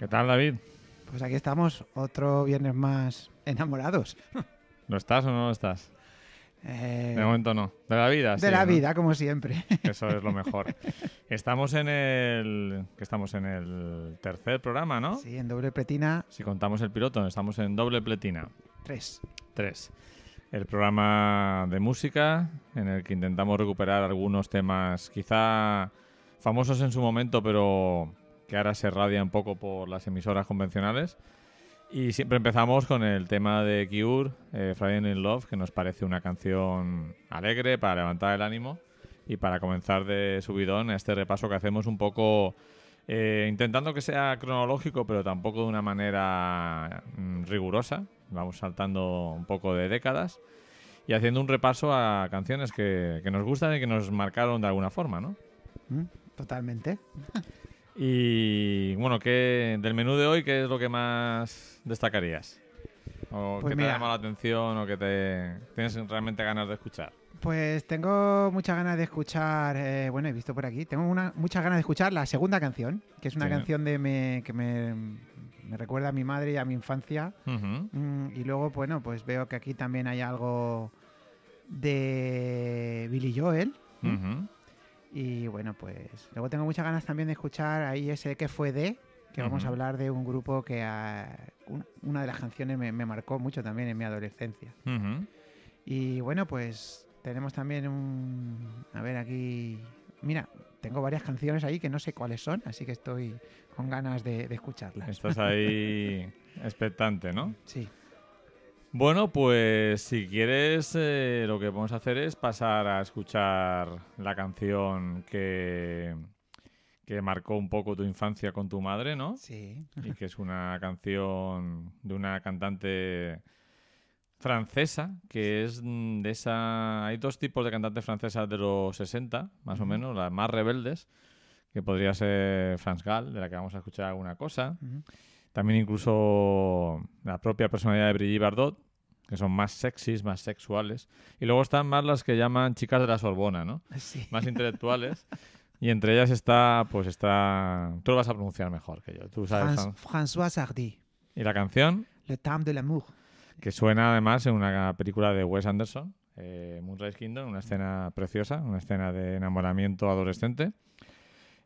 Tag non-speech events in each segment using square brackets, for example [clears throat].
¿Qué tal, David? Pues aquí estamos, otro viernes más enamorados. [laughs] ¿Lo estás o no lo estás? Eh, De momento no. De la vida, sí. de la ¿no? vida, como siempre. [laughs] Eso es lo mejor. Estamos en el. que estamos en el tercer programa, ¿no? Sí, en doble pretina Si contamos el piloto, estamos en doble pletina. 3. 3. El programa de música en el que intentamos recuperar algunos temas quizá famosos en su momento, pero que ahora se radian un poco por las emisoras convencionales. Y siempre empezamos con el tema de Cure, eh, Friday in Love, que nos parece una canción alegre para levantar el ánimo y para comenzar de subidón este repaso que hacemos un poco eh, intentando que sea cronológico, pero tampoco de una manera mm, rigurosa. Vamos saltando un poco de décadas y haciendo un repaso a canciones que, que nos gustan y que nos marcaron de alguna forma, ¿no? Mm, Totalmente. [laughs] Y bueno, ¿qué, del menú de hoy, ¿qué es lo que más destacarías? ¿O Pues que te ha llamado la atención o que te tienes realmente ganas de escuchar? Pues tengo muchas ganas de escuchar, eh, bueno, he visto por aquí, tengo una, muchas ganas de escuchar la segunda canción, que es una Sí. canción de me- que me, me recuerda a mi madre y a mi infancia. Mm, y luego, bueno, pues veo que aquí también hay algo de Billy Joel. Ujú. Y bueno, pues luego tengo muchas ganas también de escuchar ahí ese que fue de, que vamos a hablar de un grupo que un- una de las canciones me, me marcó mucho también en mi adolescencia. Y bueno, pues tenemos también un... A ver, aquí... Mira, tengo varias canciones ahí que no sé cuáles son, así que estoy con ganas de, de escucharlas. Estás ahí [laughs] expectante, ¿no? Sí. Bueno, pues si quieres, eh, lo que vamos a hacer es pasar a escuchar la canción que, que marcó un poco tu infancia con tu madre, ¿no? Sí. Y que es una canción de una cantante francesa, que es de esa... Hay dos tipos de cantantes francesas de los 60, más o menos, las más rebeldes, que podría ser France Gall, de la que vamos a escuchar alguna cosa. También incluso la propia personalidad de Brigitte Bardot, que son más sexys, más sexuales. Y luego están más las que llaman chicas de la Sorbona, ¿no? [laughs] Sí. Más intelectuales. y entre ellas está, pues está... Tú lo vas a pronunciar mejor que yo. Tú sabes. Fran- Fran- François Hardy, Y la canción, Le Temps de l'amour. que suena además en una película de Wes Anderson, eh, Moonrise Kingdom, una escena preciosa, una escena de enamoramiento adolescente.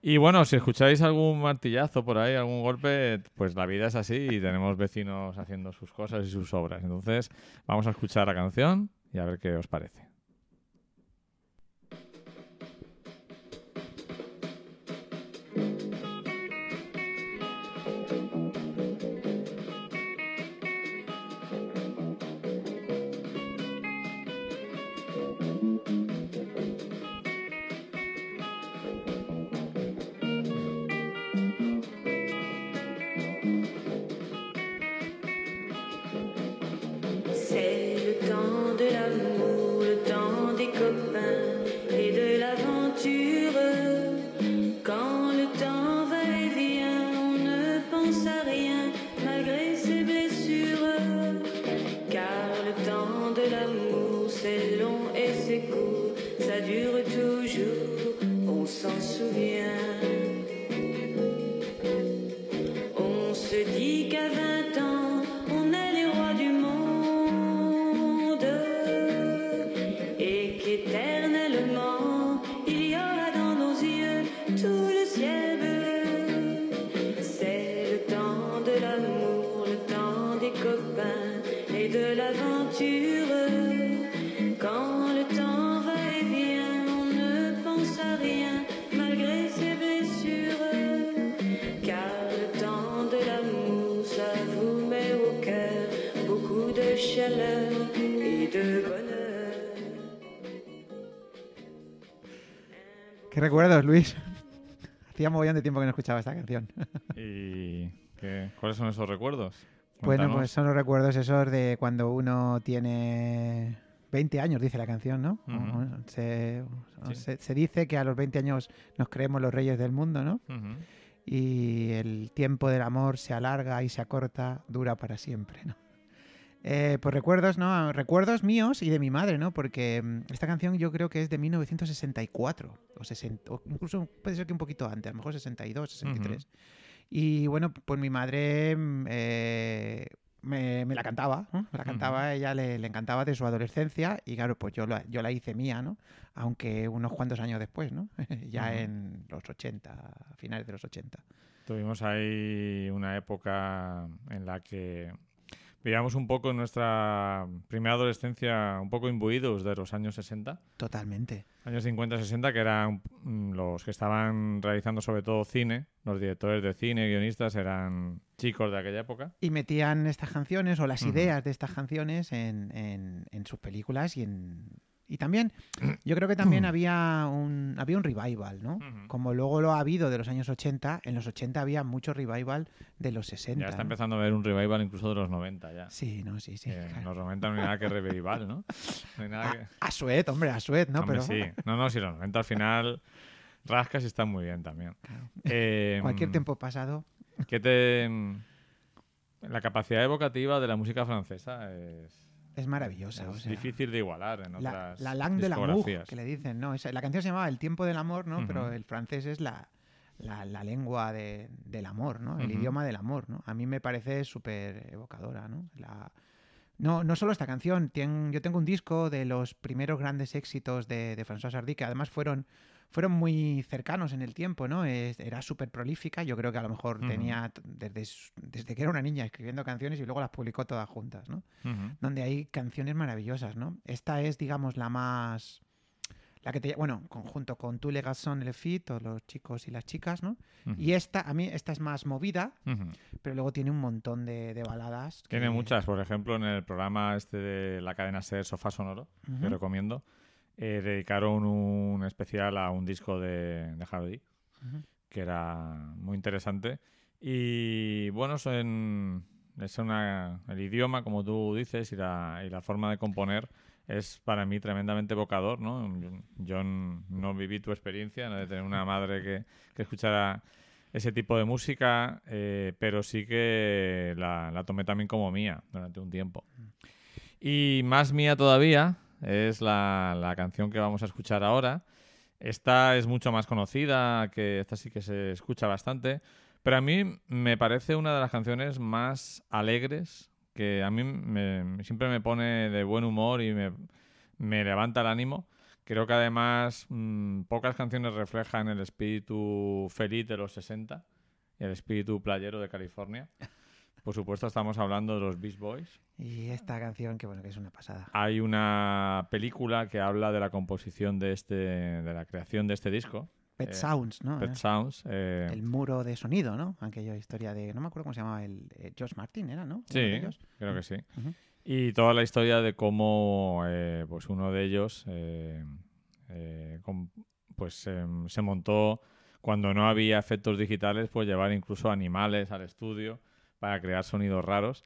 Y bueno, si escucháis algún martillazo por ahí, algún golpe, pues la vida es así y tenemos vecinos haciendo sus cosas y sus obras. Entonces, vamos a escuchar la canción y a ver qué os parece. Temps recuerdos, Luis? [laughs] Hacía mogollón de tiempo que no escuchaba esta canción. [laughs] ¿Y qué- cuáles son esos recuerdos? Bueno, pues son los recuerdos esos de cuando uno tiene 20 años, dice la canción, ¿no? Se, o Sí. se- se dice que a los 20 años nos creemos los reyes del mundo, ¿no? Y el tiempo del amor se alarga y se acorta, dura para siempre, ¿no? Eh, pues recuerdos, ¿no? Recuerdos míos y de mi madre, ¿no? Porque mm, esta canción yo creo que es de 1964, o, 60, o incluso puede ser que un poquito antes, a lo mejor 62, 63. Y bueno, pues mi madre mm, eh, me, me la cantaba, ¿no? Me la cantaba, ella le, le encantaba de su adolescencia y claro, pues yo la, yo la hice mía, ¿no? Aunque unos cuantos años después, ¿no? [laughs] ya en los 80, finales de los 80. Tuvimos ahí una época en la que vivíamos un poco en nuestra primera adolescencia, un poco imbuidos de los años 60, Totalmente. años 50-60, que eran mm, los que estaban realizando sobre todo cine, los directores de cine, guionistas, eran chicos de aquella época. Y metían estas canciones o las ideas de estas canciones en, en- en sus películas y en... Y también, [clears throat] yo creo que también había un, había un revival, ¿no? Como luego lo ha habido de los años 80, en los 80 había mucho revival de los 60. Ya está ¿no? empezando a ver un revival incluso de los 90 ya. Sí, no, sí, sí. Eh, claro. En los 90 no hay nada que revival, ¿no? No hay nada que... A Suet, hombre, a Suet, ¿no? Hombre, Pero sí. No, no, si los 90 al final rascas y están muy bien también. Eh, cualquier tiempo pasado. ¿Qué te... La capacidad evocativa de la música francesa es, Es maravillosa. es o sea, difícil de igualar en la, otras la langue de l'amour, que le dicen, ¿no? Esa- la canción se llamaba El tiempo del amor, ¿no? Pero el francés es la, la, la lengua de- del amor, ¿no? El idioma del amor, ¿no? A mí me parece súper evocadora, ¿no? La... No, no solo esta canción, tien- yo tengo un disco de los primeros grandes éxitos de, de François Sardy que además fueron, fueron muy cercanos en el tiempo, ¿no? Era súper prolífica, yo creo que a lo mejor tenía desde, desde que era una niña escribiendo canciones y luego las publicó todas juntas, ¿no? Donde hay canciones maravillosas, ¿no? Esta es, digamos, la más... La que te... Bueno, conjunto con Tu le garçon et le fit, o los chicos y las chicas, ¿no? Ujú. Y esta, a mí, esta es más movida, pero luego tiene un montón de, de baladas. que- Tiene muchas, por ejemplo, en el programa este de la cadena SER Sofá Sonoro, que Ujú. recomiendo, eh, dedicaron un especial a un disco de, de Hardy, Ujú. que era muy interesante. Y bueno, son, es una, el idioma, como tú dices, y la, y la forma de componer es para mí tremendamente evocador, ¿no? Yo, no viví tu experiencia ¿no? de tener una madre que, que escuchara ese tipo de música, eh, pero sí que la, la tomé también como mía durante un tiempo. Y más mía todavía es la, la canción que vamos a escuchar ahora. Esta es mucho más conocida, que esta sí que se escucha bastante, pero a mí me parece una de las canciones más alegres, que a mí siempre me pone de buen humor y me, me levanta el ánimo. Creo que además mm, pocas canciones reflejan el espíritu feliz de los 60 y el espíritu playero de California. Por supuesto, estamos hablando de los Beach Boys. Y esta canción, que bueno, que es una pasada. Hay una película que habla de la composición de este, de la creación de este disco, Pet eh, Sounds, ¿no? Pet Sounds. eh, El muro de sonido, ¿no? Aquella historia de... No me acuerdo cómo se llamaba el... eh, Josh Martin, ¿era, no? Sí, creo que sí. Y toda la historia de cómo eh, pues uno de ellos pues se montó cuando no había efectos digitales, pues llevar incluso animales al estudio para crear sonidos raros.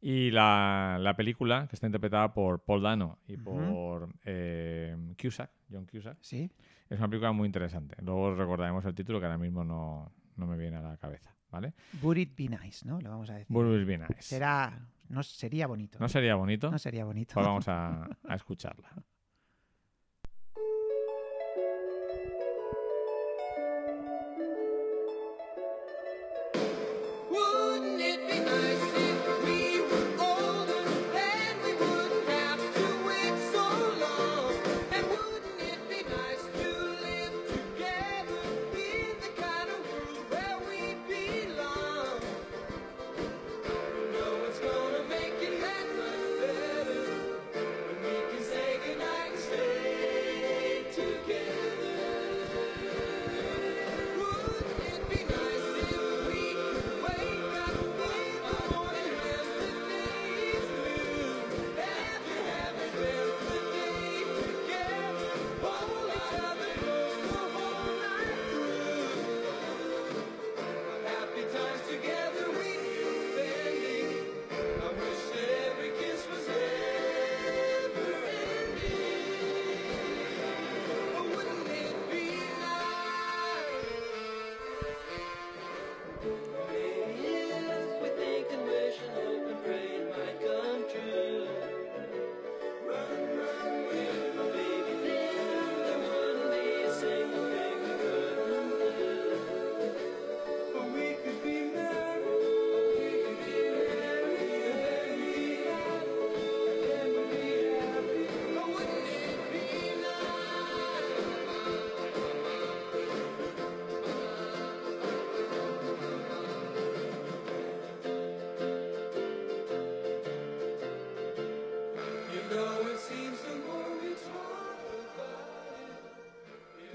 Y la, la película, que está interpretada por Paul Dano y Ujú. por eh, Cusack, John Cusack, Sí. es una película muy interesante. Luego recordaremos el título que ahora mismo no, no me viene a la cabeza, ¿vale? Would it be nice, ¿no? Lo vamos a decir. Would Will Be Nice. Será... No sería bonito. ¿No sería bonito? No sería bonito. Pues vamos [laughs] a, a escucharla.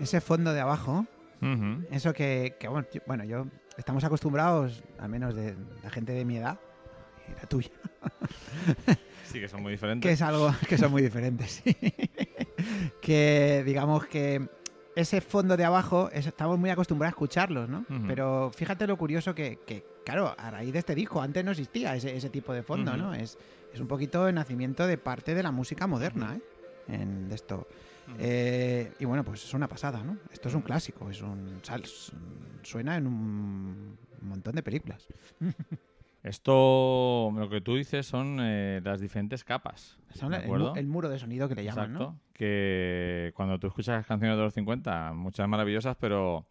Ese fondo de abajo, Ujú. eso que, que, bueno, yo, estamos acostumbrados, al menos de la gente de mi edad, y la tuya, [laughs] Sí, que son muy diferentes. que es algo que son muy diferentes. sí. [laughs] que digamos que ese fondo de abajo es- estamos muy acostumbrados a escucharlos, ¿no? Ujú. Pero fíjate lo curioso que, que, claro, a raíz de este disco, antes no existía ese, ese tipo de fondo, Ujú. ¿no? Es, es un poquito el nacimiento de parte de la música moderna, ¿eh? En de esto. Eh, y bueno, pues es una pasada, ¿no? Esto es un clásico, es un sal- suena en un montón de películas. [laughs] Esto, lo que tú dices son eh, las diferentes capas. Son ¿de el, mu- el muro de sonido que le llaman, Exacto. ¿no? Que cuando tú escuchas canciones de los 50, muchas maravillosas, pero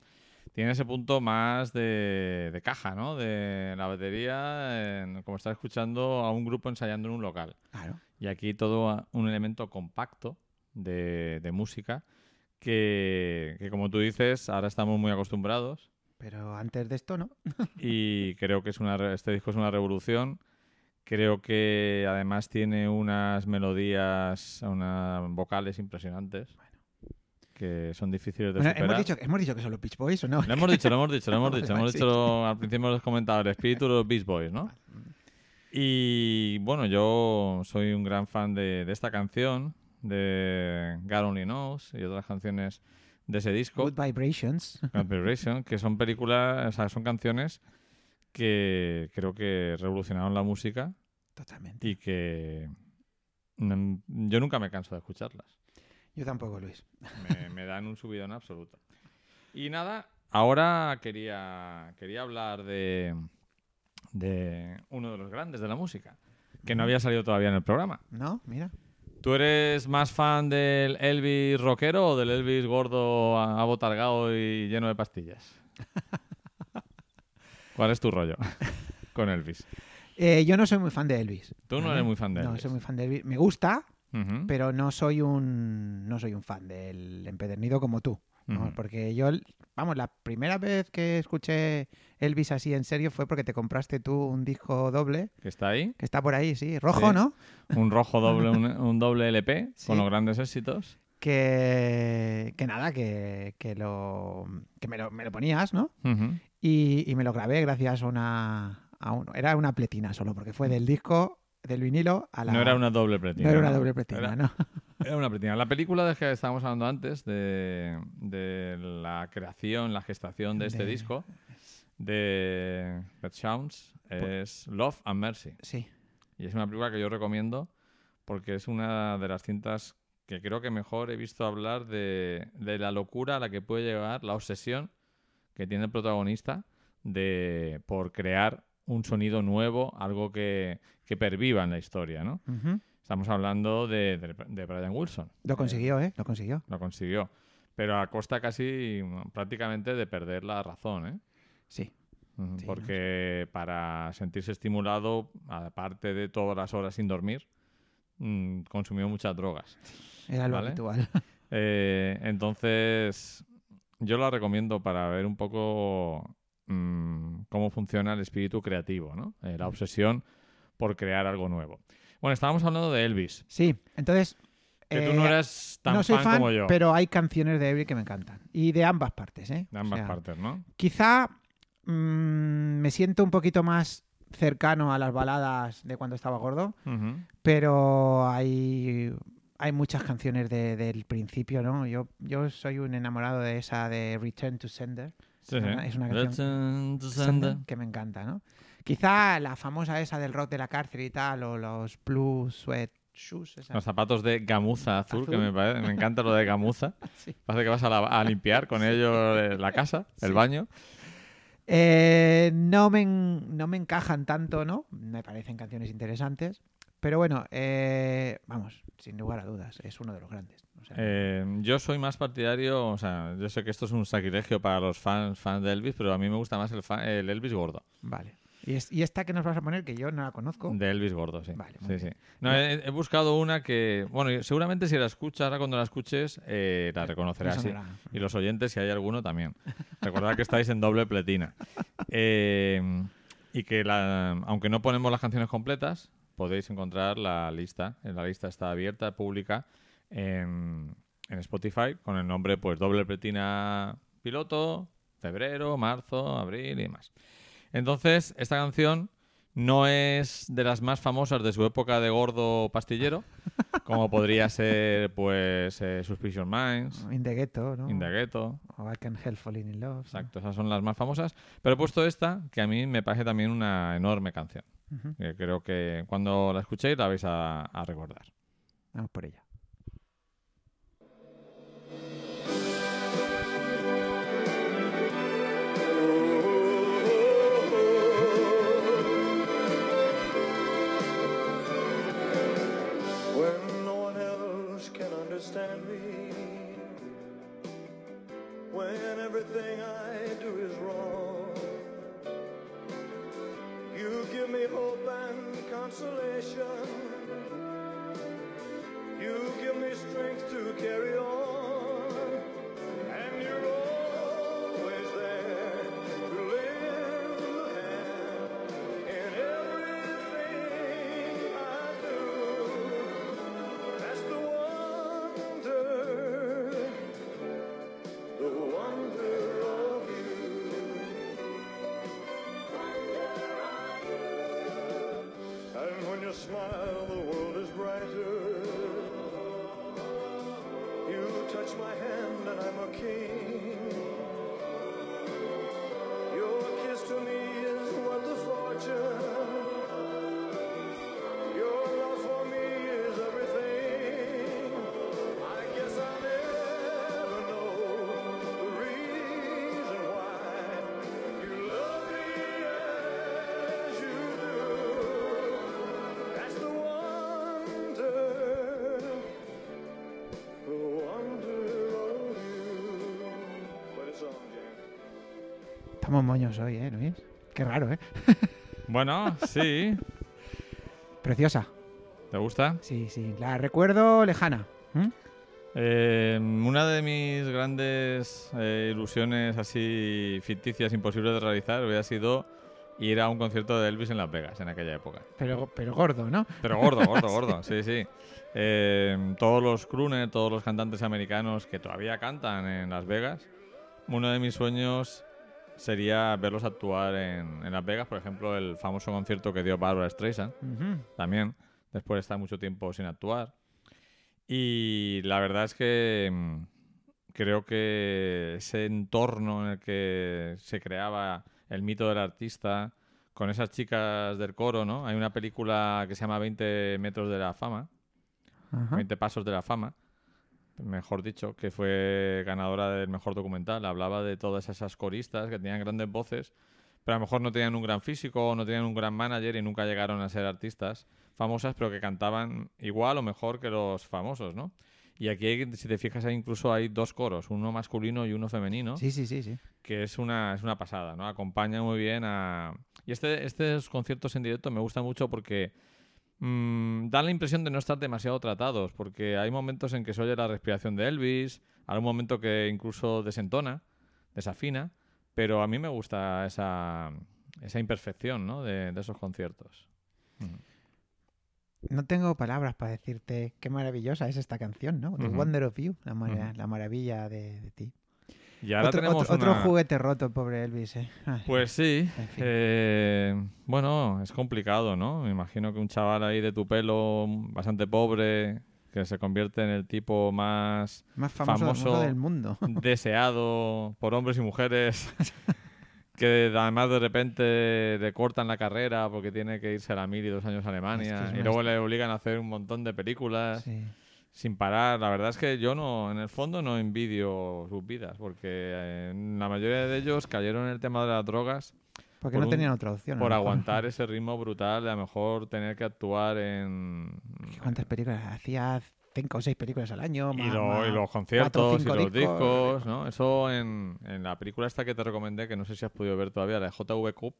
tiene ese punto más de, de caja, ¿no? De la batería, en- como estar escuchando a un grupo ensayando en un local. Claro. Y aquí todo un elemento compacto de, de música que, que, como tú dices, ahora estamos muy acostumbrados Pero antes de esto, ¿no? [laughs] y creo que es una, este disco es una revolución. Creo que además tiene unas melodías, unas vocales impresionantes que son difíciles de Bueno, superar. hemos, dicho, hemos dicho que son los Beach Boys, ¿o no? Lo hemos dicho, lo hemos dicho, lo hemos [laughs] dicho. Hemos dicho al principio hemos comentado el espíritu de los Beast Boys, ¿no? Y bueno, yo soy un gran fan de, de esta canción, de God Only Knows y otras canciones de ese disco. Good Vibrations. Good Vibration, que son películas, o sea, son canciones que creo que revolucionaron la música Totalmente. y que yo nunca me canso de escucharlas. Yo tampoco, Luis. Me, me dan un subidón absoluto. Y nada, ahora quería, quería hablar de, de uno de los grandes de la música, que no había salido todavía en el programa. ¿No? Mira. ¿Tú eres más fan del Elvis rockero o del Elvis gordo, abotargado y lleno de pastillas? [laughs] ¿Cuál es tu rollo con Elvis? Eh, yo no soy muy fan de Elvis. Tú no eres muy fan de No, Elvis. soy muy fan de Elvis. Me gusta, pero no soy un no soy un fan del empedernido como tú. ¿no? Porque yo, vamos, la primera vez que escuché Elvis así en serio fue porque te compraste tú un disco doble, ¿Que está ahí? que está por ahí, sí, rojo, Sí. ¿no? Un rojo doble, un, [laughs] un doble LP Sí. con los grandes éxitos. Que, que nada, que, que, lo, que me, lo, me lo ponías, ¿no? Y, y me lo grabé gracias a una... A un- era una pletina solo, porque fue del disco, del vinilo a la... No era una doble pletina. no era una doble pletina, Era- ¿no? [laughs] Era una pletina. La película de que estábamos hablando antes, de, de la creación, la gestación de este De- disco, de Pet Sounds, es Love and Mercy. Sí, Y es una película que yo recomiendo porque es una de las cintas que creo que mejor he visto hablar de, de la locura a la que puede llegar, la obsesión que tiene el protagonista de por crear un sonido nuevo, algo que, que perviva en la historia, ¿no? Ujú. Estamos hablando de, de- de Brian Wilson. lo consiguió, ¿eh? Lo consiguió. Lo consiguió. Pero a costa casi mm, prácticamente de perder la razón, ¿eh? Sí. Porque para sentirse estimulado, aparte de todas las horas sin dormir, mm, consumió muchas drogas. Era lo Vale. habitual. [laughs] Eh, entonces, yo la recomiendo para ver un poco mm, cómo funciona el espíritu creativo, ¿no? Eh, la obsesión por crear algo nuevo. Bueno, estábamos hablando de Elvis. Sí, entonces... Que tú eh, no eres tan no soy fan, fan, como yo. pero hay canciones de Elvis que me encantan. Y de ambas partes, ¿eh? De O ambas sea, partes, ¿no? Quizá mm, me siento un poquito más cercano a las baladas de cuando estaba gordo, pero hay, hay muchas canciones de- del principio, ¿no? Yo, yo soy un enamorado de esa de Return to Sender, Sí, sí. Es una canción- Return to sender. que me encanta, ¿no? Quizá la famosa esa del rock de la cárcel y tal, o los Blue Sweat Shoes, esa. Los zapatos de gamuza azul, que me, parece, me encanta lo de gamuza. [laughs] Sí. Parece que vas a, la- a limpiar con ello eh, la casa, el Sí. baño. Eh, no, me, no me encajan tanto, ¿no? Me parecen canciones interesantes. Pero bueno, eh, vamos, sin lugar a dudas, es uno de los grandes. O sea, Eh, yo soy más partidario, o sea, yo sé que esto es un sacrilegio para los fans, fans de Elvis, pero a mí me gusta más el, el Elvis gordo. Vale. ¿Y, es- y esta que nos vas a poner, que yo no la conozco. De Elvis gordo, sí. Vale, sí, sí. No, he, he buscado una que, bueno, seguramente si la escuchas, ahora cuando la escuches, eh, la reconocerás. Sí. Y los oyentes, si hay alguno, también. Recordad que estáis en doble pletina. [laughs] Eh, y que, la, aunque no ponemos las canciones completas, podéis encontrar la lista. La lista está abierta, pública, en, en Spotify con el nombre pues Doble Pretina Piloto, febrero, marzo, abril y demás. Entonces, esta canción no es de las más famosas de su época de gordo pastillero, como podría [laughs] ser pues eh, Suspicion Minds, In the Ghetto, ¿no? In the Ghetto, O I Can Help Falling in Love. exacto, esas son las más famosas. Pero he puesto esta, que a mí me parece también una enorme canción. Que creo que cuando la escuchéis la vais a, a recordar. Vamos por ella. When everything I do is wrong, you give me hope and consolation. You give me strength to carry on, Estamos moños hoy, ¿eh, Luis? Qué raro, ¿eh? [laughs] Bueno, sí. Preciosa. ¿Te gusta? Sí, sí. La recuerdo lejana. ¿Mm? Eh, una de mis grandes eh, ilusiones así ficticias imposibles de realizar hubiera sido ir a un concierto de Elvis en Las Vegas en aquella época. Pero, pero gordo, ¿no? Pero gordo, gordo, [laughs] gordo, sí, sí. Eh, todos los crooners, todos los cantantes americanos que todavía cantan en Las Vegas, uno de mis sueños sería verlos actuar en, en Las Vegas, por ejemplo, el famoso concierto que dio Barbara Streisand, también, después de estar mucho tiempo sin actuar. Y la verdad es que mm, creo que ese entorno en el que se creaba el mito del artista, con esas chicas del coro, ¿no? Hay una película que se llama 20 metros de la fama, Ajá. 20 pasos de la fama, mejor dicho, que fue ganadora del mejor documental. Hablaba de todas esas coristas que tenían grandes voces, pero a lo mejor no tenían un gran físico, no tenían un gran manager y nunca llegaron a ser artistas famosas, pero que cantaban igual o mejor que los famosos, ¿no? Y aquí, hay- si te fijas, hay incluso hay dos coros, uno masculino y uno femenino Sí, sí, sí, sí. que es una, es una pasada, ¿no? Acompaña muy bien a... Y este, estos conciertos en directo me gustan mucho porque mm, dan la impresión de no estar demasiado tratados, porque hay momentos en que se oye la respiración de Elvis, hay un momento que incluso desentona, desafina, pero a mí me gusta esa, esa imperfección, ¿no? De, de esos conciertos. No tengo palabras para decirte qué maravillosa es esta canción, ¿no? The. Wonder of You, la, Ujú. la maravilla de, de ti. Y ahora otro, tenemos otro- otro una- juguete roto, pobre Elvis, ¿eh? Ay, Pues sí. En fin. eh, bueno, es complicado, ¿no? Me imagino que un chaval ahí de tu pelo, bastante pobre, que se convierte en el tipo más más famoso, del mundo famoso- del mundo. [laughs] deseado por hombres y mujeres, [laughs] que además de repente le cortan la carrera porque tiene que irse a la mil y dos años a Alemania, Es que es y luego le obligan a hacer un montón de películas Sí. Sin parar. La verdad es que yo no, en el fondo no envidio sus vidas, porque eh, la mayoría de ellos cayeron en el tema de las drogas Porque por no un- tenían otra opción. por mejor. aguantar ese ritmo brutal de a lo mejor tener que actuar en... ¿Cuántas películas? Hacía cinco o seis películas al año. Y, más- y los cuatro conciertos y los discos, ¿no? Eso en, en la película esta que te recomendé, que no sé si has podido ver todavía, la de JV Cup,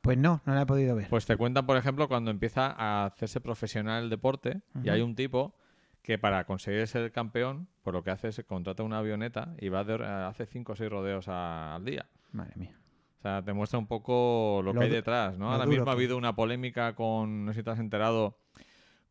Pues no, no la he podido ver. pues te cuentan, por ejemplo, cuando empieza a hacerse profesional el deporte y hay un tipo que para conseguir ser campeón, pues lo que hace es contrata una avioneta y va de, hace cinco o seis rodeos a- al día. Madre mía. O sea, te muestra un poco lo, Lo que hay detrás, ¿no? Ahora mismo ha habido una polémica con, no sé si te has enterado,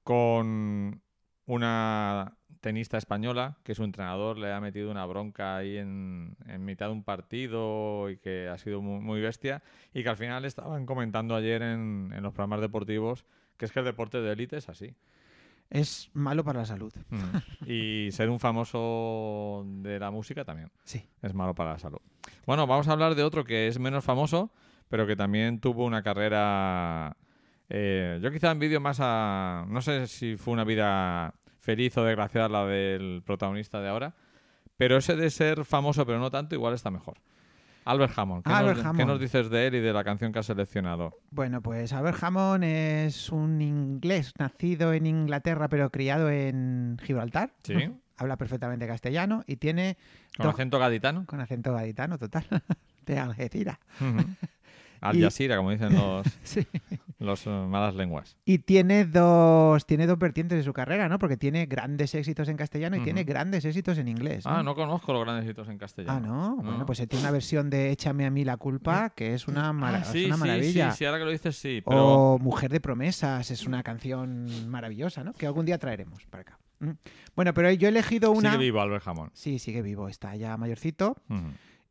con una tenista española que su entrenador le ha metido una bronca ahí en, en mitad de un partido y que ha sido muy, muy bestia y que al final estaban comentando ayer en, en los programas deportivos que es que el deporte de élite es así. Es malo para la salud. Mm. y ser un famoso de la música también Sí. es malo para la salud. Bueno, vamos a hablar de otro que es menos famoso, pero que también tuvo una carrera. eh, yo quizá envidio más a. No sé si fue una vida feliz o desgraciada la del protagonista de ahora, pero ese de ser famoso, pero no tanto, igual está mejor. Albert Hammond. ¿Qué, nos, Hammond. qué nos dices de él y de la canción que has seleccionado? Bueno, pues Albert Hammond es un inglés nacido en Inglaterra pero criado en Gibraltar. Sí. [laughs] Habla perfectamente castellano y tiene Con acento gaditano. con acento gaditano total [laughs] de Algeciras. Al Jazeera, como dicen los, [laughs] Sí. los eh, malas lenguas. Y tiene dos, tiene dos vertientes de su carrera, ¿no? Porque tiene grandes éxitos en castellano y tiene grandes éxitos en inglés. Ah, no conozco los grandes hitos en castellano. Ah, ¿no? Bueno, No. pues él tiene una versión de Échame a mí la culpa que es una, mara- Ah, es sí, una maravilla. Sí, sí, ahora que lo dices, sí. Pero O Mujer de promesas es una canción maravillosa, ¿no? Que algún día traeremos para acá. Mm. Bueno, pero yo he elegido una... sigue vivo Albert Hammond. Sí, sigue vivo, está ya mayorcito.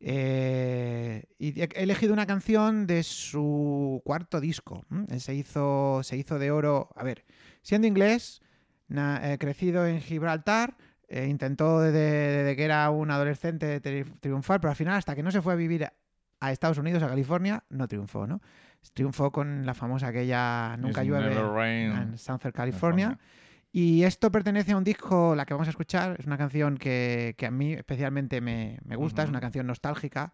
Eh, y he elegido una canción de su cuarto disco. ¿m? Se hizo, se hizo de oro. A ver, siendo inglés, na- eh, crecido en Gibraltar, eh, intentó desde, desde que era un adolescente tri- triunfar, pero al final, hasta que no se fue a vivir a Estados Unidos, a California, no triunfó, ¿no? Triunfó con la famosa aquella Nunca It's llueve en Southern California. Y esto pertenece a un disco, la que vamos a escuchar, es una canción que, que a mí especialmente me, me gusta, es una canción nostálgica.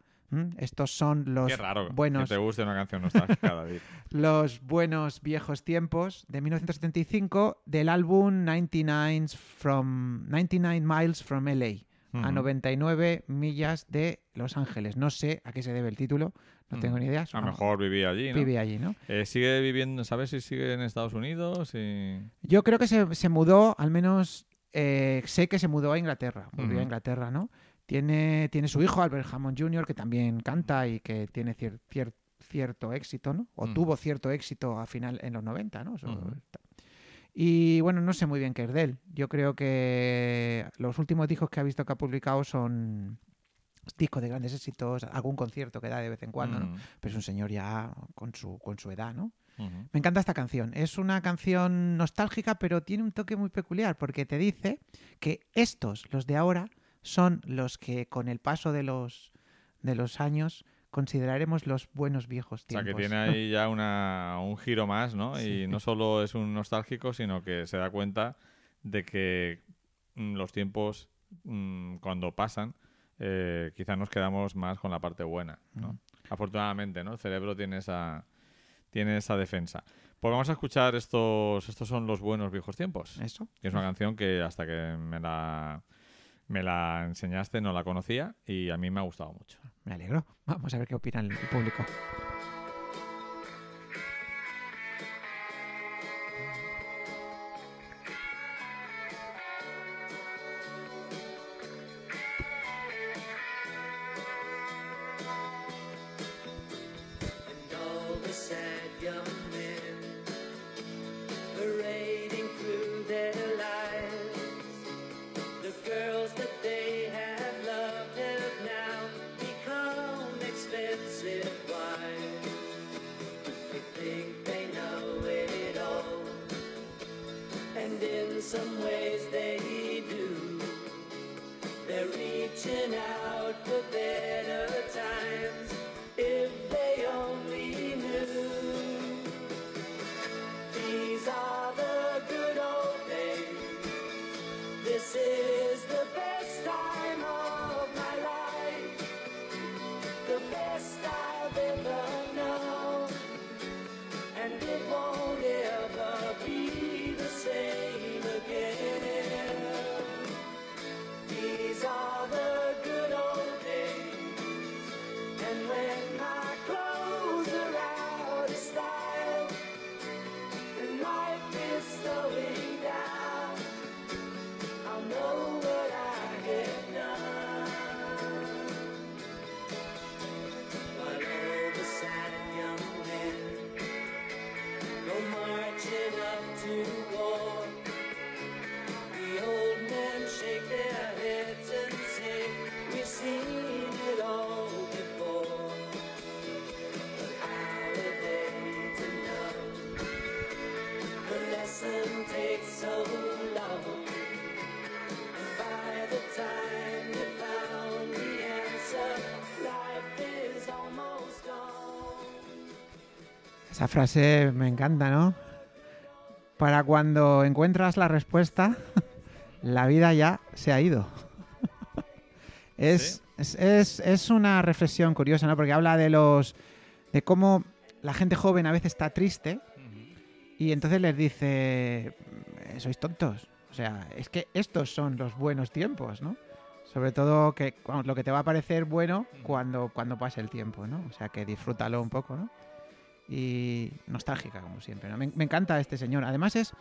Estos son los Qué raro buenos, que te guste una canción nostálgica, [laughs] David. los buenos viejos tiempos de 1975 del álbum 99, from, 99 Miles from LA, a Ujú. 99 millas de Los Ángeles. No sé a qué se debe el título, no tengo Ujú. ni idea. A lo mejor vivía allí, ¿no? vive allí, ¿no? Eh, ¿Sigue viviendo, sabes si sigue en Estados Unidos? Y... Yo creo que se, se mudó, al menos eh, sé que se mudó a Inglaterra, volvió Ujú. a Inglaterra, ¿no? Tiene, tiene su hijo, Albert Hammond Jr., que también canta y que tiene cier- cier- cierto éxito, ¿no? O Ujú. tuvo cierto éxito a final en los 90, ¿no? Y bueno, no sé muy bien qué es de él. Yo creo que los últimos discos que ha visto que ha publicado son discos de grandes éxitos, algún concierto que da de vez en cuando, ¿no? Mm, Pero es un señor ya con su, con su edad, ¿no? Me encanta esta canción. Es una canción nostálgica, pero tiene un toque muy peculiar porque te dice que estos, los de ahora, son los que con el paso de los, de los años consideraremos los buenos viejos O sea, tiempos. que tiene ahí ya una, un giro más, ¿no? Sí. Y no solo es un nostálgico, sino que se da cuenta de que mm, los tiempos, mm, cuando pasan, eh, quizás nos quedamos más con la parte buena, ¿no? Mm. Afortunadamente, ¿no? El cerebro tiene esa, tiene esa defensa. Pues vamos a escuchar estos, estos son los buenos viejos tiempos. Eso. Que es una canción que hasta que me la, me la enseñaste no la conocía y a mí me ha gustado mucho. Me alegro. Vamos a ver qué opina el público. Frase me encanta, ¿no? Para cuando encuentras la respuesta, [laughs] la vida ya se ha ido. [laughs] es, es, es- es una reflexión curiosa, ¿no? Porque habla de los. de cómo la gente joven a veces está triste y entonces les dice. "Eh, sois tontos. O sea, es que estos son los buenos tiempos, ¿no? Sobre todo que lo que te va a parecer bueno cuando, cuando pase el tiempo, ¿no? O sea, que disfrútalo un poco, ¿no? Y nostálgica, como siempre. ¿no? Me, me encanta este señor. Además es,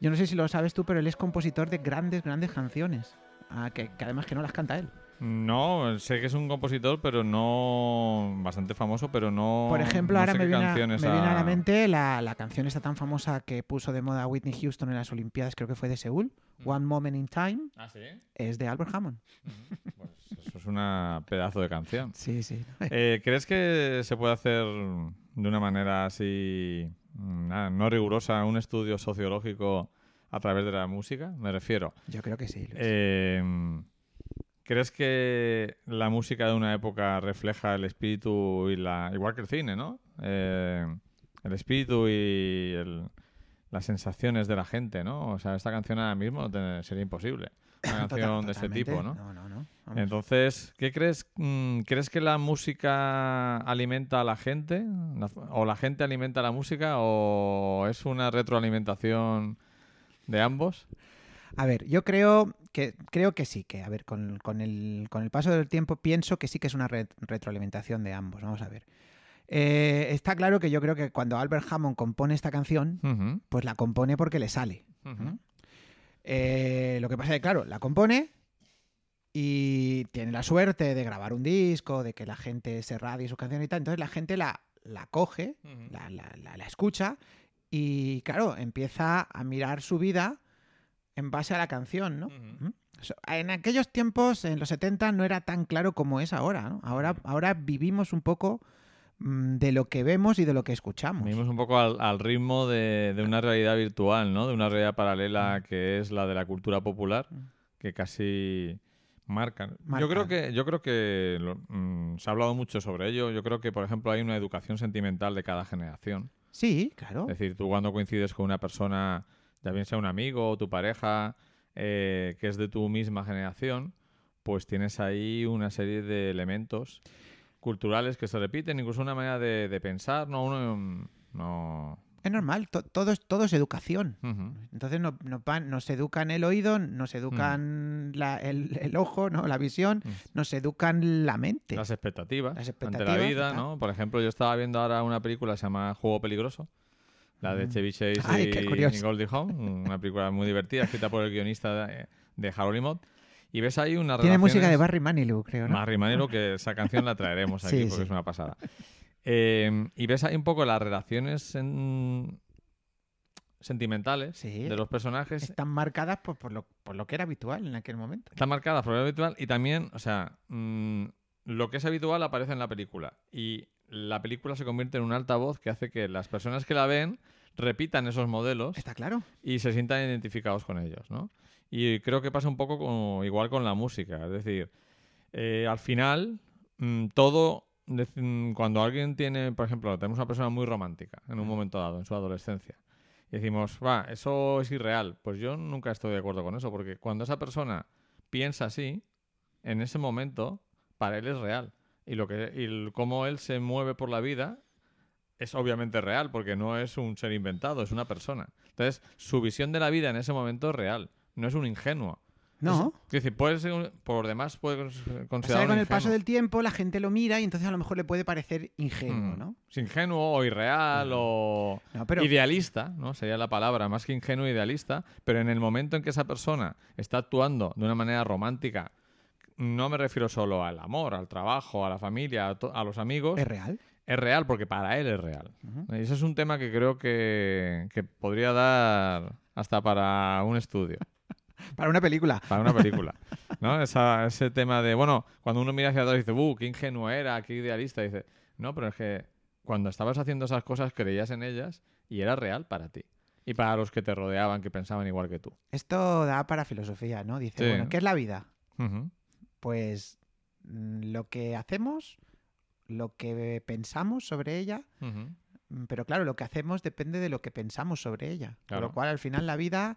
yo no sé si lo sabes tú, pero él es compositor de grandes, grandes canciones. Ah, que, que además que no las canta él. No, sé que es un compositor, pero no. bastante famoso, pero no. Por ejemplo, no ahora me viene, a, me viene a la mente la, la canción esta tan famosa que puso de moda Whitney Houston en las Olimpiadas, creo que fue de Seúl, One Moment in Time, Ah, sí. es de Albert Hammond. Es una pedazo de canción. Sí, sí. Eh, ¿Crees que se puede hacer de una manera así, mm, nada, no rigurosa, un estudio sociológico a través de la música? Me refiero. Yo creo que sí. Luis. Eh, ¿Crees que la música de una época refleja el espíritu y la. igual que el cine, ¿no? Eh, el espíritu y el- las sensaciones de la gente, ¿no? O sea, esta canción ahora mismo te- sería imposible. Una Total- [laughs] canción de este tipo, ¿no? No, no, no. Entonces, ¿qué crees? mm, ¿Crees que la música alimenta a la gente? ¿O la gente alimenta a la música? ¿O es una retroalimentación de ambos? A ver, yo creo que creo que sí, que a ver, con, con el, con el paso del tiempo pienso que sí que es una re- retroalimentación de ambos. Vamos a ver. Eh, está claro que yo creo que cuando Albert Hammond compone esta canción, pues la compone porque le sale. Eh, lo que pasa es que, claro, la compone y tiene la suerte de grabar un disco, de que la gente se radie su canción y tal. Entonces la gente la, la coge, la, la- la- la escucha y, claro, empieza a mirar su vida en base a la canción, ¿no? En aquellos tiempos, en los 70, no era tan claro como es ahora, ¿no? Ahora, ahora vivimos un poco mm, de lo que vemos y de lo que escuchamos. Vivimos un poco al, al ritmo de, de una realidad virtual, ¿no? De una realidad paralela que es la de la cultura popular, que casi marcan. Yo creo que, yo creo que lo- mm, se ha hablado mucho sobre ello. Yo creo que, por ejemplo, hay una educación sentimental de cada generación. Sí, claro. Es decir, tú cuando coincides con una persona, ya bien sea un amigo o tu pareja, eh, que es de tu misma generación, pues tienes ahí una serie de elementos culturales que se repiten, incluso una manera de, de pensar, ¿no? Uno, mm, no... Es normal, to- todo, es, todo es educación. Entonces no- nos, van- nos educan el oído, nos educan la- el, el ojo, ¿no? la visión, Mm. nos educan la mente. Las expectativas, Las ante la expectativas, vida. ¿no? Por ejemplo, yo estaba viendo ahora una película que se llama Juego Peligroso, la de Mm. Chevy Chase Ay, y, y Goldie Hawn, una película muy divertida, escrita por el guionista de, de Harold y Maude. Y ves ahí una Tiene música de Barry Manilow, creo, ¿no? Marry Manero, que esa canción la traeremos [laughs] aquí Sí, porque sí. es una pasada. Eh, y ves ahí un poco las relaciones en- sentimentales Sí. de los personajes. Están marcadas por, por lo, por lo que era habitual en aquel momento. Están marcadas por lo habitual y también, o sea, mm, lo que es habitual aparece en la película. Y la película se convierte en un altavoz que hace que las personas que la ven repitan esos modelos Está claro. y se sientan identificados con ellos, ¿no? Y creo que pasa un poco como- igual con la música, es decir, eh, al final mm, todo, cuando alguien tiene, por ejemplo, tenemos una persona muy romántica en un momento dado, en su adolescencia, y decimos, va, eso es irreal, pues yo nunca estoy de acuerdo con eso, porque cuando esa persona piensa así, en ese momento, para él es real. Y, lo que, y el- cómo él se mueve por la vida es obviamente real, porque no es un ser inventado, es una persona. Entonces, su visión de la vida en ese momento es real, no es un ingenuo. No. Es decir, puede ser, un- por demás, puede cons- O sea, con el paso del tiempo la gente lo mira y entonces a lo mejor le puede parecer ingenuo, Mm. ¿no? Es ingenuo o irreal o No, pero idealista, ¿no? Sería la palabra, más que ingenuo, idealista. Pero en el momento en que esa persona está actuando de una manera romántica, no me refiero solo al amor, al trabajo, a la familia, a, a los amigos, es real. es real porque para él es real. Y ese es un tema que creo que, que podría dar hasta para un estudio, Para una película. para una película. [laughs] ¿no? Esa- ese tema de, bueno, cuando uno mira hacia atrás y dice, ¡uh, qué ingenuo era, qué idealista! dice, no, pero es que cuando estabas haciendo esas cosas creías en ellas y era real para ti. Y para los que te rodeaban, que pensaban igual que tú. Esto da para filosofía, ¿no? Dice, Sí. bueno, ¿qué es la vida? Pues mm, lo que hacemos, lo que pensamos sobre ella. Mm, Pero claro, lo que hacemos depende de lo que pensamos sobre ella. Con Claro. lo cual, al final, la vida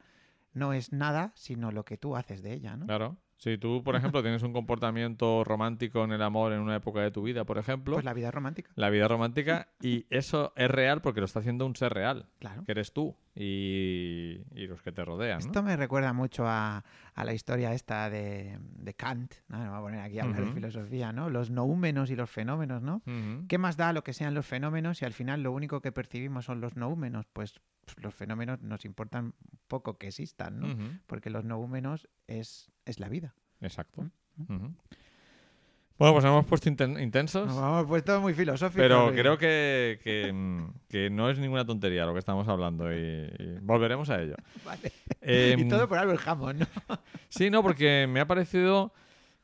no es nada, sino lo que tú haces de ella, ¿no? Claro. Si tú, por [laughs] ejemplo, tienes un comportamiento romántico en el amor en una época de tu vida, por ejemplo, Pues la vida romántica. la vida romántica, y eso es real porque lo está haciendo un ser real, Claro. que eres tú y, y los que te rodean. ¿no? Esto me recuerda mucho a, a la historia esta de, de Kant, ¿no? Me voy a poner aquí a hablar de filosofía, ¿no? Los noúmenos y los fenómenos, ¿no? ¿Qué más da lo que sean los fenómenos si al final lo único que percibimos son los noúmenos? Pues los fenómenos nos importan poco que existan, ¿no? Porque los noúmenos es, es la vida. Exacto. Mm, Ujú. Bueno, pues nos hemos puesto inten- intensos. Nos hemos puesto muy filosóficos. Pero creo que, que, mm, que no es ninguna tontería lo que estamos hablando y, y volveremos a ello. [laughs] Vale. Em, y todo por algo el jamón, ¿no? [laughs] Sí, no, porque me ha parecido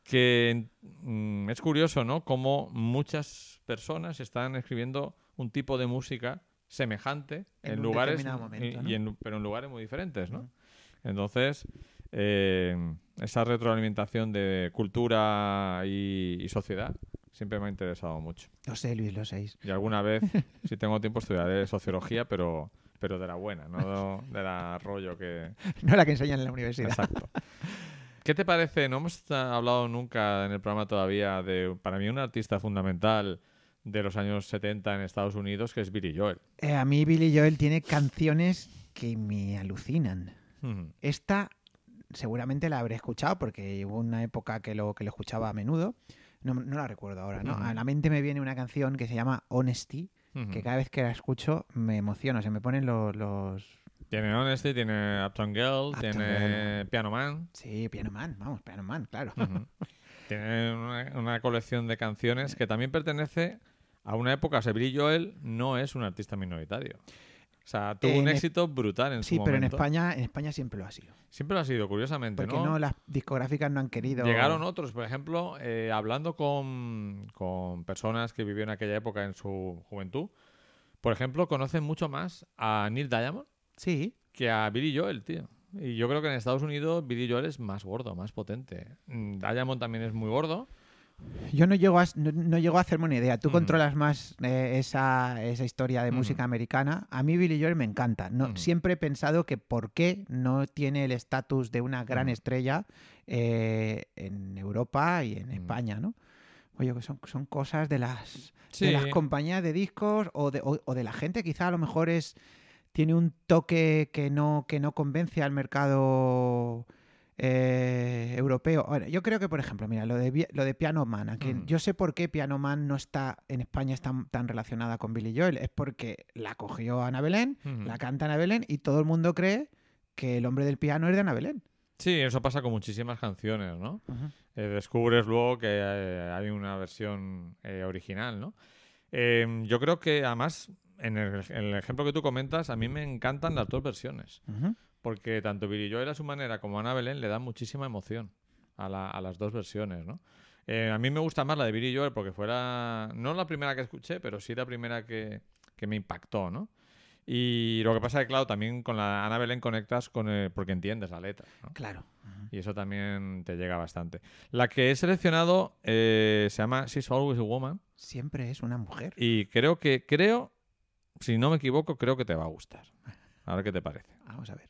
que mm, es curioso, ¿no? Cómo muchas personas están escribiendo un tipo de música semejante En lugares, momento, y- ¿no? y en- pero en lugares muy diferentes, ¿no? Entonces, eh, esa retroalimentación de cultura y, y sociedad siempre me ha interesado mucho. Lo sé, Luis, lo sé. Y alguna vez, [laughs] si tengo tiempo, estudiaré sociología, pero, pero de la buena, no de la rollo que, [laughs] No la que enseñan en la universidad. Exacto. ¿Qué te parece? No hemos ah, hablado nunca en el programa todavía de, para mí, un artista fundamental de los años 70 en Estados Unidos, que es Billy Joel. Eh, a mí Billy Joel tiene canciones que me alucinan. Esta seguramente la habré escuchado porque hubo una época que lo, que lo escuchaba a menudo. No, no la recuerdo ahora, ¿no? A la mente me viene una canción que se llama Honesty, que cada vez que la escucho me emociona, se me ponen los... los... Tiene Honesty, tiene Uptown Girl, Uptown tiene Piano Man. Sí, Piano Man, vamos, Piano Man, claro. Tiene una, una colección de canciones que también pertenece a una época. Billy Joel no es un artista minoritario. O sea, tuvo un En éxito brutal en Sí, su pero en momento. España, en España siempre lo ha sido. Siempre lo ha sido, curiosamente, Porque no, las discográficas no han querido... Llegaron otros, por ejemplo, eh, hablando con, con personas que vivieron aquella época en su juventud, por ejemplo, conocen mucho más a Neil Diamond Sí, que a Billy Joel, tío. Y yo creo que en Estados Unidos Billy Joel es más gordo, más potente. Mm, Diamond también es muy gordo. Yo no llego a, no, no llego a hacerme una idea. Tú controlas más eh, esa, esa historia de música americana. A mí Billy Joel me encanta. No. Siempre he pensado que por qué no tiene el estatus de una gran estrella eh, en Europa y en. España, ¿no? Oye, que son, son cosas de las, Sí. de las compañías de discos o de, o- o de la gente. Quizá a lo mejor es tiene un toque que no, que no convence al mercado eh, europeo. Ahora, yo creo que, por ejemplo, mira, lo de, lo de Piano Man, aquí, yo sé por qué Piano Man no está en España está tan relacionada con Billy Joel. Es porque la cogió Ana Belén, la canta Ana Belén y todo el mundo cree que el hombre del piano es de Ana Belén. Sí, eso pasa con muchísimas canciones, ¿no? Eh, descubres luego que eh, hay una versión eh, original, ¿no? Eh, yo creo que además, en el, en el ejemplo que tú comentas, a mí me encantan las dos versiones. Porque tanto Billy Joel a su manera como Ana Belén le dan muchísima emoción a, la- a las dos versiones, ¿no? Eh, a mí me gusta más la de Billy Joel porque fue la, no la primera que escuché, pero sí la primera que, que me impactó, ¿no? Y lo que pasa es que, claro, también con la Ana Belén conectas con el- porque entiendes la letra, ¿no? Claro. Y eso también te llega bastante. La que he seleccionado eh, se llama She's Always a Woman Siempre es una mujer. y creo que, creo, si no me equivoco, creo que te va a gustar. A ver qué te parece. Vamos a ver.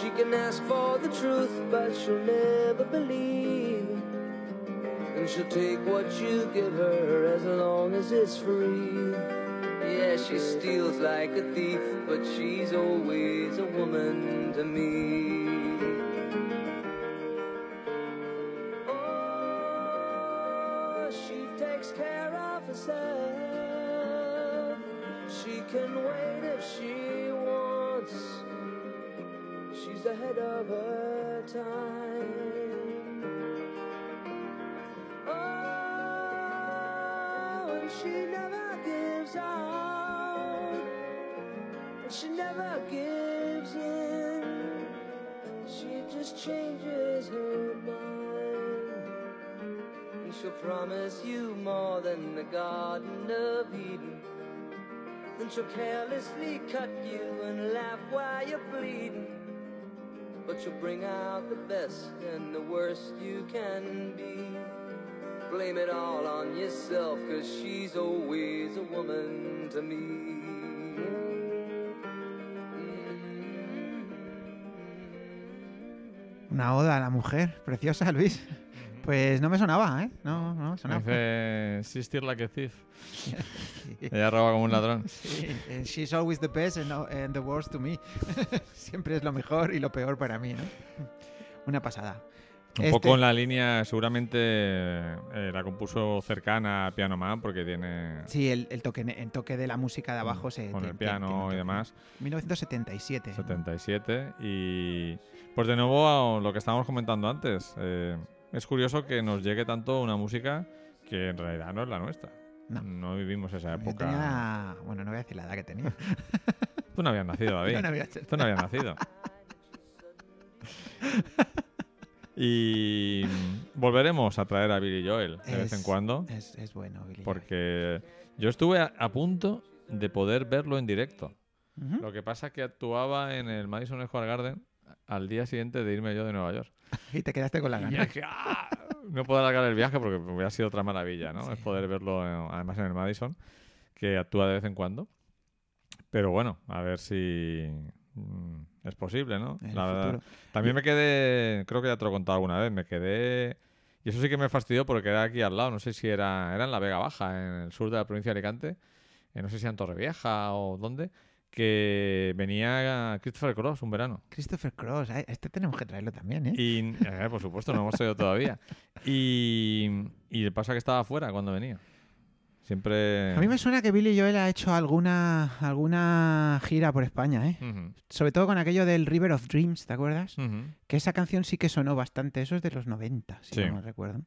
She can ask for the truth, but she'll never believe. And she'll take what you give her as long as it's free. Yeah, she steals like a thief, but she's always a woman to me. Promise you more than the Garden of Eden. Then she'll carelessly cut you and laugh while you're bleeding. But she'll bring out the best and the worst you can be. Blame it all on yourself, cause she's always a woman to me. Una oda a la mujer, preciosa, Luis. Pues no me sonaba, ¿eh? No, no me sonaba. Dice Sister like a thief. [laughs] Ella roba como un ladrón. [laughs] Sí, eh, she's always the best and, and the worst to me. [laughs] Siempre es lo mejor y lo peor para mí, ¿no? Una pasada. Un Este- poco en la línea, seguramente eh, la compuso cercana a Piano Man porque tiene Sí, el, el toque, el toque de la música de abajo se... Con el tiene piano y demás. 1977. 77 y pues de nuevo lo que estábamos comentando antes eh, es curioso que nos llegue tanto una música que en realidad no es la nuestra No. vivimos esa época tenía- Bueno, no voy a decir la edad que tenía. [laughs] tú no habías nacido David Yo no había- tú no habías nacido [laughs] y volveremos a traer a Billy Joel de vez en cuando Es, es bueno, Billy. Joel. porque yo estuve a, a punto de poder verlo en directo lo que pasa es que actuaba en el Madison Square Garden al día siguiente de irme yo de Nueva York [laughs] Y te quedaste con la Y gana. dije, "Ah". no puedo alargar el viaje porque hubiera sido otra maravilla, ¿no? Sí. Es poder verlo eh, además en el Madison, que actúa de vez en cuando. Pero bueno, a ver si mm, es posible, ¿no? En La verdad-. También me quedé, creo que ya te lo he contado alguna vez, me quedé... Y eso sí que me fastidió porque era aquí al lado, no sé si era, era en la Vega Baja, en el sur de la provincia de Alicante, eh, no sé si en Torrevieja o dónde, que venía Christopher Cross un verano. Christopher Cross, a este tenemos que traerlo también, ¿eh? Y, eh, por supuesto, no hemos traído todavía. [laughs] Y, y pasa que estaba afuera cuando venía. Siempre. A mí me suena que Billy Joel ha hecho alguna, alguna gira por España, ¿eh? Sobre todo con aquello del River of Dreams, ¿te acuerdas? Que esa canción sí que sonó bastante. Eso es de los 90, si Sí. no mal recuerdo.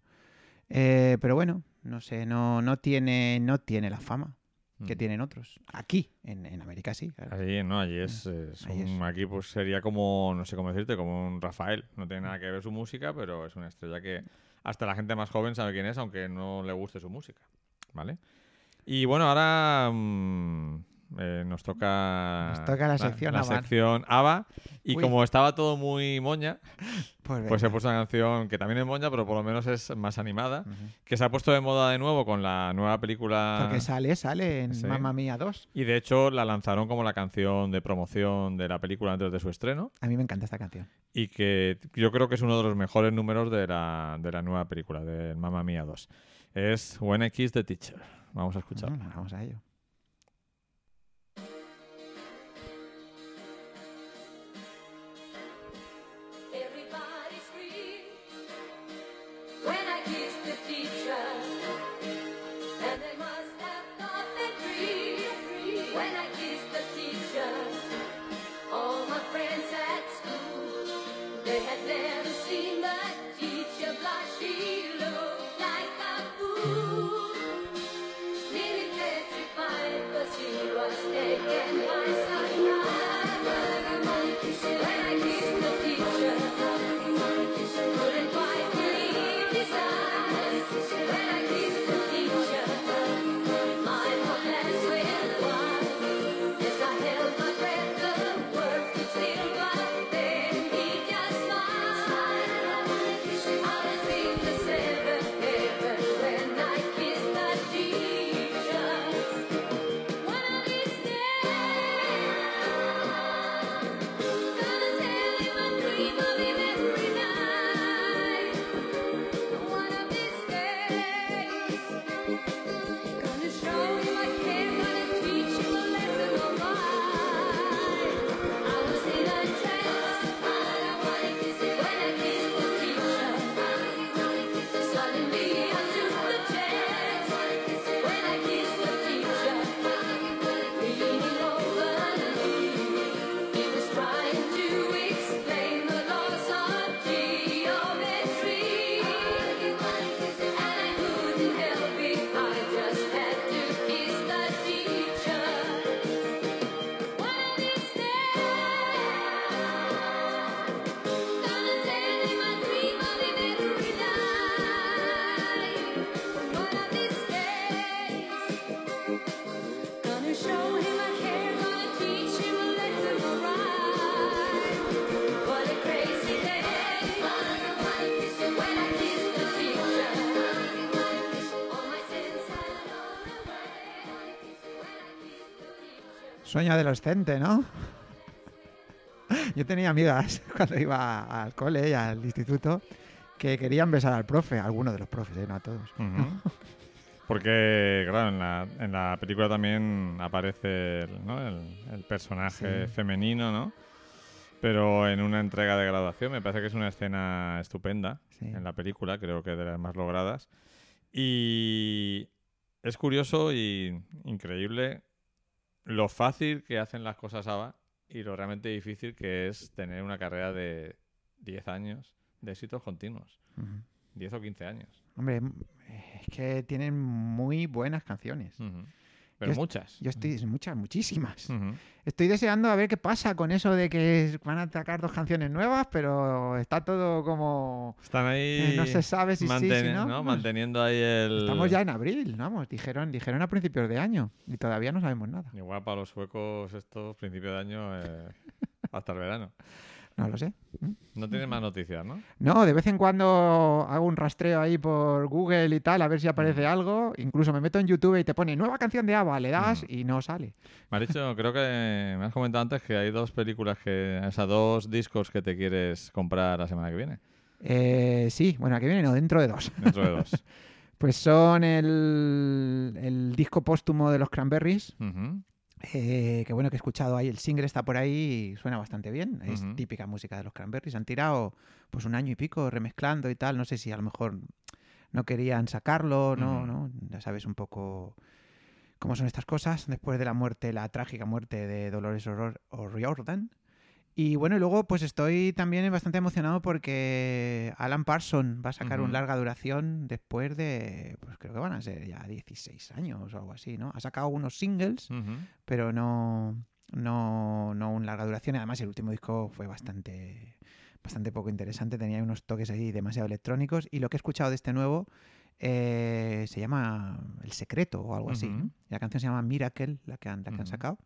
Eh, pero bueno, no sé, no, no, tiene, no tiene la fama que tienen otros. Aquí, en, en América sí. claro. Allí, no, allí es, es Ahí un- aquí pues sería como, no sé cómo decirte, como un Rafael. No tiene nada que ver su música, pero es una estrella que hasta la gente más joven sabe quién es, aunque no le guste su música. ¿Vale? Y bueno, ahora mm, eh, nos toca... Nos toca la sección la ABBA. sección ABBA. Y Uy. como estaba todo muy moña, Pues, Pues he puesto una canción que también es moña, pero por lo menos es más animada, que se ha puesto de moda de nuevo con la nueva película. Porque sale, sale en Sí. Mamma Mía 2. Y de hecho la lanzaron como la canción de promoción de la película antes de su estreno. A mí me encanta esta canción. Y que yo creo que es uno de los mejores números de la, de la nueva película, de Mamma Mía 2. Es When I Kiss the Teacher. Vamos a escuchar. Ujú, Vamos a ello. Sueño adolescente, ¿no? [laughs] Yo tenía amigas [laughs] cuando iba al cole y al instituto que querían besar al profe, a alguno de los profes, ¿eh? no a todos. [laughs] Porque, claro, en la, en la película también aparece el, ¿no? el, el personaje Sí. femenino, ¿no? Pero en una entrega de graduación me parece que es una escena estupenda Sí. en la película, creo que de las más logradas. Y es curioso y increíble lo fácil que hacen las cosas ABBA y lo realmente difícil que es tener una carrera de 10 años de éxitos continuos. Ujú. 10 o 15 años. Hombre, es que tienen muy buenas canciones. Pero Yo muchas. Yo estoy, muchas, muchísimas. Ujú. Estoy deseando a ver qué pasa con eso de que van a atacar dos canciones nuevas, pero está todo como... Están ahí eh, no se sabe si sí, si no. ¿no? Manteniendo ahí el... Estamos ya en abril, vamos, dijeron, dijeron a principios de año y todavía no sabemos nada. Igual para los suecos esto, principio de año, eh, [laughs] hasta el verano. No lo sé. No tienen más noticias, ¿no? No, de vez en cuando hago un rastreo ahí por Google y tal, a ver si aparece algo. Incluso me meto en YouTube y te pone nueva canción de ABBA, le das Mm. y no sale. Me has dicho, creo que me has comentado antes que hay dos películas que, o sea, dos discos que te quieres comprar la semana que viene. Eh, sí, bueno, aquí viene, no, dentro de dos. Dentro de dos. [laughs] Pues son el, el disco póstumo de los Cranberries. Eh, que bueno, que he escuchado ahí, el single está por ahí y suena bastante bien. Es típica música de los Cranberries. Han tirado pues un año y pico remezclando y tal. No sé si a lo mejor no querían sacarlo, no, no. Ya sabes un poco cómo son estas cosas después de la muerte, la trágica muerte de Dolores O'Riordan. Y bueno, y luego pues estoy también bastante emocionado porque Alan Parson va a sacar un Ujú. larga duración después de, pues creo que van a ser ya 16 años o algo así, ¿no? Ha sacado unos singles, pero no, no, no un larga duración. Además el último disco fue bastante, bastante poco interesante, tenía unos toques ahí demasiado electrónicos. Y lo que he escuchado de este nuevo eh, se llama El Secreto o algo así. La canción se llama Miracle, la que han, la que han sacado.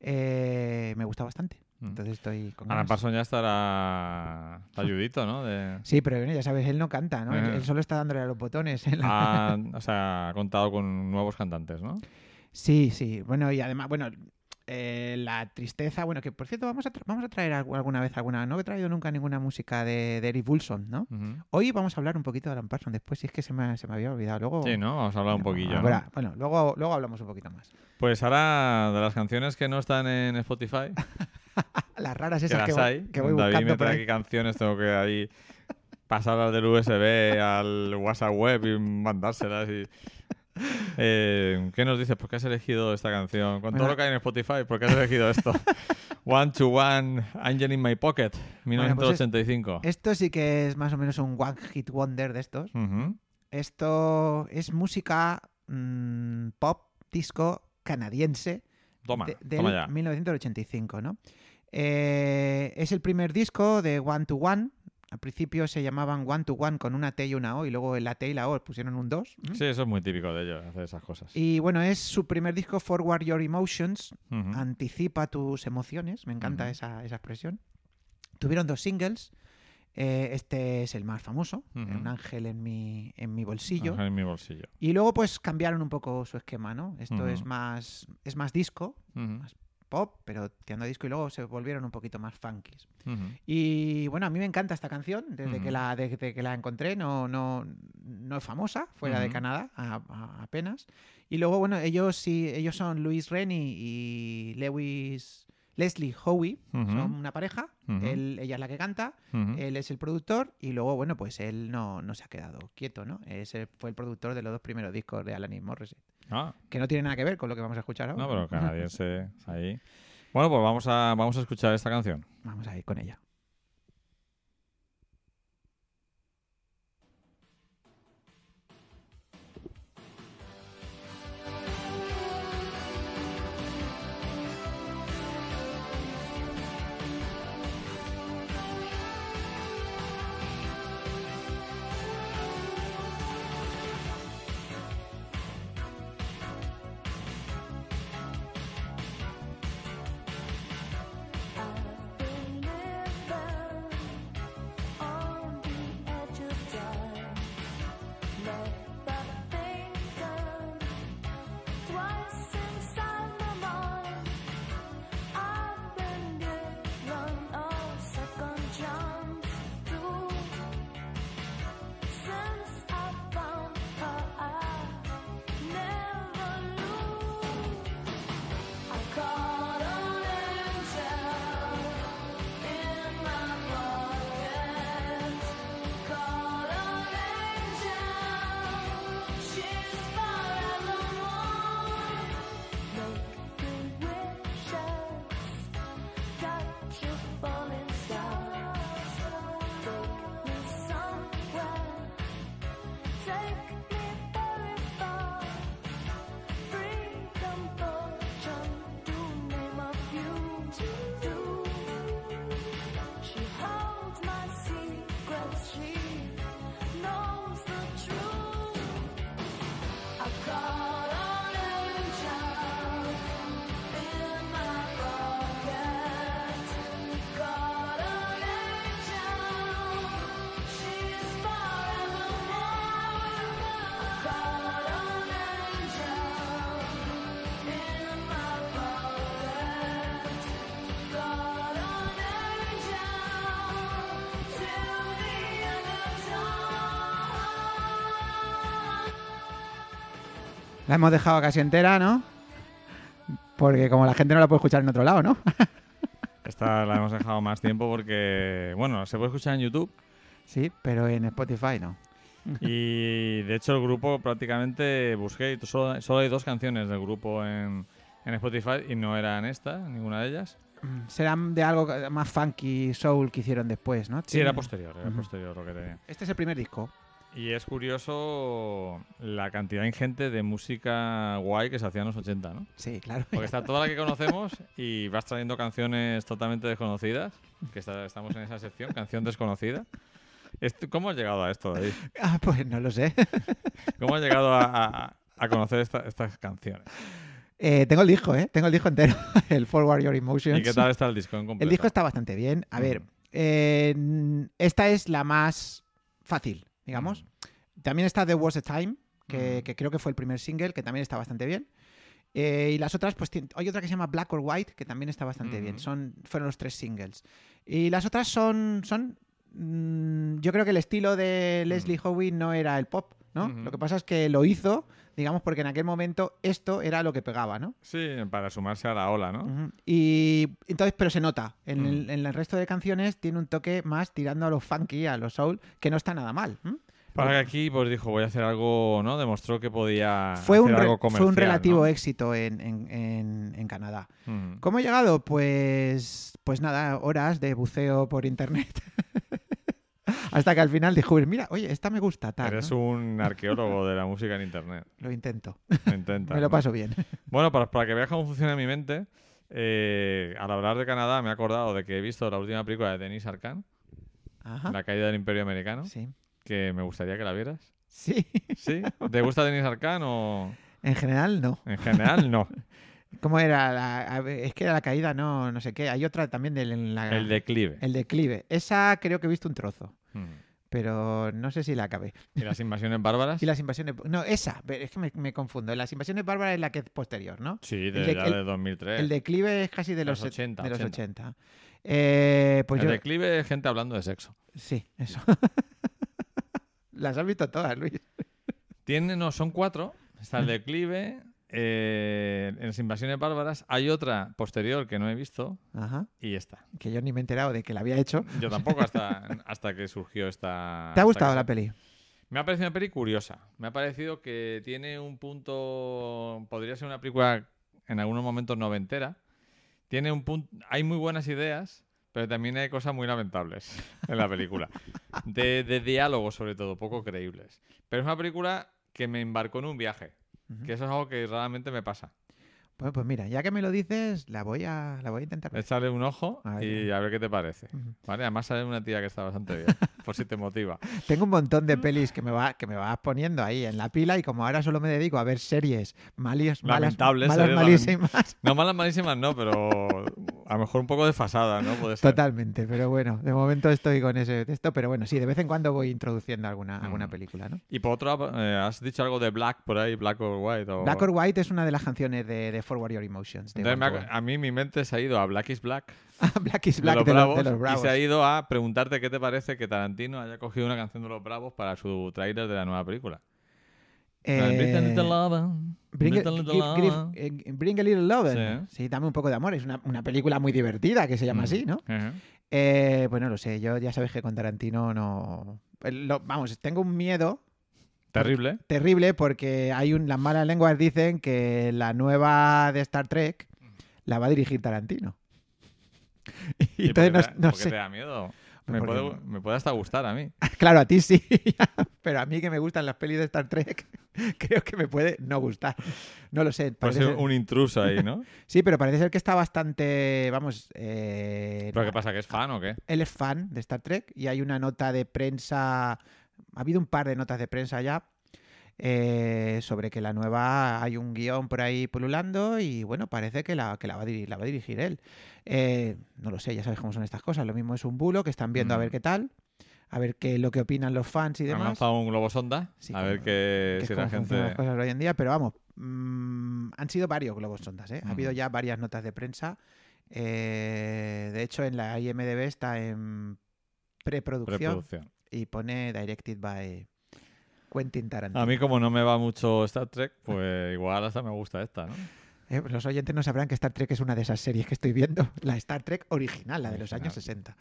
Eh, me gusta bastante. Ujú. Entonces estoy con Alan ganas. Parson ya estará ayudito, ¿no? De- Sí, pero bueno, ya sabes, él no canta, ¿no? Él, Eh. él solo está dándole a los botones. en la- ha, [laughs] o sea, ha contado con nuevos cantantes, ¿no? Sí, sí. Bueno, y además, bueno, eh, la tristeza, bueno, que por cierto, vamos a, vamos a traer algu- alguna vez alguna. No he traído nunca ninguna música de, de Eric Wilson, ¿no? Ujú. Hoy vamos a hablar un poquito de Alan Parsons después, si es que se me, se me había olvidado. Luego, Sí, ¿no? Vamos a hablar un No, poquillo. ¿no? habrá- Bueno, luego, luego hablamos un poquito más. Pues ahora, de las canciones que no están en Spotify, [laughs] Las raras que esas las que, voy, hay, que voy David buscando me trae canciones, tengo que ahí pasarlas del USB al WhatsApp web y mandárselas y... Eh, ¿Qué nos dices? ¿Por qué has elegido esta canción? Con todo lo que hay en Spotify, ¿por qué has elegido esto? [laughs] One to One, Angel in My Pocket, pues es- 1985. Esto sí que es más o menos un one hit wonder de estos. Esto es música mm, pop, disco canadiense Toma, de- del toma ya. 1985, ¿no? Eh, es el primer disco de One to One. Al principio se llamaban One to One con una T y una O y luego la T y la O pusieron un 2. Sí, eso es muy típico de ellos, hacer esas cosas. Y bueno, es su primer disco, Forward Your Emotions, anticipa tus emociones, me encanta esa, esa expresión. Tuvieron dos singles, eh, este es el más famoso. Un ángel en mi, en mi bolsillo. Ajá, en mi bolsillo. Y luego pues cambiaron un poco su esquema, ¿no? Esto es más es más disco, pop, pero tirando a disco y luego se volvieron un poquito más funkies. Y bueno, a mí me encanta esta canción, desde, que, la, desde que la encontré, no, no, no es famosa, fuera de. Canadá, a- a- apenas. Y luego, bueno, ellos sí, ellos son Luis Rennie y Lewis, Leslie Ujú. son una pareja, él, ella es la que canta, él es el productor y luego, bueno, pues él no, no se ha quedado quieto, ¿no? Ese fue el productor de los dos primeros discos de Alanis Morissette, Ah, que no tiene nada que ver con lo que vamos a escuchar ahora. no, pero canadiense ahí. Bueno, pues vamos a, vamos a escuchar esta canción. Vamos a ir con ella. La hemos dejado casi entera, ¿no? Porque como la gente no la puede escuchar en otro lado, ¿no? [laughs] Esta la hemos dejado más tiempo porque, bueno, se puede escuchar en YouTube Sí, pero en Spotify no. y de hecho el grupo prácticamente busqué y solo, solo hay dos canciones del grupo en, en Spotify y no eran estas, ninguna de ellas. Mm, Serán de algo más funky, soul que hicieron después, ¿no? Sí, era posterior, era posterior lo que tenía. Este es el primer disco. Y es curioso la cantidad ingente de música guay que se hacía en los 80, ¿no? Sí, claro. Porque está toda la que conocemos y vas trayendo canciones totalmente desconocidas, que está- estamos en esa sección, canción desconocida. ¿Cómo has llegado a esto, David? [laughs] Ah, pues no lo sé. [laughs] ¿Cómo has llegado a, a- a conocer esta- estas canciones? Eh, tengo el disco, ¿eh? Tengo el disco entero. [laughs] el Forward Your Emotions. ¿Y qué tal está el disco en completo? El disco está bastante bien. A ver, Ujú. eh, mm, esta es la más fácil, digamos. También está The Was a Time, que, creo que fue el primer single, que también está bastante bien. Eh, y las otras, pues hay otra que se llama Black or White, que también está bastante bien. Son, fueron los tres singles. Y las otras son, son mm, yo creo que el estilo de Leslie Howe no era el pop, ¿no? Lo que pasa es que lo hizo, digamos, porque en aquel momento esto era lo que pegaba, ¿no? Sí, para sumarse a la ola, ¿no? Y entonces, pero se nota. En, el, en el resto de canciones tiene un toque más tirando a lo funky, a lo soul, que no está nada mal. Para que aquí, pues dijo, voy a hacer algo, ¿no? Demostró que podía Fue hacer un, algo fue un comercial, relativo ¿no? éxito en, en- en- en Canadá. ¿Cómo he llegado? Pues, pues nada, horas de buceo por internet. [laughs] Hasta que al final descubres, mira, oye, esta me gusta, tal. Eres ¿no? un [laughs] arqueólogo de la música en internet. Lo intento. Lo intentas, [laughs] me lo ¿no? paso bien. Bueno, para, para que veas cómo funciona mi mente, eh, al hablar de Canadá me he acordado de que he visto la última película de Denis Arcand. La caída del Imperio Americano, Sí. que me gustaría que la vieras. Sí. ¿Sí? ¿Te gusta Denis Arcand o En general, no. en general no? [laughs] ¿Cómo era? La, es que era la caída, no, no sé qué. Hay otra también del en la- El declive. el declive. Esa creo que he visto un trozo. Mm. pero no sé si la acabé. ¿Y las invasiones bárbaras? [laughs] Y las invasiones... No, esa, es que me, me confundo. Las invasiones bárbaras es la que es posterior, ¿no? Sí, de, de- ya el- de 2003. El declive es casi de los, Los 80, de los 80. 80. Eh, pues El yo... declive es gente hablando de sexo. Sí, eso. [laughs] las has visto todas, Luis. Tiene, no, son cuatro. Está el declive, eh, en las invasiones bárbaras. Hay otra posterior que no he visto Ajá. y esta. Que yo ni me he enterado de que la había hecho. Yo tampoco hasta, [laughs] hasta que surgió esta... ¿Te ha gustado la peli? Me ha parecido una peli curiosa. Me ha parecido que tiene un punto. Podría ser una película en algunos momentos noventera. Tiene un punto. Hay muy buenas ideas, pero también hay cosas muy lamentables [laughs] en la película. De, de diálogos, sobre todo, poco creíbles. Pero es una película que me embarcó en un viaje. Que eso es algo que raramente me pasa. Pues, pues mira, ya que me lo dices, la voy a, la voy a intentar ver. Échale un ojo y a ver qué te parece. ¿Vale? Además sale una tía que está bastante bien, [laughs] por si te motiva. Tengo un montón de pelis que me, va, que me vas poniendo ahí en la pila y como ahora solo me dedico a ver series malis, malas, malas series malísimas. No malas malísimas, no, pero a lo mejor un poco desfasada, ¿no? Puede ser. Totalmente, pero bueno, de momento estoy con ese texto, pero bueno, sí, de vez en cuando voy introduciendo alguna, alguna Mm. película, ¿no? Y por otro lado, eh, has dicho algo de Black por ahí, Black or White. O... Black or White es una de las canciones de, de Forward Your Emotions. de Entonces a mí mi mente se ha ido a Black is Black, Ah, [laughs] Black is de Black los de, los- Bravos, de los Bravos. y se ha ido a preguntarte qué te parece que Tarantino haya cogido una canción de los Bravos para su tráiler de la nueva película. Eh, little Bring, a, little, give- give- eh, Bring a Little Love. Sí. Sí. dame un poco de amor. Es una, una película muy divertida que se llama Mm. así, ¿no? Ajá. Eh, bueno, lo sé, yo ya sabes que con Tarantino no... lo- vamos, tengo un miedo Terrible. terrible porque hay un, las malas lenguas dicen que la nueva de Star Trek la va a dirigir Tarantino. [laughs] Y ¿Y por qué entonces te no, da- no por qué sé. te da miedo? Me Porque- puede, me puede hasta gustar a mí. [laughs] Claro, a ti sí, [laughs] pero a mí que me gustan las pelis de Star Trek, [laughs] creo que me puede no gustar. No lo sé. Puede parece ser ser- un intruso ahí, ¿no? Sí, pero parece ser que está bastante, vamos, eh, ¿Pero qué pasa? ¿Que es fan o qué? él es fan de Star Trek y hay una nota de prensa, ha habido un par de notas de prensa ya eh, sobre que la nueva, hay un guion por ahí pululando y bueno, parece que la, que la, va, a dirigir, la va a dirigir él. Eh, no lo sé, ya sabes cómo son estas cosas, lo mismo es un bulo que están viendo a ver Mm. qué tal, a ver qué lo que opinan los fans y Han demás. lanzado un globo sonda Sí, a ver qué, que es si la funcionan gente... las cosas hoy en día, pero vamos, mm, han sido varios globos sondas, ¿eh? Ha habido ya varias notas de prensa. eh, de hecho, en la IMDB está en preproducción Preproducción. y pone directed by Quentin Tarantino. A mí, como no me va mucho Star Trek, pues [laughs] igual hasta me gusta esta, ¿no? Eh, los oyentes no sabrán que Star Trek es una de esas series que estoy viendo. [laughs] La Star Trek original, la de los años 60.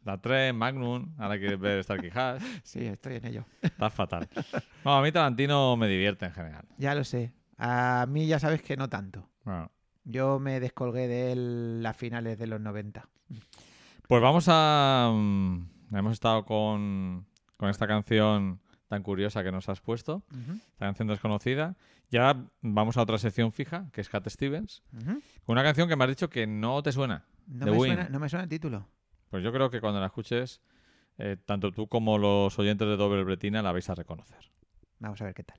Star Trek, Magnum, ahora quieres ver Starkey Hash, [laughs] Sí, estoy en ello. está fatal. Bueno, a mí Tarantino me divierte en general. Ya lo sé. A mí ya sabes que no tanto. Bueno, Yo me descolgué de él a finales de los 90. Pues vamos a... mm, hemos estado con, con esta canción tan curiosa que nos has puesto, esta canción desconocida. Ya vamos a otra sección fija, que es Cat Stevens, con una canción que me has dicho que no te suena. No, The me Win. suena, no me suena el título. Pues yo creo que cuando la escuches, eh, tanto tú como los oyentes de Doble Bretina la vais a reconocer. Vamos a ver qué tal.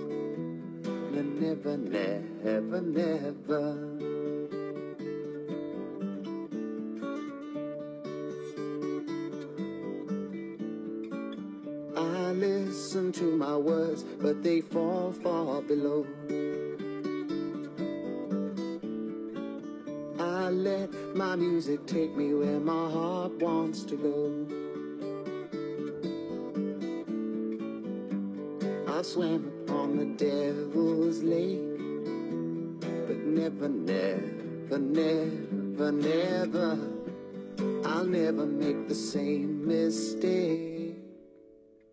No, never, never, never. I listen to my words, but they fall far below. I let my music take me where my heart wants to go. I swam upon the devil's lake, but never, never, never, never, I'll never make the same mistake.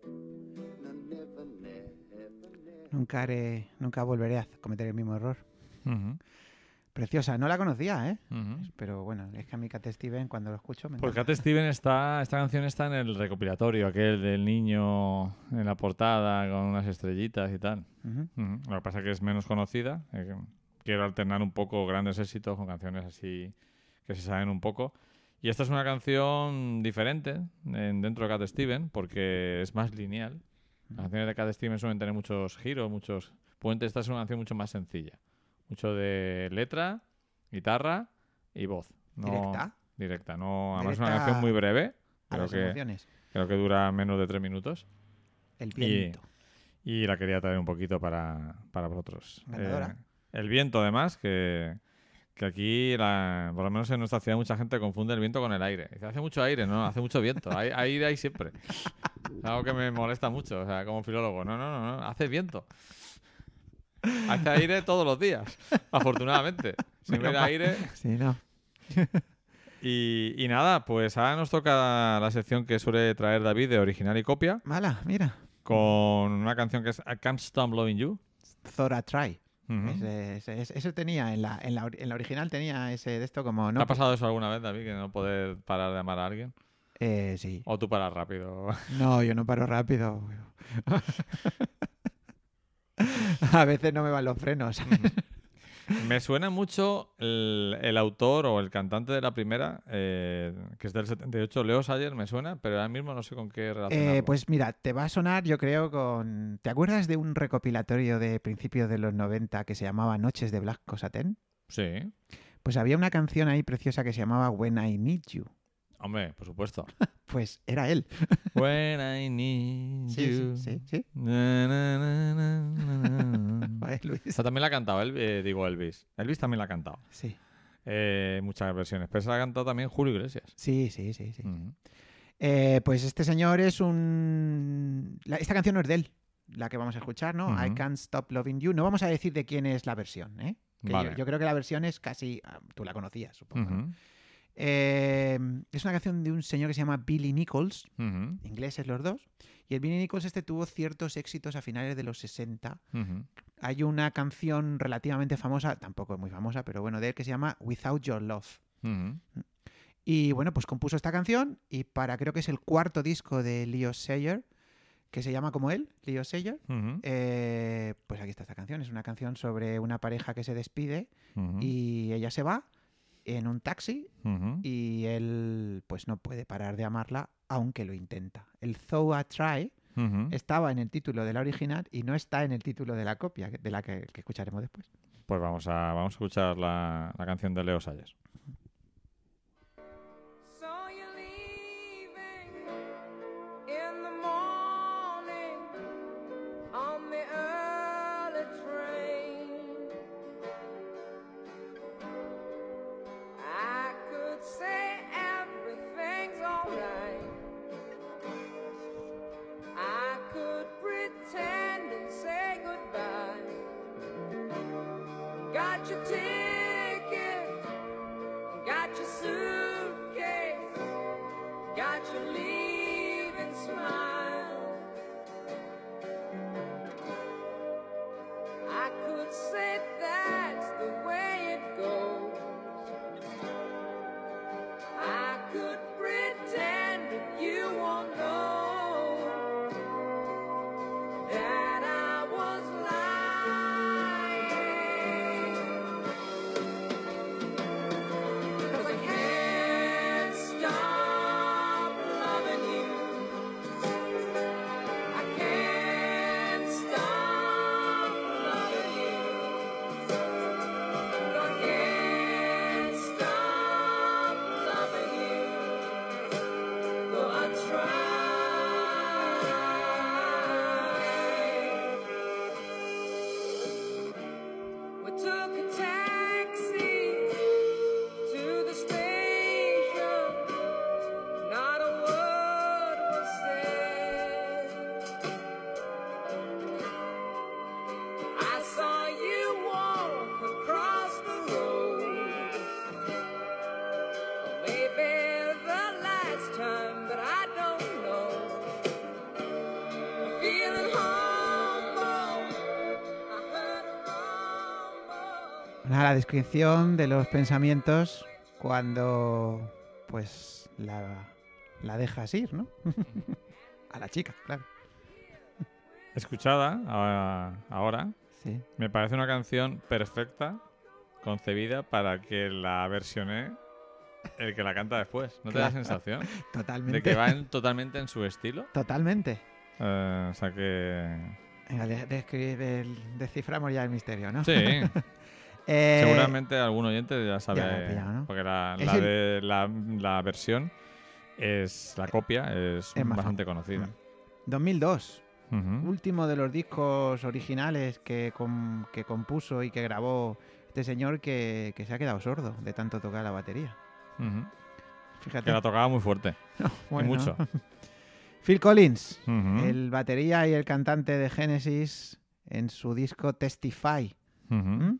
No, never, never, never. Nunca, haré, nunca volveré a cometer el mismo error. Preciosa. No la conocía, ¿eh? Pero bueno, es que a mí Cat Steven cuando lo escucho me Pues. Cat Steven está, esta canción está en el recopilatorio, aquel del niño en la portada con unas estrellitas y tal. Ujú. Ujú. Lo que pasa es que es menos conocida. eh, quiero alternar un poco grandes éxitos con canciones así que se saben un poco. Y esta es una canción diferente en- dentro de Cat Steven porque es más lineal. Las canciones de Cat Steven suelen tener muchos giros, muchos puentes. Esta es una canción mucho más sencilla. Mucho de letra, guitarra y voz. No- ¿Directa? Directa. No, además es una canción muy breve. Creo que, creo que dura menos de tres minutos. El viento. Y la quería traer un poquito para, para vosotros. Eh, el viento, además, que, que aquí, la- por lo menos en nuestra ciudad, mucha gente confunde el viento con el aire. Dice, hace mucho aire, no, hace mucho viento. Hay, aire hay siempre. Es algo que me molesta mucho, o sea, como filólogo. No, no, no, no, hace viento. Hace aire todos los días, afortunadamente. Menos mal. aire. Sí, no. Y, y nada, pues ahora nos toca la sección que suele traer David de original y copia, Mala, mira. con una canción que es I Can't Stop Loving You. Zora Try. Ujú. Ese, ese- ese- ese tenía, en la, en, la, en la original tenía ese de esto como... ¿Te No, ha pasado eso alguna vez, David, que no poder parar de amar a alguien? Eh, sí. ¿O tú paras rápido? No, yo no paro rápido. [laughs] [laughs] A veces no me van los frenos. Me suena mucho el, el autor o el cantante de la primera, eh, que es del 78, Leo Sayer, me suena, pero ahora mismo no sé con qué. Eh, pues mira, te va a sonar, yo creo, con... ¿Te acuerdas de un recopilatorio de principios de los 90 que se llamaba Noches de Black Cosatén? Sí. Pues había una canción ahí preciosa que se llamaba When I Need You. Hombre, por supuesto. [laughs] Pues era él. [laughs] When I need Sí, you. sí, sí, sí. Na, na, na, na, na, na. Vale, Luis. Esta también la ha cantado, Elvis, eh, digo Elvis. Elvis también la ha cantado. Sí, Eh, muchas versiones. Pero esa la ha cantado también Julio Iglesias. sí, sí, sí. sí. Eh, pues este señor es un... la- esta canción no es de él, la que vamos a escuchar, ¿no? I. Can't Stop Loving You. No vamos a decir de quién es la versión, ¿eh? Que Vale. yo, yo creo que la versión es casi... ah, Tú la conocías, supongo. ¿no? Eh, es una canción de un señor que se llama Billy Nichols, Ujú. ingleses los dos. Y el Billy Nichols este tuvo ciertos éxitos a finales de los 60. Ujú. Hay una canción relativamente famosa, tampoco es muy famosa, pero bueno, de él que se llama Without Your Love. Y bueno, pues compuso esta canción y para creo que es el cuarto disco de Leo Sayer, que se llama como él, Leo Sayer. Eh, pues aquí está esta canción. Es una canción sobre una pareja que se despide y ella se va en un taxi y él pues no puede parar de amarla aunque lo intenta. El Though I Try estaba en el título de la original y no está en el título de la copia, de la que, que escucharemos después. Pues vamos a, vamos a escuchar la, la canción de Leo Sayers. Descripción de los pensamientos cuando pues la, la dejas ir, ¿no? [laughs] A la chica, claro. Escuchada ahora, Sí. me parece una canción perfecta, concebida para que la versione el que la canta después. ¿No te da la sensación [laughs] Totalmente. de que va en- totalmente en su estilo? Totalmente. Eh, o sea que... Venga, desciframos ya el misterio, ¿no? Sí, [laughs] Eh, seguramente algún oyente ya sabe. ya pillado, ¿no? Porque la, la el- de, la, la versión es... La copia es, bastante conocida. Mm. 2002. Ujú. Último de los discos originales que, com- que compuso y que grabó este señor que, que se ha quedado sordo de tanto tocar la batería. Fíjate. Que la tocaba muy fuerte. [laughs] Bueno. mucho. [laughs] Phil Collins, el batería y el cantante de Genesis en su disco Testify. ¿Mm?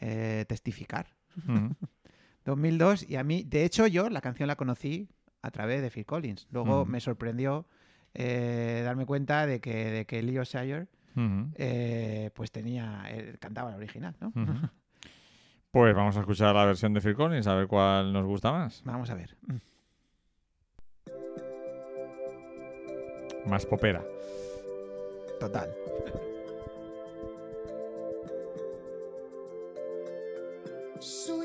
Eh, testificar. Ujú. [laughs] 2002 y a mí, de hecho yo la canción la conocí a través de Phil Collins. Luego me sorprendió eh, darme cuenta de que, de que Leo Sayer Ujú. eh, pues tenía, cantaba la original, ¿no? Pues vamos a escuchar la versión de Phil Collins, a ver cuál nos gusta más. Vamos a ver. Más popera. Total. So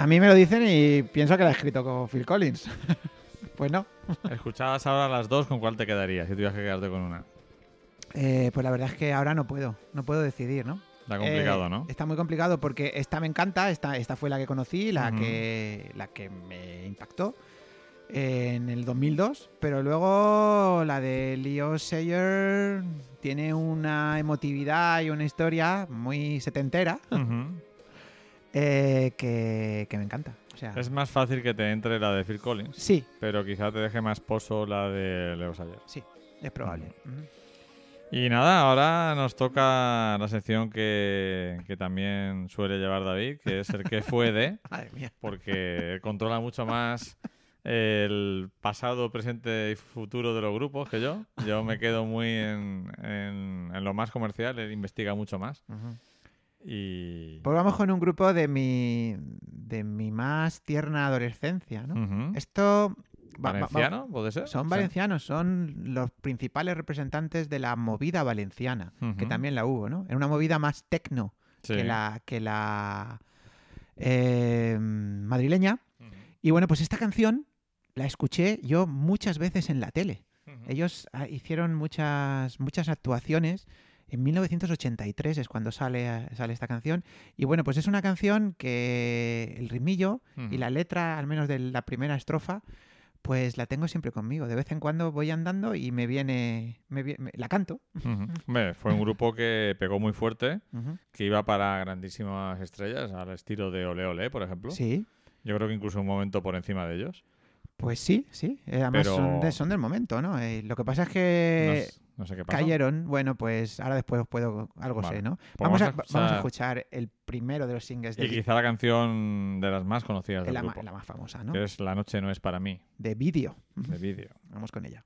A mí me lo dicen y pienso que la ha escrito con Phil Collins. [laughs] pues no. Escuchadas ahora las dos, ¿con cuál te quedarías si tuvieras que quedarte con una? Eh, pues la verdad es que ahora no puedo. No puedo decidir, ¿no? Está complicado, Eh, ¿no? Está muy complicado porque esta me encanta, esta, esta fue la que conocí, la, que, la que me impactó en el 2002, pero luego la de Leo Sayer tiene una emotividad y una historia muy setentera. Eh, que, que me encanta. O sea, Es más fácil que te entre la de Phil Collins, sí, pero quizá te deje más pozo la de Leo Sayer. sí, es probable. Ujú. Y nada, ahora nos toca la sección que, que también suele llevar David, que es el que [laughs] fue de, Madre mía. porque controla mucho más el pasado, presente y futuro de los grupos que yo. Yo me quedo muy en, en- en lo más comercial, él investiga mucho más. Ujú. Y... Pues vamos con un grupo de mi, de mi más tierna adolescencia, ¿no? Esto... ¿Puede ser? Son Sí. valencianos, son los principales representantes de la movida valenciana, que también la hubo, ¿no? Era una movida más tecno Sí. que la, que la eh, madrileña. Y bueno, pues esta canción la escuché yo muchas veces en la tele. Ellos ah, hicieron muchas, muchas actuaciones. En 1983 es cuando sale, sale esta canción. Y bueno, pues es una canción que el ritmillo y la letra, al menos de la primera estrofa, pues la tengo siempre conmigo. De vez en cuando voy andando y me viene, me me- la canto. [laughs] Hombre, fue un grupo que pegó muy fuerte, que iba para grandísimas estrellas, al estilo de Ole Ole, por ejemplo. Sí, Yo creo que incluso un momento por encima de ellos. pues sí, sí. Eh, Además Pero- son, de- son del momento, ¿no? Eh, lo que pasa es No, que no sé qué pasó. cayeron. Bueno, pues ahora después puedo, algo Vale. sé, ¿no? Pues Vamos, a, a vamos a escuchar- escuchar el primero de los singles de, Y quizá la canción de las más conocidas del la, grupo, la más famosa, ¿no? que es La noche no es para mí, De vídeo. de vídeo. Vamos con ella.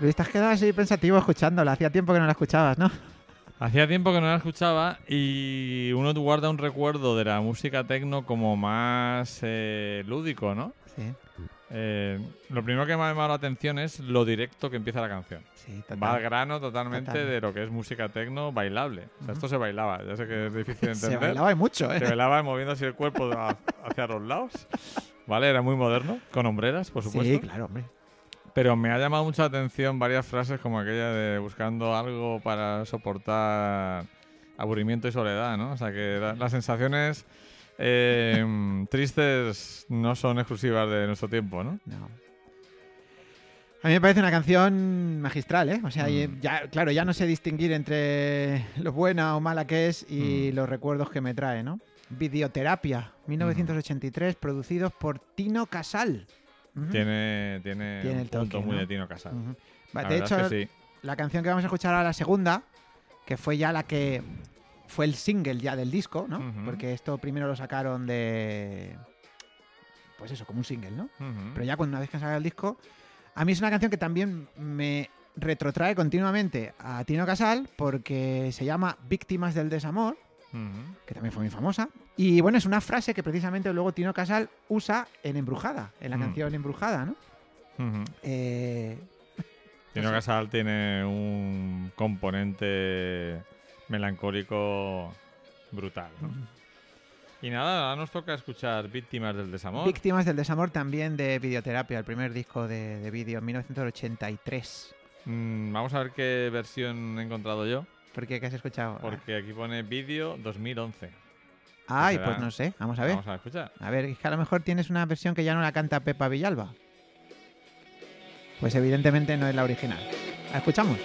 Luis, te has quedado así pensativo escuchándola. Hacía tiempo que no la escuchabas, ¿no? Hacía tiempo que no la escuchaba y uno guarda un recuerdo de la música tecno como más eh, lúdico, ¿no? Sí, Eh, lo primero que me ha llamado la atención es lo directo que empieza la canción. sí, total. Va al grano totalmente Total. de lo que es música tecno bailable. O sea, esto se bailaba, ya sé que es difícil de [laughs] Se entender. bailaba y mucho, Se ¿eh? bailaba moviendo así el cuerpo hacia los lados. ¿Vale? Era muy moderno, con hombreras, por supuesto. Sí, claro, hombre. Pero me ha llamado mucha atención varias frases como aquella de buscando algo para soportar aburrimiento y soledad, ¿no? O sea que la- las sensaciones eh, [laughs] tristes no son exclusivas de nuestro tiempo, ¿no? No. A mí me parece una canción magistral, ¿eh? O sea, Mm. ya, claro, ya no sé distinguir entre lo buena o mala que es y Mm. los recuerdos que me trae, ¿no? Videoterapia, 1983, producidos por Tino Casal. Tiene, tiene, Tiene un el punto toque, muy ¿no? de Tino Casal. De hecho, es que sí. la canción que vamos a escuchar ahora, la segunda, que fue ya la que fue el single ya del disco, ¿no? Porque esto primero lo sacaron de... Pues eso, como un single, ¿no? Pero ya cuando una vez que salga el disco, a mí es una canción que también me retrotrae continuamente a Tino Casal porque se llama Víctimas del Desamor, Que también fue muy famosa. Y bueno, es una frase que precisamente luego Tino Casal usa en Embrujada, en la Mm. canción Embrujada, ¿no? Eh, [laughs] Tino. Casal tiene un componente melancólico brutal. ¿no? Y nada, ahora nos toca escuchar Víctimas del Desamor. Víctimas del Desamor también de Videoterapia, el primer disco de, de vídeo en 1983. Mm, vamos a ver qué versión he encontrado yo, ¿Por qué? ¿Qué has escuchado? porque aquí pone vídeo 2011. Ay, será? pues no sé, vamos a ver. Vamos a escuchar. A ver, es que a lo mejor tienes una versión que ya no la canta Pepa Villalba. Pues evidentemente no es la original. ¿La escuchamos?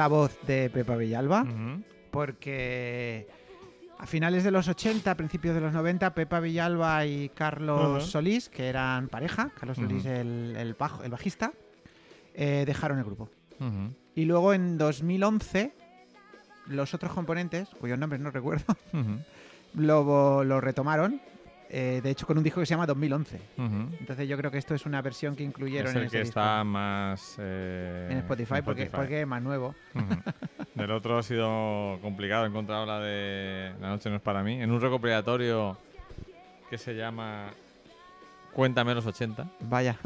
La voz de Pepa Villalba, porque a finales de los 80, principios de los 90, Pepa Villalba y Carlos. Solís, que eran pareja, Carlos. Solís el, el bajo- el bajista, eh, dejaron el grupo. Y luego en 2011, los otros componentes, cuyos nombres no recuerdo, [laughs] lo, lo retomaron, eh, de hecho con un disco que se llama 2011. Ujú. Entonces yo creo que esto es una versión que incluyeron Es en el ese que disco. está más eh, en Spotify, porque, porque es más nuevo. Ujú. Del otro ha sido complicado encontrar la de La noche no es para mí. En un recopilatorio que se llama Cuéntame los 80. Vaya.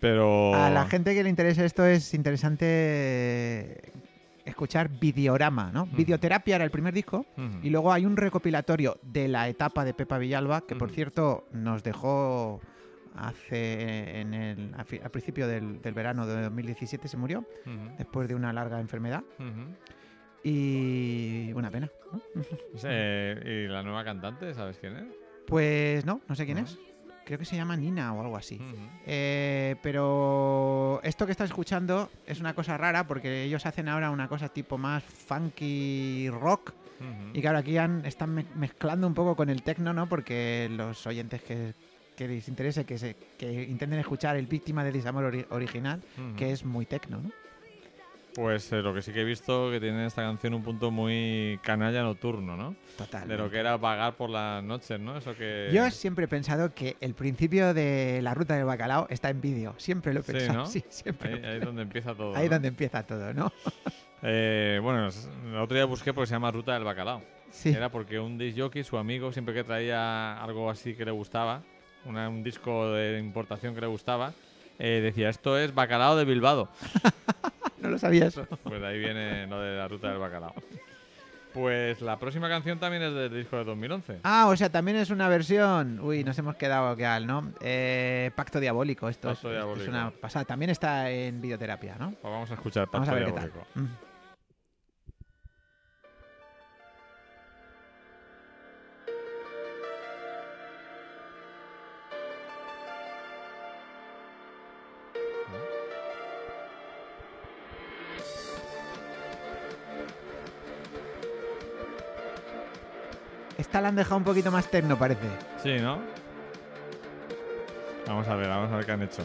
Pero. A la gente que le interese esto es interesante escuchar Videorama, ¿no? Ujú. Videoterapia era el primer disco y luego hay un recopilatorio de la etapa de Pepa Villalba que por cierto nos dejó hace en el a principio del, del verano de 2017 se murió después de una larga enfermedad y una pena. ¿no? [laughs] ¿Y la nueva cantante? ¿Sabes quién es? Pues no, no sé quién ¿No? es. Creo que se llama Nina o algo así. Eh, pero esto que estás escuchando es una cosa rara porque ellos hacen ahora una cosa tipo más funky rock y claro, aquí han- están me- mezclando un poco con el techno, ¿no? Porque los oyentes que, que les interese que, se, que intenten escuchar el Víctima de Desamor ori- original, que es muy techno, ¿no? Pues eh, lo que sí que he visto que tiene esta canción un punto muy canalla nocturno, ¿no? Total. De lo que era vagar por las noches, ¿no? Eso que. Yo siempre he pensado que el principio de la ruta del bacalao está en vídeo. Siempre lo he Sí, pensado. ¿no? [laughs] Sí, siempre. Ahí, ahí es donde empieza todo. Ahí ¿no? donde empieza todo, ¿no? [laughs] Eh, bueno, el otro día busqué porque se llama Ruta del Bacalao. Sí. Era porque un disc jockey, su amigo, siempre que traía algo así que le gustaba, una- un disco de importación que le gustaba, eh, decía, esto es Bacalao de Bilbao. [laughs] No lo sabía eso. Pues de ahí viene lo de la Ruta del Bacalao. Pues la próxima canción también es del disco de 2011. Ah, o sea, también es una versión. Uy, nos hemos quedado que al, ¿no? Eh, Pacto Diabólico, esto es- Pacto es, Diabólico. es una pasada. También está en videoterapia, ¿no? Pues vamos a escuchar Vamos a Pacto qué tal. Diabólico. Mm. Esta la han dejado un poquito más tecno, parece. Sí, ¿no? Vamos a ver, vamos a ver qué han hecho.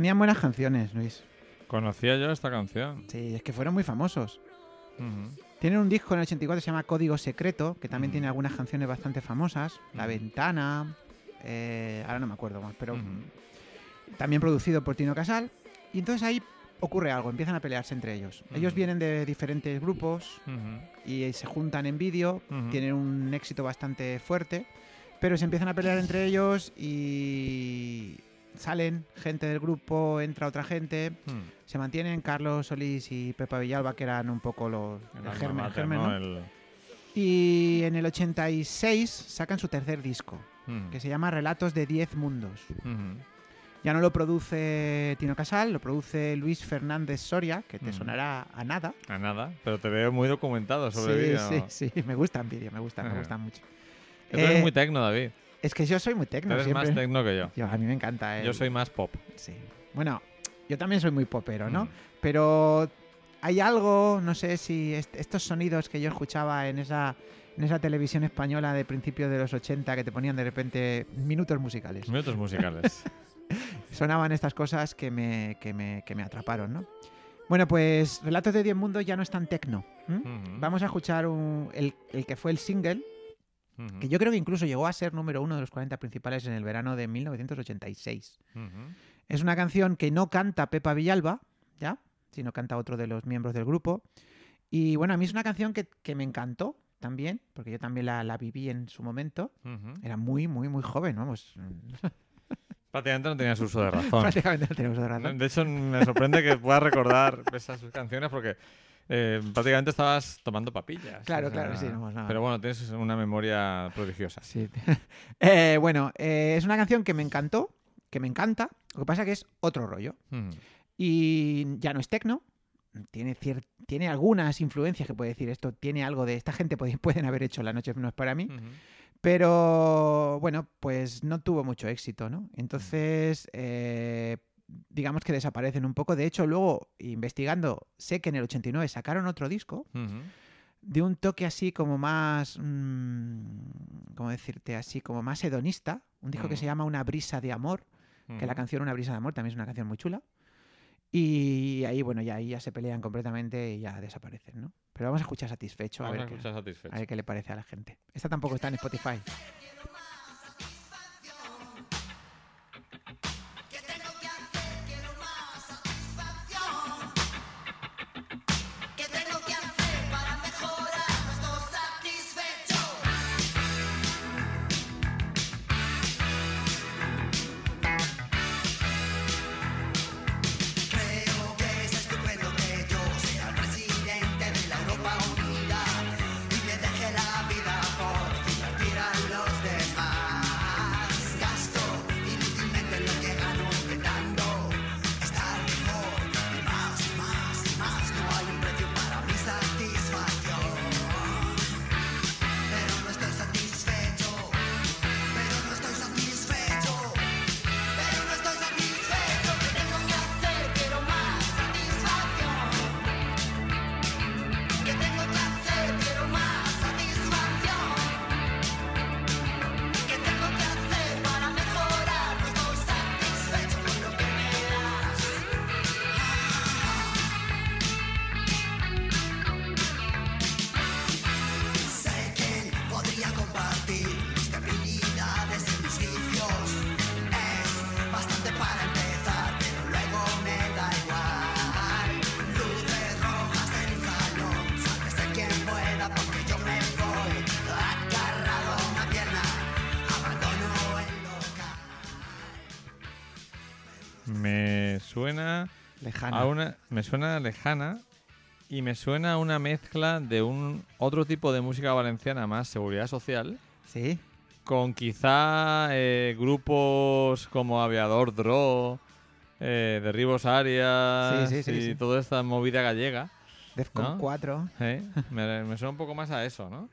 Tenían buenas canciones, Luis. Conocía yo esta canción. Sí, es que fueron muy famosos. Tienen un disco en el 84 que se llama Código Secreto, que también tiene algunas canciones bastante famosas. La. Ventana, eh, ahora no me acuerdo más, pero también producido por Tino Casal. Y entonces ahí ocurre algo, empiezan a pelearse entre ellos. Ellos vienen de diferentes grupos y se juntan en vídeo, tienen un éxito bastante fuerte, pero se empiezan a pelear entre ellos y salen gente del grupo, entra otra gente, Hmm. se mantienen Carlos Solís y Pepa Villalba, que eran un poco los El el alma germen, mater, germen, ¿no? ¿no? El- Y en el 86 sacan su tercer disco, Hmm. que se llama Relatos de 10 Mundos. Ujú. Ya no lo produce Tino Casal, lo produce Luis Fernández Soria, que te Ujú. sonará a nada. A nada, pero te veo muy documentado sobre sí, vídeo. sí, sí, me gustan vídeos, me gustan, me gustan mucho. Eres Eh, muy tecno, David. Es que yo soy muy tecno eres siempre. más tecno que yo. Yo, a mí me encanta. el- Yo soy más pop. Sí. Bueno, yo también soy muy popero, ¿no? Mm. Pero hay algo, no sé si est- estos sonidos que yo escuchaba en esa, en esa televisión española de principios de los 80 que te ponían de repente minutos musicales. Minutos musicales. [laughs] Sonaban estas cosas que me, que me, que me atraparon, ¿no? Bueno, pues Relatos de 10 Mundos ya no es tan tecno. Vamos a escuchar un- el, el que fue el single, Que yo creo que incluso llegó a ser número uno de los 40 principales en el verano de 1986. Ujú. Es una canción que no canta Pepa Villalba, ¿ya? Sino canta otro de los miembros del grupo. Y bueno, a mí es una canción que, que me encantó también, porque yo también la, la viví en su momento. Ujú. Era muy, muy, muy joven, vamos. [laughs] Prácticamente no tenías uso de [laughs] razón. Prácticamente no tenemos otra razón. De hecho, me sorprende que puedas recordar esas canciones porque eh, prácticamente estabas tomando papillas. Claro, claro, sí, no, no. Pero bueno, tienes una memoria prodigiosa. Sí. [laughs] Eh, bueno, eh, es una canción que me encantó, que me encanta. Lo que pasa que es otro rollo. Y ya no es tecno. Tiene, tiene algunas influencias que puede decir esto. Tiene algo de esta gente puede- [laughs] pueden haber hecho La Noche no es para mí. Pero bueno, pues no tuvo mucho éxito, ¿no? Entonces, eh, digamos que desaparecen un poco. De hecho, luego, investigando, sé que en el 89 sacaron otro disco de un toque así como más, mm, ¿cómo decirte? Así como más hedonista. Un disco que se llama Una brisa de amor, que la canción Una brisa de amor también es una canción muy chula. Y ahí, bueno, ya ahí ya se pelean completamente y ya desaparecen, ¿no? Pero vamos a escuchar satisfecho, a Vamos a ver, qué, escuchar satisfecho. a ver qué le parece a la gente. Esta tampoco está en Spotify. [laughs] me suena lejana y me suena una mezcla de un otro tipo de música valenciana más seguridad social Sí. con quizá eh, grupos como Aviador Dro, eh, Derribos Arias Sí, sí, sí, y toda esta movida gallega. Defcon ¿No? 4. ¿eh? Me, me suena un poco más a eso, ¿no?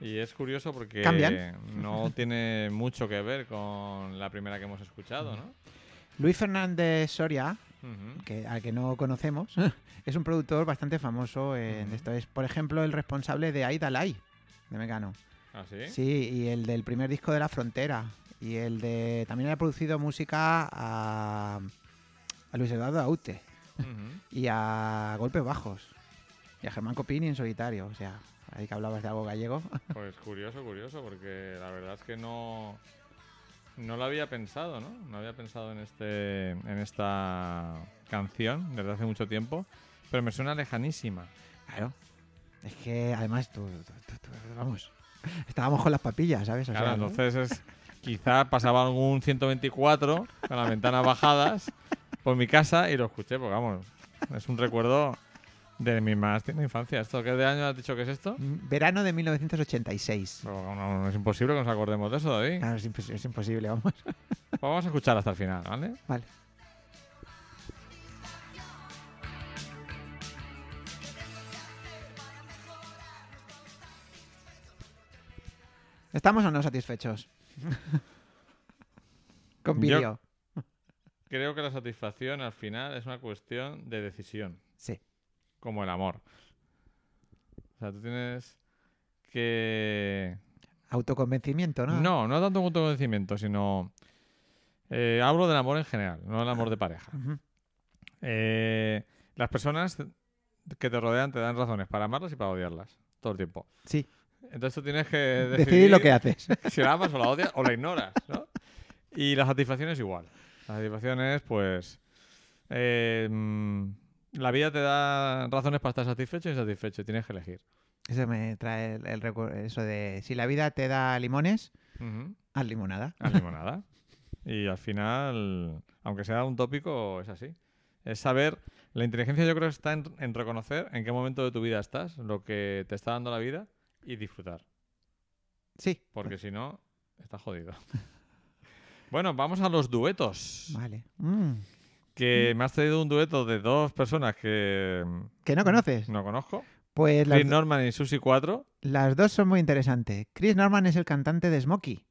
Y es curioso porque Cambian. no [laughs] tiene mucho que ver con la primera que hemos escuchado, ¿no? Luis Fernández Soria, Que, al que no conocemos, [laughs] es un productor bastante famoso en esto. Es, por ejemplo, el responsable de Aida Lai, de Mecano. ¿Ah, sí? Sí, y el del primer disco de La Frontera. Y el de. También ha producido música a, a Luis Eduardo Aute [laughs] y a Golpes Bajos. Y a Germán Copini en solitario. O sea, ahí que hablabas de algo gallego. Pues curioso, curioso, porque la verdad es que no, no lo había pensado, ¿no? No había pensado en este, en esta canción desde hace mucho tiempo, pero me suena lejanísima. Claro. Es que además tú, tú- tú- vamos, estábamos con las papillas, ¿sabes? O Claro, sea, ¿no? entonces es, quizá pasaba algún 124 con las ventanas bajadas por mi casa y lo escuché, porque vamos, es un recuerdo de mi más tierna infancia. ¿Esto qué de año has dicho que es esto? Mm, Verano de 1986. Pero no, no es imposible que nos acordemos de eso, David. Claro, es, impos- es imposible, vamos. [laughs] Vamos a escuchar hasta el final, ¿vale? Vale. ¿Estamos o no satisfechos? [laughs] Con Yo- vídeo. Creo que la satisfacción al final es una cuestión de decisión, Sí. Como el amor. O sea, tú tienes que... Autoconvencimiento, ¿no? No, no tanto un autoconocimiento, sino... eh, hablo del amor en general, no del amor de pareja. Eh, las personas que te rodean te dan razones para amarlas y para odiarlas, todo el tiempo. Sí. Entonces tú tienes que decidir, Decidir lo que haces. [laughs] si la amas o la odias o la ignoras, ¿no? Y la satisfacción es igual. La satisfacción es, pues... eh, mm, la vida te da razones para estar satisfecho y insatisfecho. Tienes que elegir. Eso me trae el, el eso de si la vida te da limones, Ujú. haz limonada. Haz limonada. y al final, aunque sea un tópico, es así. Es saber... La inteligencia yo creo que está en, en reconocer en qué momento de tu vida estás, lo que te está dando la vida y disfrutar. Sí. Porque si no, estás jodido. [laughs] bueno, vamos a los duetos. Vale. Mm. Que me has traído un dueto de dos personas que mm, ¿Que no conoces? no conozco. Pues las, Chris Norman y Susi 4. las dos son muy interesantes. Chris Norman es el cantante de Smokey.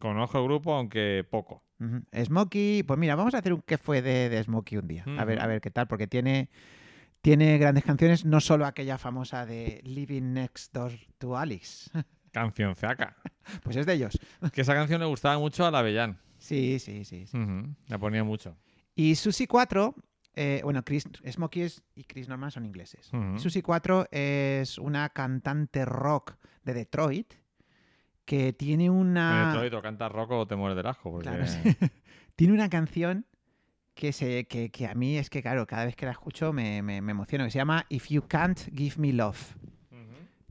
Conozco el grupo, aunque poco. Smokey, pues mira, vamos a hacer un qué fue de, de Smokey un día. A ver, a Ujú. ver qué tal, porque tiene, tiene grandes canciones, no solo aquella famosa de Living Next Door to Alice. [laughs] Canción Ceaca. Pues es de ellos. que esa canción le gustaba mucho a la Bellán. Sí, sí, sí. sí. La ponía mucho. Y Susie 4, eh, bueno, Chris, Smokey es- y Chris Norman son ingleses. Ujú. Susie 4 es una cantante rock de Detroit que tiene En una... Detroit o cantas rock o te mueres del asco. Porque... Claro, sí. [laughs] tiene una canción que, se, que, que a mí es que, claro, cada vez que la escucho me, me, me emociono, que se llama If You Can't Give Me Love.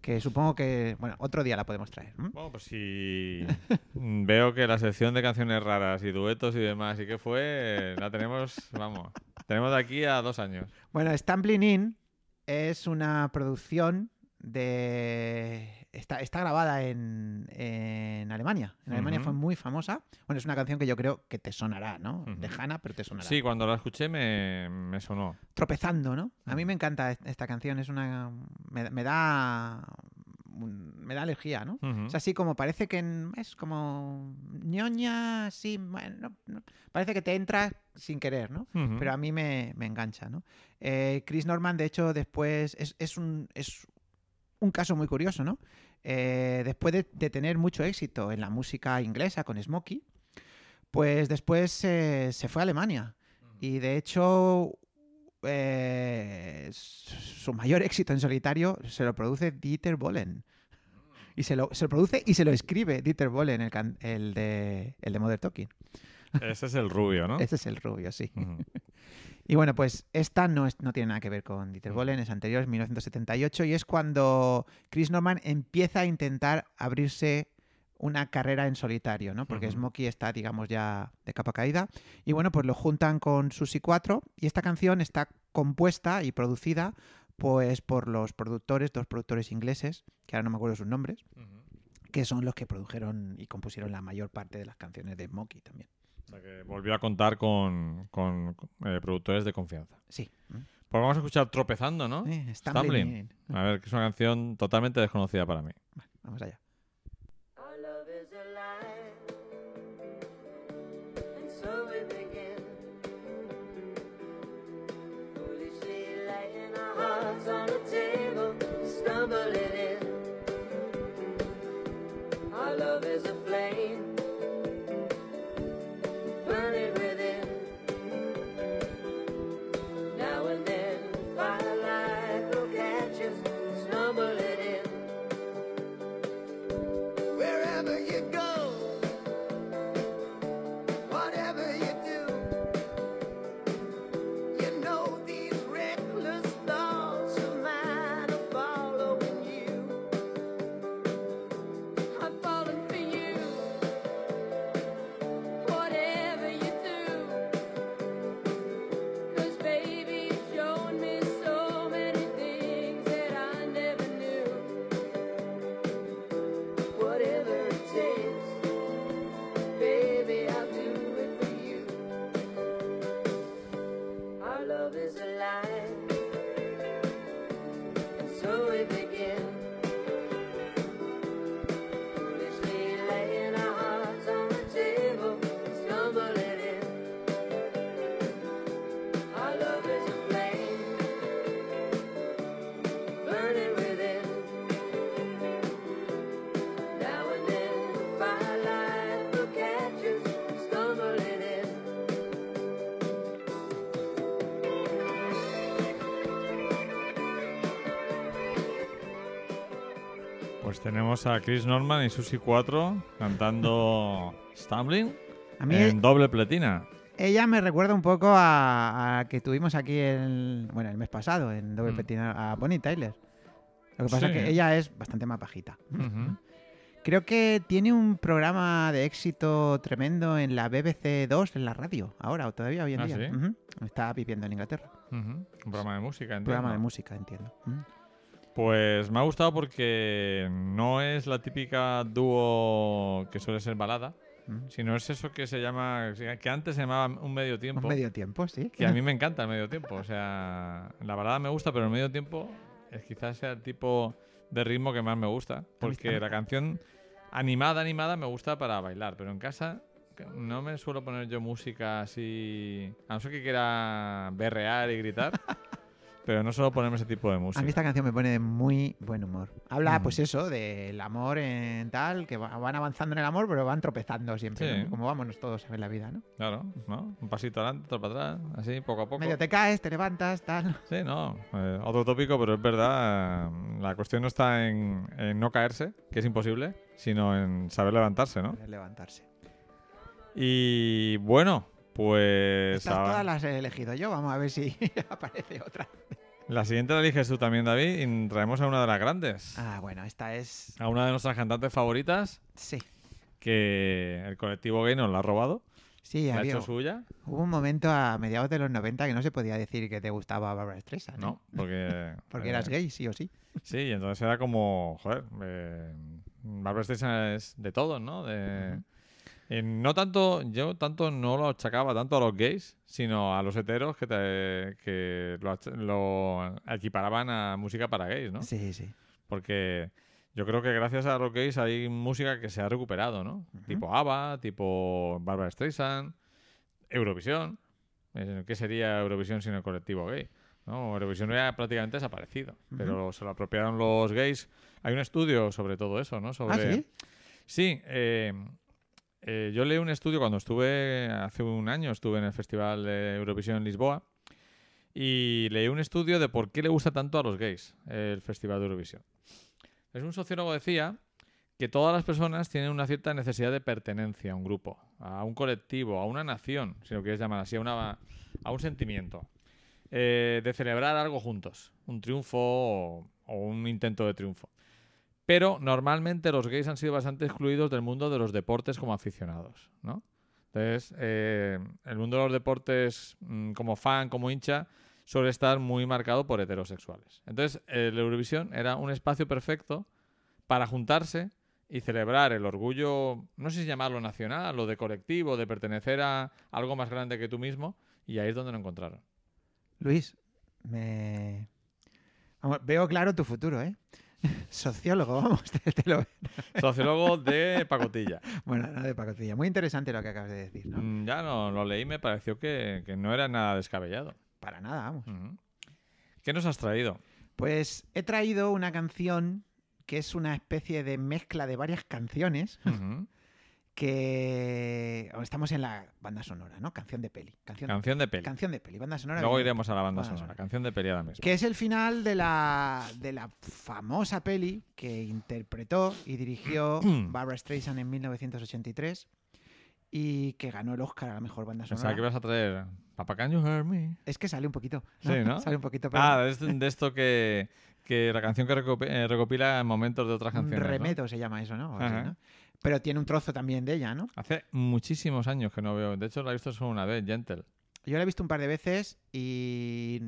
Que supongo que, bueno, otro día la podemos traer. Bueno, pues si [laughs] veo que la sección de canciones raras y duetos y demás y qué fue, la tenemos, vamos, tenemos de aquí a dos años. Bueno, Stumbling In es una producción de... Está, está grabada en, en Alemania. En Alemania fue muy famosa. Bueno, es una canción que yo creo que te sonará, ¿no? Ujú. Lejana, pero te sonará. Sí, cuando la escuché me, me sonó. Tropezando, ¿no? A mí me encanta est- esta canción. Es una... Me, me da... Me da alergia, ¿no? Es así como parece que en- es como ñoña, sí, bueno, no- no- parece que te entra sin querer, ¿no? Pero a mí me, me engancha, ¿no? Eh, Chris Norman, de hecho, después es, es un, es un caso muy curioso, ¿no? Eh, después de, de tener mucho éxito en la música inglesa con Smokey, pues después eh, se fue a Alemania. Y de hecho, eh, su mayor éxito en solitario se lo produce Dieter Bohlen. Y se lo, se lo produce y se lo escribe Dieter Bohlen, el, el, de, el de Modern Talking. Ese es el rubio, ¿no? Ese es el rubio, sí. Y bueno, pues esta no, es, no tiene nada que ver con Dieter. Bohlen, es anterior, es 1978, y es cuando Chris Norman empieza a intentar abrirse una carrera en solitario, ¿no? Porque Ujú. Smokey está, digamos, ya de capa caída. Y bueno, pues lo juntan con Susi 4 y esta canción está compuesta y producida pues por los productores, dos productores ingleses, que ahora no me acuerdo sus nombres, que son los que produjeron y compusieron la mayor parte de las canciones de Smokey también. O sea que volvió a contar con, con, eh, productores de confianza. Sí. Pues vamos a escuchar Tropezando, ¿no? Eh, Stumbling. Stumbling. A ver, que es una canción totalmente desconocida para mí. Vamos allá. Tenemos a Chris Norman y Susi 4 cantando [laughs] Stumbling en doble pletina. ella me recuerda un poco a, a que tuvimos aquí el, bueno, el mes pasado en Doble Mm. Petina a Bonnie Tyler. Lo que pasa es Sí. que ella es bastante más bajita. Ujú. [laughs] Creo que tiene un programa de éxito tremendo en la BBC 2 en la radio, ahora o todavía hoy en ¿Ah, día. sí? Ujú. Está viviendo en Inglaterra. Ujú. Un programa de música, Un entiendo. programa de música, entiendo. Pues me ha gustado porque no es la típica dúo que suele ser balada, Ujú. sino es eso que se llama, que antes se llamaba un medio tiempo. Un medio tiempo, sí. Que a mí me encanta el medio tiempo. O sea, la balada me gusta, pero el medio tiempo es quizás sea el tipo de ritmo que más me gusta. Porque la canción animada, animada me gusta para bailar, pero en casa no me suelo poner yo música así. A no ser que quiera berrear y gritar, [laughs] pero no suelo ponerme ese tipo de A mí música. esta canción me pone de muy buen humor. Habla, Mm. pues eso, del amor en tal, que va- van avanzando en el amor, pero van tropezando siempre, Sí. ¿no? como vámonos todos en la vida, ¿no? Claro, ¿no? Un pasito adelante, otro para atrás, así, poco a poco. Medio te caes, te levantas, tal. Sí, no. eh, otro tópico, pero es verdad. eh, La cuestión no está en, en no caerse, que es imposible, sino en saber levantarse, ¿no? Poder levantarse. Y bueno, pues. Estas todas las he elegido yo, vamos a ver si [laughs] aparece otra. La siguiente la eliges tú también, David, y traemos a una de las grandes. Ah, bueno, esta es... A una de nuestras cantantes favoritas, Sí, que el colectivo gay nos la ha robado. sí, La ha hecho suya. Hubo un momento a mediados de los 90 que no se podía decir que te gustaba Barbara Streisand, No, porque. [laughs] Porque eh, eras gay, sí o sí. Sí, y entonces era como, joder, eh, Barbara Streisand es de todos, ¿no? De, eh, no tanto, yo tanto no lo achacaba tanto a los gays, sino a los heteros que, te- que lo, equiparaban a música para gays, ¿no? Sí, sí. Porque yo creo que gracias a los gays hay música que se ha recuperado, ¿no? Tipo ABBA, tipo Barbara Streisand, Eurovisión. Eh, ¿Qué sería Eurovisión sin el colectivo gay? ¿no? Eurovisión ya prácticamente desaparecido, pero se lo apropiaron los gays. Hay un estudio sobre todo eso, ¿no? Sobre... ¿Ah, sí? Sí, eh, eh, yo leí un estudio cuando estuve, hace un año, estuve en el Festival de Eurovisión en Lisboa, y leí un estudio de por qué le gusta tanto a los gays el Festival de Eurovisión. Es un sociólogo decía que todas las personas tienen una cierta necesidad de pertenencia a un grupo, a un colectivo, a una nación, si lo quieres llamar así, a, una, a un sentimiento, eh, de celebrar algo juntos, un triunfo o, o un intento de triunfo. Pero normalmente los gays han sido bastante excluidos del mundo de los deportes como aficionados, ¿no? Entonces, eh, el mundo de los deportes mm, como fan, como hincha, suele estar muy marcado por heterosexuales. Entonces, el Eurovisión era un espacio perfecto para juntarse y celebrar el orgullo, no sé si llamarlo nacional o de colectivo, de pertenecer a algo más grande que tú mismo, y ahí es donde lo encontraron. Luis, me... Veo claro tu futuro, ¿eh? Sociólogo, vamos, te, te lo... Sociólogo de pacotilla. Bueno, no de pacotilla. Muy interesante lo que acabas de decir, ¿no? Mm, Ya no lo leí, me pareció que, que no era nada descabellado. Para nada, vamos. ¿Qué nos has traído? Pues he traído una canción que es una especie de mezcla de varias canciones Ujú. Que estamos en la banda sonora, ¿no? Canción de peli. Canción, Canción de peli. canción de peli, banda sonora. Luego iremos a la banda Banda sonora. sonora. Canción de peli ahora mismo. Que es el final de la, de la famosa peli que interpretó y dirigió [clears throat] Barbara Streisand en 1983 y que ganó el Oscar a la mejor banda sonora. Pensaba que ibas a traer Papa Can You Hear Me. Es que sale un poquito. Sí, ¿no? [laughs] sale un poquito. pero Ah, es de, esto que, que la canción que eh, recopila momentos de otras canciones. ¿no? remedo se llama eso, ¿no? O. ¿no? Pero tiene un trozo también de ella, ¿no? Hace muchísimos años que no veo. De hecho, la he visto solo una vez, Gentle. Yo la he visto un par de veces y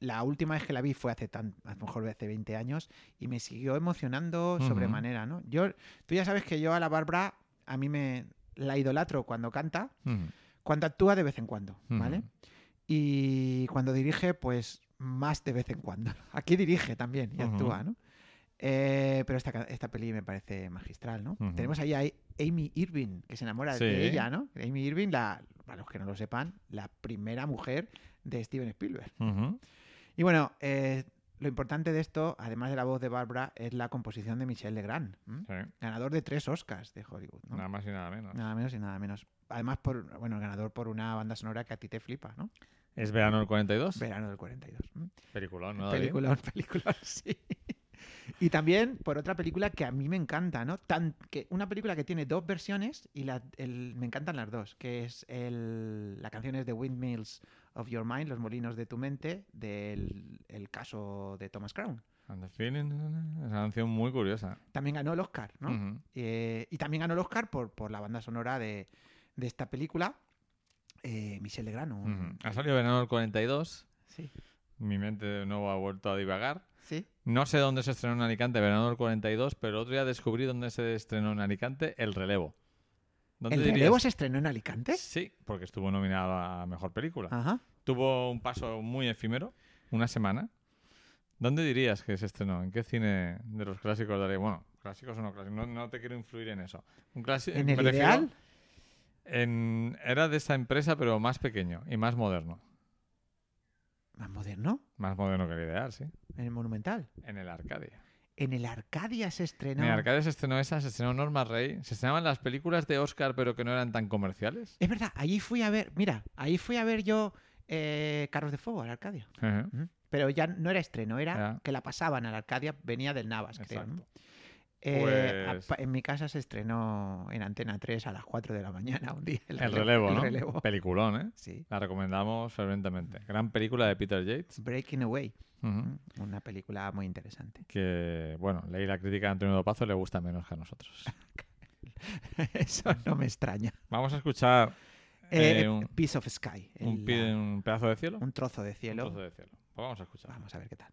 la última vez que la vi fue hace tan, a lo mejor hace 20 años y me siguió emocionando Ujú. sobremanera, ¿no? Yo, tú ya sabes que yo a la Barbara a mí me la idolatro cuando canta, Ujú. cuando actúa de vez en cuando, ¿vale? Ujú. Y cuando dirige, pues más de vez en cuando. [laughs] Aquí dirige también y actúa, ¿no? Eh, pero esta, esta peli me parece magistral, ¿no? Tenemos ahí a Amy Irving, que se enamora Sí. de ella, ¿no? Amy Irving, la, para los que no lo sepan, la primera mujer de Steven Spielberg. Y bueno, eh, lo importante de esto, además de la voz de Barbara, es la composición de Michel Legrand, ganador de tres Oscars de Hollywood. ¿no? Nada más y nada menos. Nada menos y nada menos. Además, por, bueno, ganador por una banda sonora que a ti te flipa, ¿no? ¿Es verano del 42? Verano del 42. ¿m? Peliculón, ¿no? David? Peliculón, [laughs] peliculón, sí. Y también por otra película que a mí me encanta, ¿no? Tan, que una película que tiene dos versiones y la- el- me encantan las dos, que es el, la canción es de Windmills of Your Mind, Los Molinos de tu Mente, del el caso de Thomas Crown. And the feeling- Es una canción muy curiosa. También ganó el Oscar, ¿no? Eh, y también ganó el Oscar por, por la banda sonora de, de esta película, eh, Michel Ujú. Ha salido verano del 42. Sí, Mi mente de nuevo ha vuelto a divagar. Sí. No sé dónde se estrenó en Alicante, verano del 42, pero otro día descubrí dónde se estrenó en Alicante El Relevo. ¿Dónde ¿El dirías? relevo se estrenó en Alicante? Sí, porque estuvo nominado a Mejor Película. Ajá. Tuvo un paso muy efímero, una semana. ¿Dónde dirías que se estrenó? ¿En qué cine de los clásicos daría? Bueno, clásicos o no clásicos, no, no te quiero influir en eso. Un ¿En el ideal? En, era de esa empresa, pero más pequeño y más moderno. ¿Más moderno? Más moderno que el ideal, sí. En el Monumental. En el Arcadia. En el Arcadia se estrenó. En el Arcadia se estrenó esa, se estrenó Norma Rey. Se estrenaban las películas de Oscar, pero que no eran tan comerciales. Es verdad, allí fui a ver, mira, ahí fui a ver yo eh, Carros de Fuego al Arcadia. Pero ya no era estreno, era que la pasaban al Arcadia, venía del Navas, creo. Eh, Pues- a- en mi casa se estrenó en Antena 3 a las 4 de la mañana un día. El relevo, el ¿no? relevo. Peliculón, ¿eh? Sí. La recomendamos fervientemente. Gran película de Peter Yates. Breaking Away. Mm, Una película muy interesante. Que, bueno, leí la crítica de Antonio Dopazo, le gusta menos que a nosotros. [laughs] Eso no me extraña. Vamos a escuchar Eh, Eh, un- Piece of Sky. un, el- pedazo de cielo. un trozo de Un cielo. trozo de cielo. Pues vamos a escuchar. Vamos a ver qué tal.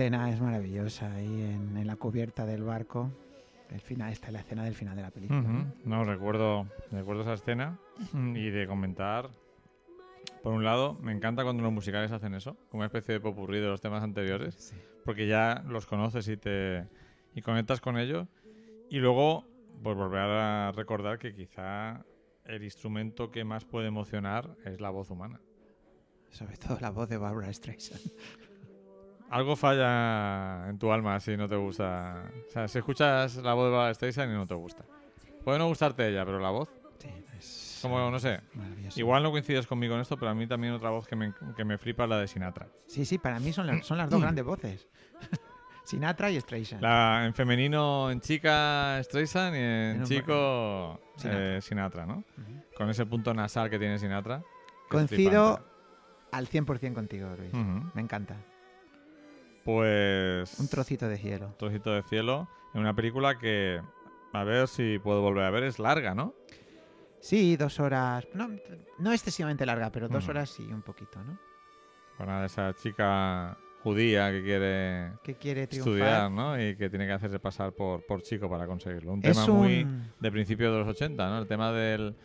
Escena es maravillosa ahí en, en la cubierta del barco. El final, esta es la escena del final de la película. ¿no? Ujú. No, recuerdo, recuerdo esa escena [clears throat] y de comentar. Por un lado, me encanta cuando los musicales hacen eso, como una especie de popurrí de los temas anteriores, porque ya los conoces y te y conectas con ellos. Y luego, pues volver a recordar que quizá el instrumento que más puede emocionar es la voz humana. Sobre todo la voz de Barbara Streisand. [laughs] Algo falla en tu alma si no te gusta. O sea, si escuchas la voz de Barbara Streisand y no te gusta. Puede no gustarte ella, pero la voz, Sí, es como no sé. Igual no coincides conmigo en esto, pero a mí también otra voz que me, que me flipa es la de Sinatra. Sí, sí, para mí son las, son las dos [clears throat] grandes voces. [laughs] Sinatra y Streisand. La, en femenino en chica Streisand y en chico Sinatra. eh, Sinatra, ¿no? Con ese punto nasal que tiene Sinatra. Coincido al 100% contigo, Luis. Me encanta. Pues... Un trocito de cielo. Un trocito de cielo en una película que, a ver si puedo volver a ver, es larga, ¿no? Sí, dos horas. No, no excesivamente larga, pero dos horas sí, un poquito, ¿no? Con a esa chica judía que quiere Que quiere estudiar, ¿no? Y que tiene que hacerse pasar por, por chico para conseguirlo. Un Es tema muy de principio de los 80, ¿no? El tema del,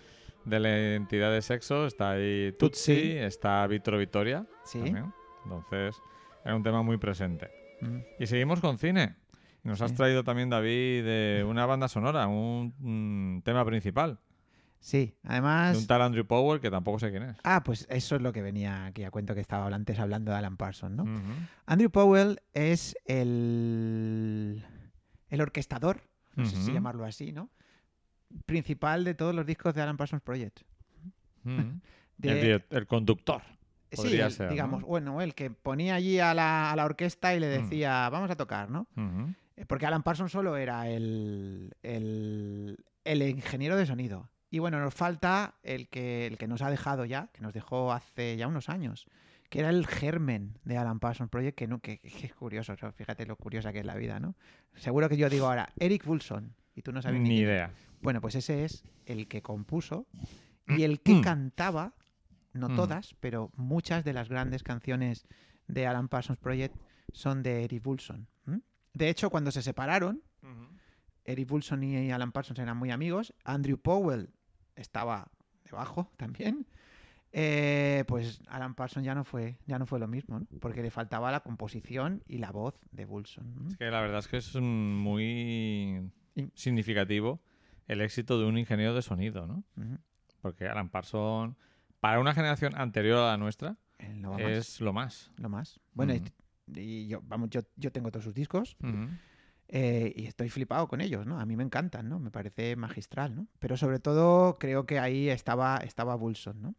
de la identidad de sexo. Está ahí Tutsi, Tutsi. está Vitro Vittoria. Sí. también. Entonces, era un tema muy presente. Mm. Y seguimos con cine. Nos has Sí. traído también, David, de una banda sonora, un, un tema principal. Sí, De además. un tal Andrew Powell que tampoco sé quién es. Ah, pues eso es lo que venía aquí a cuento que estaba antes hablando de Alan Parsons, ¿no? Andrew Powell es el, el orquestador, no sé si llamarlo así, ¿no? Principal de todos los discos de Alan Parsons Project. [laughs] De- el conductor. Sí, podría el- ser, ¿no? digamos, bueno, el que ponía allí a la, a la orquesta y le Mm. decía, vamos a tocar, ¿no? Eh, Porque Alan Parsons solo era el, el, el ingeniero de sonido. Y bueno, nos falta el que, el que nos ha dejado ya, que nos dejó hace ya unos años, que era el germen de Alan Parsons Project, que, no, que, que es curioso, fíjate lo curiosa que es la vida, ¿no? Seguro que yo digo ahora, Eric Wilson, y tú no sabes ni, Ni quién idea. Bueno, pues ese es el que compuso [clears throat] y el que cantaba, no Mm. todas, pero muchas de las grandes canciones de Alan Parsons Project son de Eric Wilson. De hecho, cuando se separaron, Eric Wilson y Alan Parsons eran muy amigos. Andrew Powell estaba debajo también. Eh, pues Alan Parsons ya no fue, ya no fue lo mismo, ¿no? porque le faltaba la composición y la voz de Wilson. ¿no? Es que la verdad es que es muy significativo el éxito de un ingeniero de sonido, ¿no? Porque Alan Parsons, para una generación anterior a la nuestra, más, es lo más. lo más. Bueno, y- Ujú. y, yo, vamos, yo, yo tengo todos sus discos Ujú. eh, y estoy flipado con ellos, ¿no? A mí me encantan, ¿no? Me parece magistral, ¿no? Pero sobre todo creo que ahí estaba, estaba Wilson, ¿no?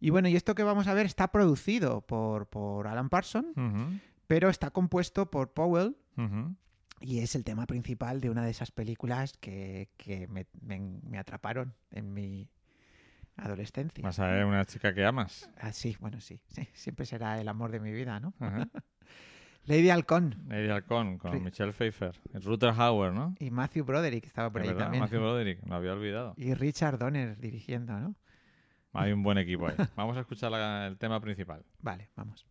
Y bueno, y esto que vamos a ver está producido por, por Alan Parsons, Ujú. pero está compuesto por Powell Ujú. y es el tema principal de una de esas películas que, que me, me- me atraparon en mi adolescencia. Vas a ver una chica que amas. Ah, sí, bueno, sí, sí, siempre será el amor de mi vida, ¿no? Ajá. [laughs] Lady Halcón Lady Halcón con. Michelle Pfeiffer. Ruther Hauer, ¿no? y Matthew Broderick estaba por ahí verdad, también. Matthew [laughs] Broderick, lo había olvidado. Y Richard Donner dirigiendo, ¿no? Hay un buen [laughs] equipo ahí. Vamos a escuchar la- el tema principal. Vale, vamos.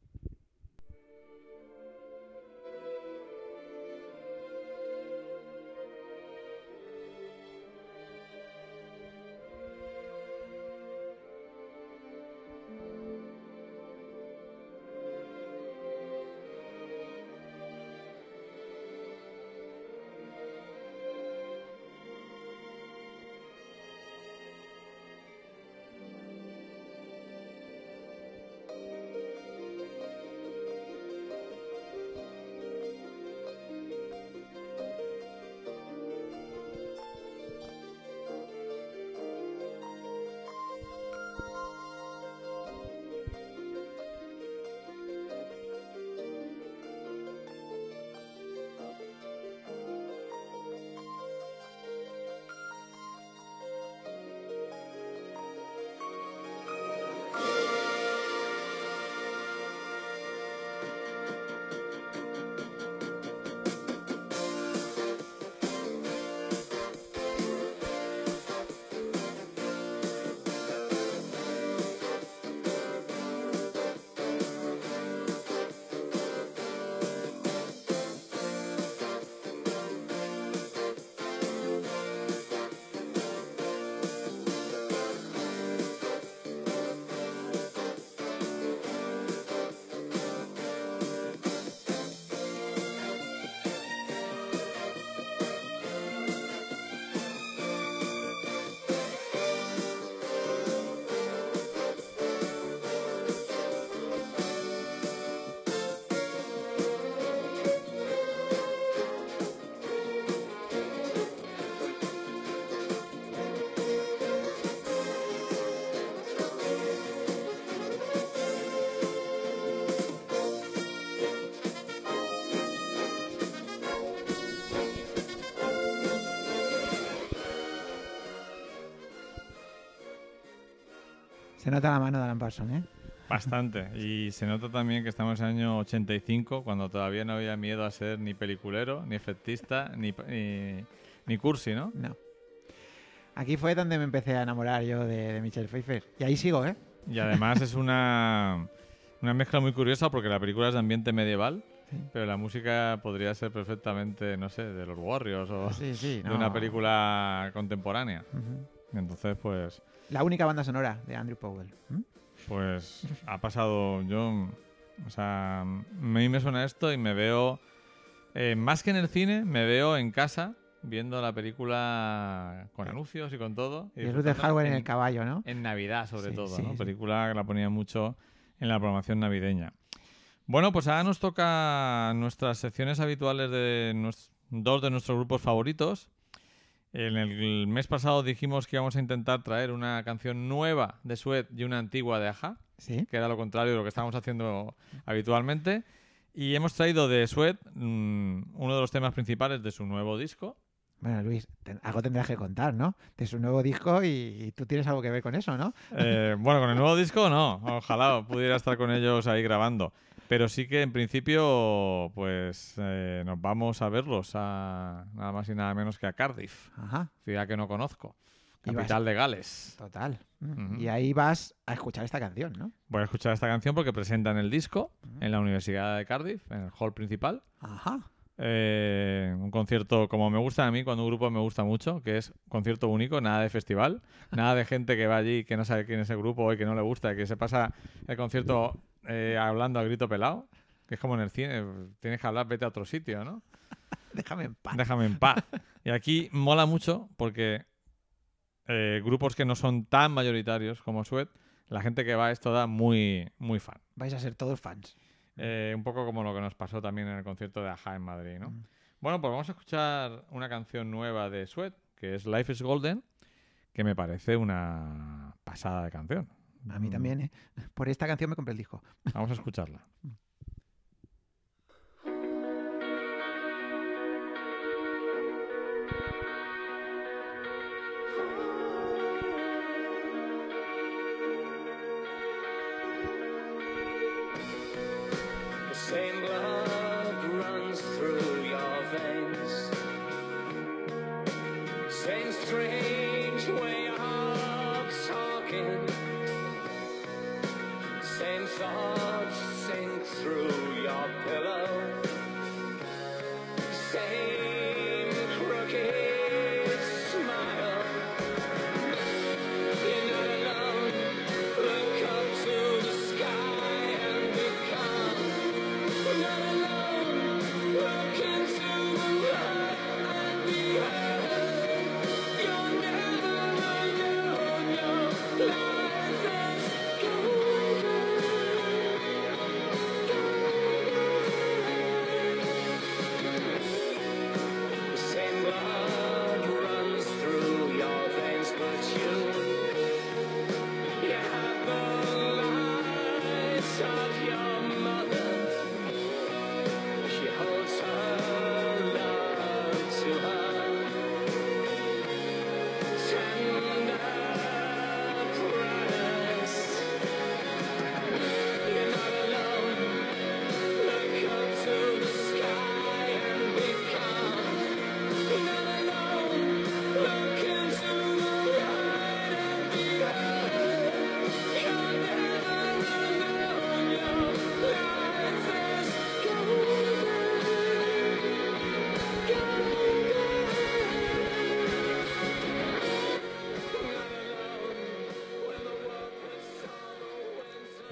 Se nota la mano de Alan Parsons, ¿eh? Bastante. Y se nota también que estamos en el año 85, cuando todavía no había miedo a ser ni peliculero, ni efectista, ni, ni, ni cursi, ¿no? No. Aquí fue donde me empecé a enamorar yo de, de Michelle Pfeiffer. Y ahí sigo, ¿eh? Y además es una, una mezcla muy curiosa porque la película es de ambiente medieval, Sí. pero la música podría ser perfectamente, no sé, de los Warriors o Sí, sí. de una película contemporánea. Entonces, pues, La única banda sonora de Andrew Powell. ¿Mm? pues ha pasado yo, o sea, a mí me suena esto y me veo, eh, más que en el cine, me veo en casa viendo la película con anuncios y con todo. Y Ruth de disfrutando Hardware en el caballo, ¿no? En Navidad, sobre Sí, todo, sí, ¿no? sí. Película que la ponía mucho en la programación navideña. Bueno, pues ahora nos toca nuestras secciones habituales de dos de nuestros grupos favoritos. En el mes pasado dijimos que íbamos a intentar traer una canción nueva de Sweat y una antigua de Aja, Sí. que era lo contrario de lo que estábamos haciendo habitualmente. Y hemos traído de Sweat mm, uno de los temas principales de su nuevo disco, Bueno, Luis, ten- algo tendrás que contar, ¿no? De su nuevo disco y, y tú tienes algo que ver con eso, ¿no? Eh, bueno, con el nuevo disco no. Ojalá pudiera estar con ellos ahí grabando. Pero sí que en principio, pues eh, nos vamos a verlos a nada más y nada menos que a Cardiff, Ajá, ciudad que no conozco, vas- capital de Gales. total. Y ahí vas a escuchar esta canción, ¿no? Voy a escuchar esta canción porque presentan el disco en la Universidad de Cardiff, en el hall principal. Ajá. Eh, un concierto como me gusta a mí, cuando un grupo me gusta mucho, que es concierto único, nada de festival, [laughs] nada de gente que va allí y que no sabe quién es el grupo y que no le gusta, que se pasa el concierto eh, hablando a grito pelado, que es como en el cine, tienes que hablar, vete a otro sitio, ¿no? [laughs] Déjame en paz. Déjame en paz. Y aquí mola mucho porque eh, grupos que no son tan mayoritarios como Sweat, la gente que va a esto da muy, muy fan. Vais a ser todos fans. Eh, un poco como lo que nos pasó también en el concierto de Aja en Madrid, ¿no? Mm. Bueno, pues vamos a escuchar una canción nueva de Sweat, que es Life is Golden, que me parece una pasada de canción. A mí Mm, también, ¿eh? Por esta canción me compré el disco. Vamos a escucharla.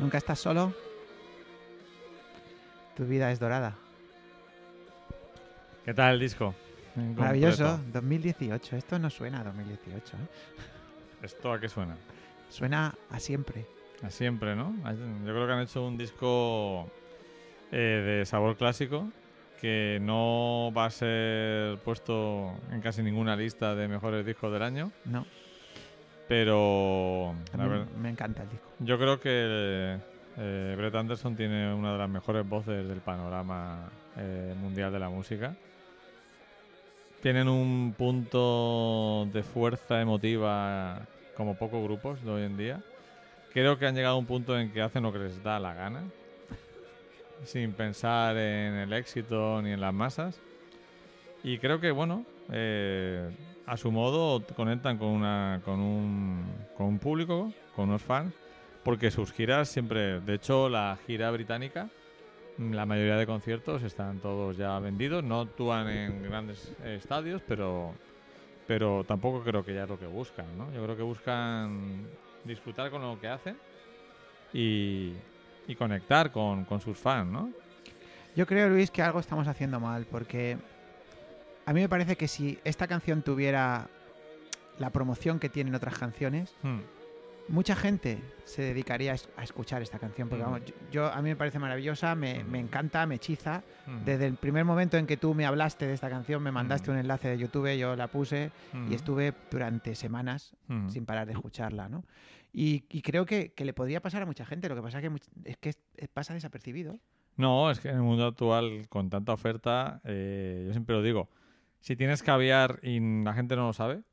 ¿Nunca estás solo? Tu vida es dorada. ¿Qué tal el disco? En Maravilloso. concreto. 2018. Esto no suena a 2018. ¿eh? ¿Esto a qué suena? Suena a siempre. A siempre, ¿no? Yo creo que han hecho un disco eh, de sabor clásico que no va a ser puesto en casi ninguna lista de mejores discos del año, No, pero a la mí ver- encanta el disco. yo creo que eh, Brett Anderson tiene una de las mejores voces del panorama eh, mundial de la música. Tienen un punto de fuerza emotiva como pocos grupos de hoy en día. creo que han llegado a un punto en que hacen lo que les da la gana, sin pensar en el éxito ni en las masas. Y creo que, bueno, eh, a su modo conectan con, una, con, un, con un público, con unos fans, porque sus giras siempre, de hecho, la gira británica, la mayoría de conciertos están todos ya vendidos, no actúan en grandes estadios, pero, pero tampoco creo que ya es lo que buscan, ¿no? Yo creo que buscan disfrutar con lo que hacen y, y conectar con, con sus fans, ¿no? Yo creo, Luis, que algo estamos haciendo mal, porque a mí me parece que si esta canción tuviera la promoción que tienen otras canciones, Hmm. mucha gente se dedicaría a es- a escuchar esta canción, porque Mm. vamos, yo, yo- a mí me parece maravillosa, me, me encanta, me hechiza. Hmm. Desde el primer momento en que tú me hablaste de esta canción, me mandaste un enlace de YouTube, yo la puse Hmm. y estuve durante semanas Hmm. sin parar de escucharla, ¿no? Y, y creo que, que le podría pasar a mucha gente, lo que pasa que es que es- es- pasa desapercibido. No, es que en el mundo actual, con tanta oferta, eh, yo siempre lo digo, si tienes caviar y la gente no lo sabe,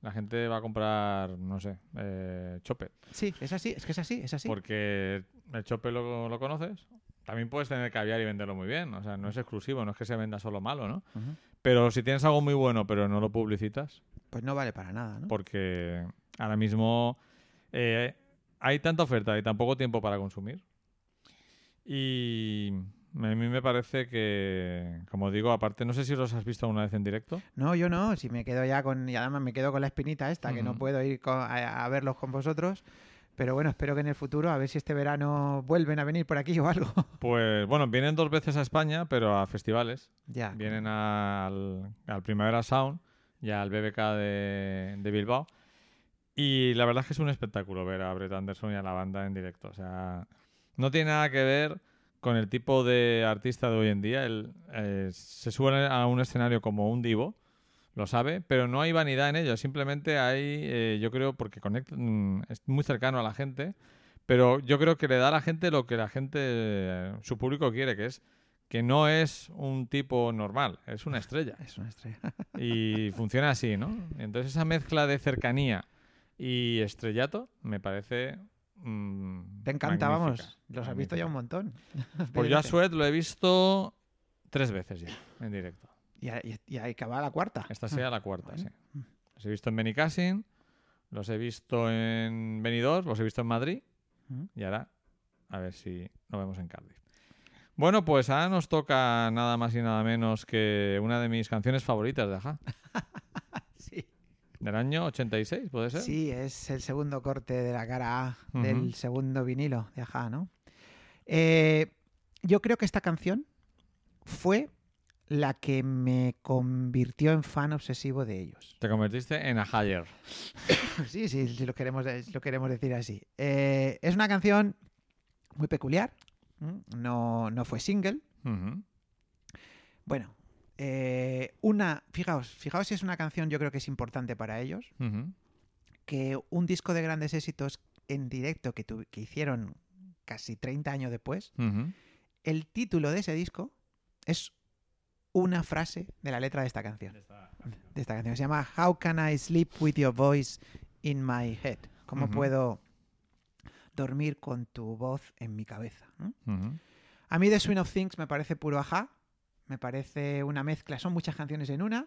la gente va a comprar, no sé, eh, chope. Sí, es así, es que es así, es así. Porque el chope lo, lo conoces. También puedes tener caviar y venderlo muy bien. O sea, no es exclusivo, no es que se venda solo malo, ¿no? Pero si tienes algo muy bueno pero no lo publicitas, Pues no vale para nada, ¿no? porque ahora mismo eh, hay tanta oferta y tan poco tiempo para consumir. Y a mí me parece que, como digo, aparte, no sé si los has visto una vez en directo. No, yo no, si me quedo ya con, y además me quedo con la espinita esta, que no puedo ir a, a verlos con vosotros, pero bueno, espero que en el futuro, a ver si este verano vuelven a venir por aquí [laughs] o algo. Pues bueno, vienen dos veces a España, pero a festivales. ya. Vienen al, al Primavera Sound y al BBK de, de Bilbao. Y la verdad es que es un espectáculo ver a Brett Anderson y a la banda en directo. O sea, no tiene nada que ver con el tipo de artista de hoy en día. Él eh, se sube a un escenario como un divo, lo sabe, pero no hay vanidad en ello. Simplemente hay, eh, yo creo, porque conecta, mm, es muy cercano a la gente, pero yo creo que le da a la gente lo que la gente, su público quiere, que es que no es un tipo normal, es una estrella. [laughs] Es una estrella. [laughs] Y funciona así, ¿no? Entonces esa mezcla de cercanía y estrellato me parece... mm, Te encanta, magnífica, vamos. Los has visto ya un montón. Pues [laughs] yo a. Sweat lo he visto tres veces ya, en directo. Y, y, va la cuarta. Esta sea la cuarta, Bueno. sí. Los he visto en Benicassin, los he visto en Benidorm, los he visto en Madrid y ahora a ver si nos vemos en Cardiff. Bueno, pues ahora nos toca nada más y nada menos que una de mis canciones favoritas de Aja. [laughs] Del año 86, ¿puede ser? Sí, es el segundo corte de la cara A del segundo vinilo de Aja, ¿no? Eh, yo creo que esta canción fue la que me convirtió en fan obsesivo de ellos. Te convertiste en Ahayer. [coughs] Sí, sí, si lo queremos, lo queremos decir así. Eh, es una canción muy peculiar. No, no fue single. Bueno, eh, una, fijaos, fijaos si es una canción yo creo que es importante para ellos. Que un disco de grandes éxitos en directo que, tu- que hicieron casi 30 años después, el título de ese disco es una frase de la letra de esta canción. De esta canción. Se llama How can I sleep with your voice in my head? ¿Cómo puedo dormir con tu voz en mi cabeza? A mí The Swing of Things me parece puro ajá. Me parece una mezcla. Son muchas canciones en una.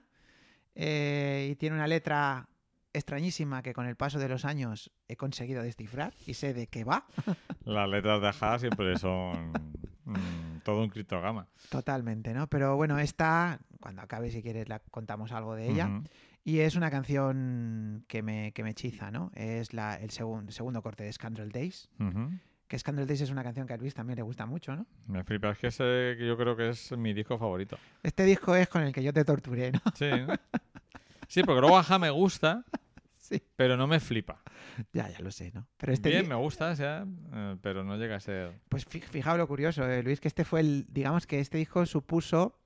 eh, y tiene una letra extrañísima que con el paso de los años he conseguido descifrar y sé de qué va. [laughs] Las letras de Aja siempre son mm, todo un criptograma. Totalmente, ¿no? Pero bueno, esta, cuando acabe, si quieres, la contamos algo de ella. Y es una canción que me, que me hechiza, ¿no? Es la, el segun- segundo corte de Scandal Days. Ujú. Que Scandal Days es una canción que a Luis también le gusta mucho, ¿no? Me flipa, es que ese yo creo que es mi disco favorito. Este disco es con el que yo te torturé, ¿no? Sí, ¿no? Sí, porque me gusta, [laughs] Sí. pero no me flipa. Ya, ya lo sé, ¿no? Pero este Bien, me gusta, o sea, eh, pero no llega a ser... Pues fi- fijaos lo curioso, eh, Luis, que este fue el, digamos que este disco supuso,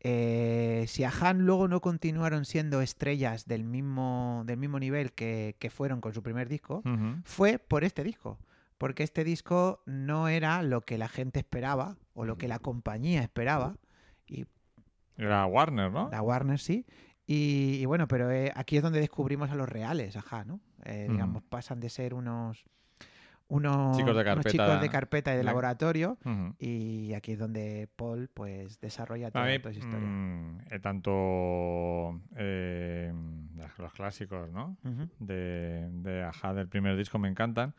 eh, si a Han luego no continuaron siendo estrellas del mismo, del mismo nivel que, que fueron con su primer disco, fue por este disco. Porque este disco no era lo que la gente esperaba o lo que la compañía esperaba. Y Era Warner, ¿no? la Warner sí. Y, y bueno, pero eh, aquí es donde descubrimos a los reales, ajá, ¿no? Eh, digamos, pasan de ser unos unos, Chicos de unos carpeta. chicos de carpeta y de laboratorio. Y aquí es donde Paul pues desarrolla toda, mí, toda esa historia. mm, eh, tanto eh, los clásicos, ¿no? De, de Aja del primer disco me encantan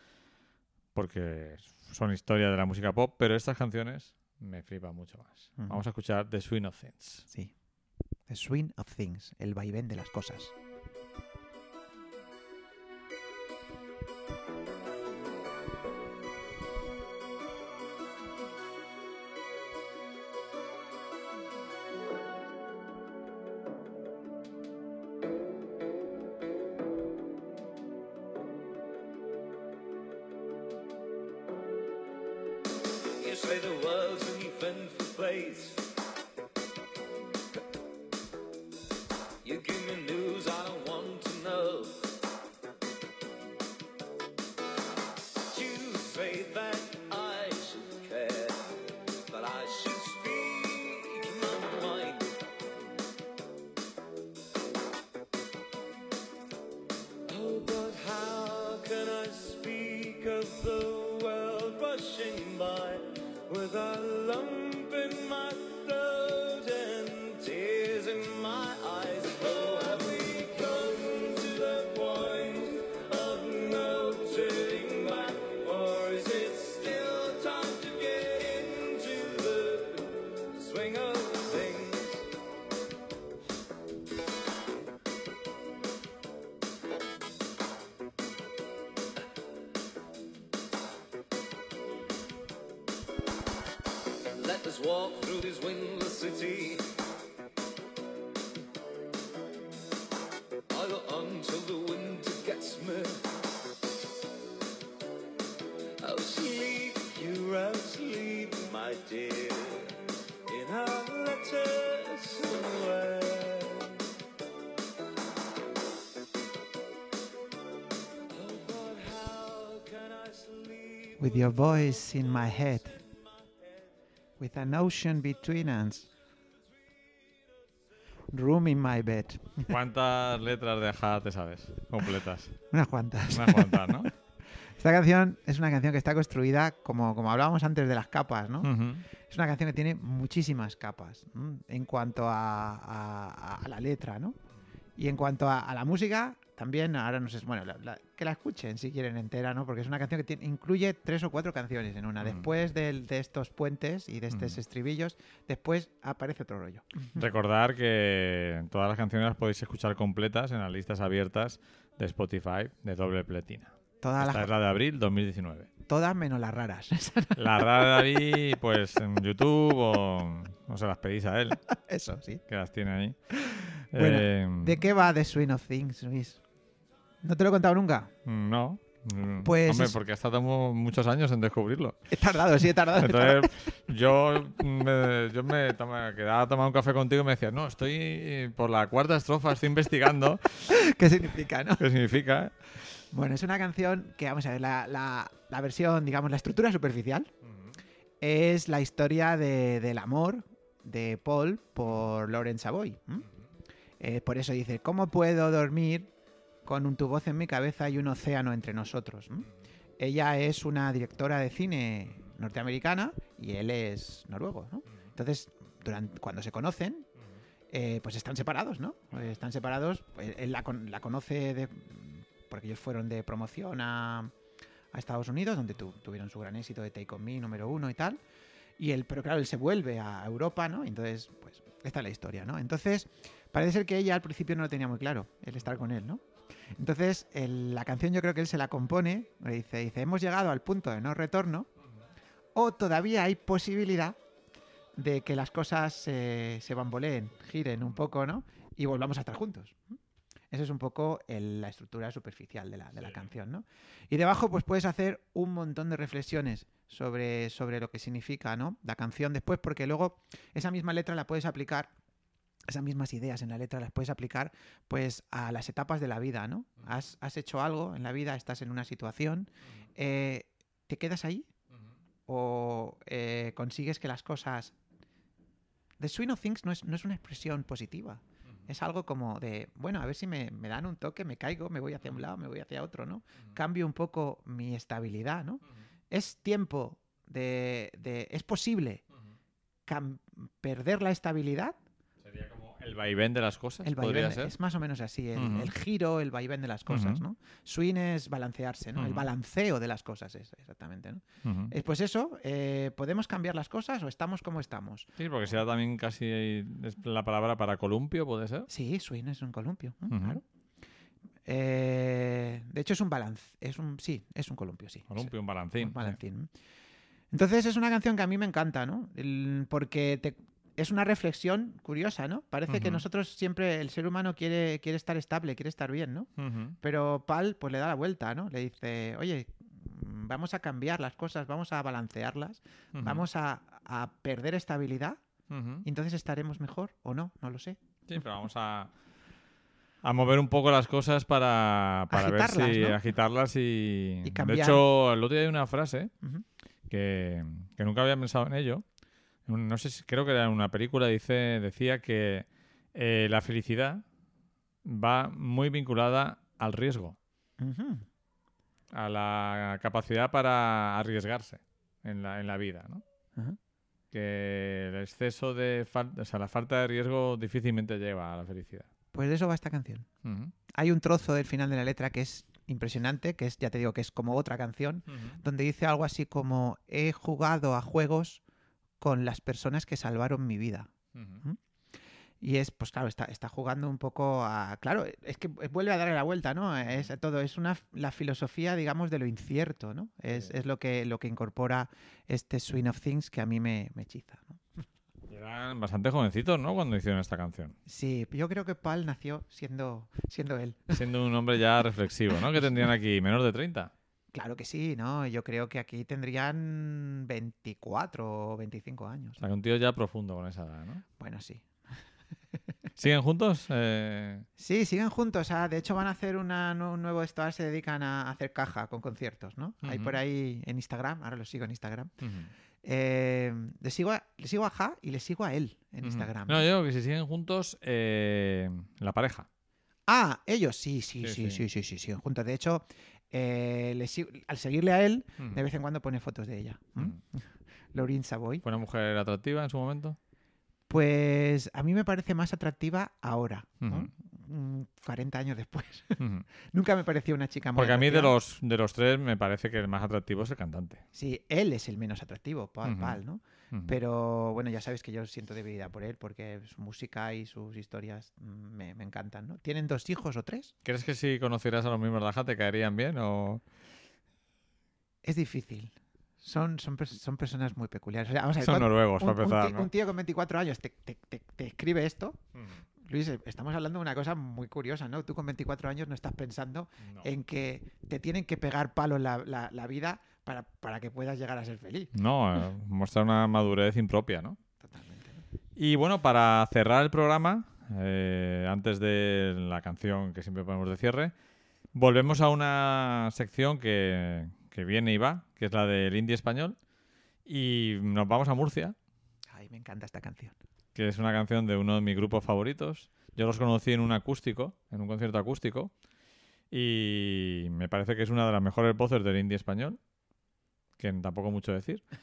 porque son historia de la música pop, pero estas canciones me flipan mucho más. Vamos a escuchar The Swing of Things. Sí. The swing of things, el vaivén de las cosas. Say the world's an eventful place. With your voice in my head. With an ocean between us. Room in my bed. [laughs] ¿Cuántas letras de Aja te sabes? Completas. Unas cuantas. Unas cuantas, ¿no? [laughs] Esta canción es una canción que está construida como, como hablábamos antes de las capas, ¿no? Es una canción que tiene muchísimas capas en cuanto a, a- a la letra, ¿no? Y en cuanto a, a la música, también, ahora no sé, bueno, la- la- que la escuchen si quieren entera, ¿no? Porque es una canción que tiene- incluye tres o cuatro canciones en una. Mm. Después del- de estos puentes y de estos Mm. estribillos, después aparece otro rollo. [laughs] Recordar que todas las canciones las podéis escuchar completas en las listas abiertas de Spotify de doble pletina. Todas, Esta las, es la de abril 2019. todas menos las raras. [laughs] La rara de David, pues en YouTube o, o se las pedís a él, [laughs] Eso, sí. que las tiene ahí. Bueno, Eh, ¿De qué va The Swing of Things, Luis? ¿No te lo he contado nunca? No. Mm, Pues Hombre, porque has tardado muchos años en descubrirlo. He tardado, sí, he tardado. he tardado. Entonces, yo me, yo me toma- quedaba a tomar un café contigo y me decías, no, estoy por la cuarta estrofa, estoy investigando [laughs] ¿Qué significa, no? qué significa. Bueno, es una canción que, vamos a ver, la, la- la versión, digamos, la estructura superficial es la historia de- del amor de Paul por Lauren Savoy. Eh, por eso dice, ¿cómo puedo dormir con un tu voz en mi cabeza y un océano entre nosotros? Ella es una directora de cine norteamericana y él es noruego, ¿no? Entonces, durante, cuando se conocen, eh, pues están separados, ¿no? Eh, Están separados, pues, él la, la conoce de, porque ellos fueron de promoción a, a Estados Unidos, donde tu- tuvieron su gran éxito de Take On Me número uno y tal. Y él, pero claro, él se vuelve a Europa, ¿no? Entonces, pues, esta es la historia, ¿no? Entonces, parece ser que ella al principio no lo tenía muy claro, el estar con él, ¿no? Entonces, el- la canción yo creo que él se la compone, le dice, dice, hemos llegado al punto de no retorno, o todavía hay posibilidad de que las cosas se, se bamboleen, giren un poco, ¿no? Y volvamos a estar juntos. Esa es un poco el- la estructura superficial de la, de la canción, ¿no? Y debajo, pues puedes hacer un montón de reflexiones sobre, sobre lo que significa, ¿no? La canción después, porque luego esa misma letra la puedes aplicar, esas mismas ideas en la letra las puedes aplicar, pues, a las etapas de la vida, ¿no? Has, has hecho algo en la vida, estás en una situación, eh, ¿te quedas ahí? ¿O eh, consigues que las cosas... The Swing of Things no es, no es una expresión positiva. Es algo como de, bueno, a ver si me, me dan un toque, me caigo, me voy hacia un lado, me voy hacia otro, ¿no? Cambio un poco mi estabilidad, ¿no? Es tiempo de, de- es posible perder la estabilidad el vaivén de las cosas. el vaivén ser. es más o menos así, el, Ujú. el giro, el vaivén de las cosas, Ujú. ¿no? Swing es balancearse, ¿no? El balanceo de las cosas es exactamente, ¿no? Eh, Pues eso, eh, ¿podemos cambiar las cosas o estamos como estamos? Sí, porque será también casi la palabra para columpio, ¿puede ser? Sí, swing es un columpio, claro. Eh, de hecho es un balance, es un sí, es un columpio, sí. Columpio, un balancín. Un balancín. Entonces es una canción que a mí me encanta, ¿no? El- porque te- es una reflexión curiosa, ¿no? Parece que nosotros siempre, el ser humano quiere, quiere estar estable, quiere estar bien, ¿no? Pero Pal pues le da la vuelta, ¿no? Le dice, oye, vamos a cambiar las cosas, vamos a balancearlas, vamos a, a perder estabilidad y entonces estaremos mejor o no, no lo sé. Sí, pero vamos a, a mover un poco las cosas para, para ver si ¿no? agitarlas y... Y de hecho, el otro día hay una frase que, que nunca había pensado en ello. No sé si creo que era en una película, dice, decía que eh, la felicidad va muy vinculada al riesgo, a la capacidad para arriesgarse en la, en la vida, ¿no? Que el exceso de falta, o sea, la falta de riesgo difícilmente lleva a la felicidad. Pues de eso va esta canción. Hay un trozo del final de la letra que es impresionante, que es, ya te digo, que es como otra canción, donde dice algo así como, he jugado a juegos con las personas que salvaron mi vida. Y es, pues claro, está, está jugando un poco a... Claro, es que vuelve a darle la vuelta, ¿no? Es todo, es una, la filosofía, digamos, de lo incierto, ¿no? Es, es lo, que, lo que incorpora este Swing of Things que a mí me, me hechiza, ¿no? Eran bastante jovencitos, ¿no? Cuando hicieron esta canción. Sí, yo creo que Paul nació siendo, siendo él. Siendo un hombre ya reflexivo, ¿no? Que tendrían aquí menos de 30. Claro que sí, ¿no? Yo creo que aquí tendrían 24 o 25 años. O sea, que un tío ya profundo con esa edad, ¿no? Bueno, sí. [laughs] ¿Siguen juntos? Eh, Sí, siguen juntos. ah, de hecho, van a hacer una, un nuevo esto. Se dedican a hacer caja con conciertos, ¿no? Hay por ahí en Instagram. Ahora lo sigo en Instagram. Eh, le, sigo a, le sigo a Ja y le sigo a él en. Instagram. No, yo que si siguen juntos, eh, la pareja. Ah, ellos sí, sí, Sí, sí, sí, sí. sí, sí, siguen juntos. De hecho, eh, le al seguirle a él, de vez en cuando pone fotos de ella. ¿m? Ujú. Lauryn Savoy. ¿Fue una mujer atractiva en su momento? Pues a mí me parece más atractiva ahora, ¿no? Ujú. Mm, 40 años después. [laughs] Nunca me pareció una chica muy Porque a mí de los, de los tres me parece que el más atractivo es el cantante. Sí, él es el menos atractivo, Paul, Ujú. Paul, ¿no? Pero bueno, ya sabes que yo siento debilidad por él porque su música y sus historias me, me encantan, ¿no? ¿Tienen dos hijos o tres? ¿Crees que si conocieras a los mismos de Aja te caerían bien o...? Es difícil. Son, son, son personas muy peculiares. O sea, vamos a ver, Son noruegos, un, para un empezar, ti- ¿no? un tío con 24 años te, te- te- te escribe esto. Luis, estamos hablando de una cosa muy curiosa, ¿no? Tú con 24 años no estás pensando No. en que te tienen que pegar palo la, la- la vida para, para que puedas llegar a ser feliz. No, eh, muestra una madurez impropia, ¿no? Totalmente. ¿no? Y bueno, para cerrar el programa, eh, antes de la canción que siempre ponemos de cierre, volvemos a una sección que, que viene y va, que es la del indie español. Y nos vamos a Murcia, Ay, me encanta esta canción. que es una canción de uno de mis grupos favoritos. Yo los conocí en un acústico, en un concierto acústico. Y me parece que es una de las mejores voces del indie español. Que tampoco mucho decir. [laughs]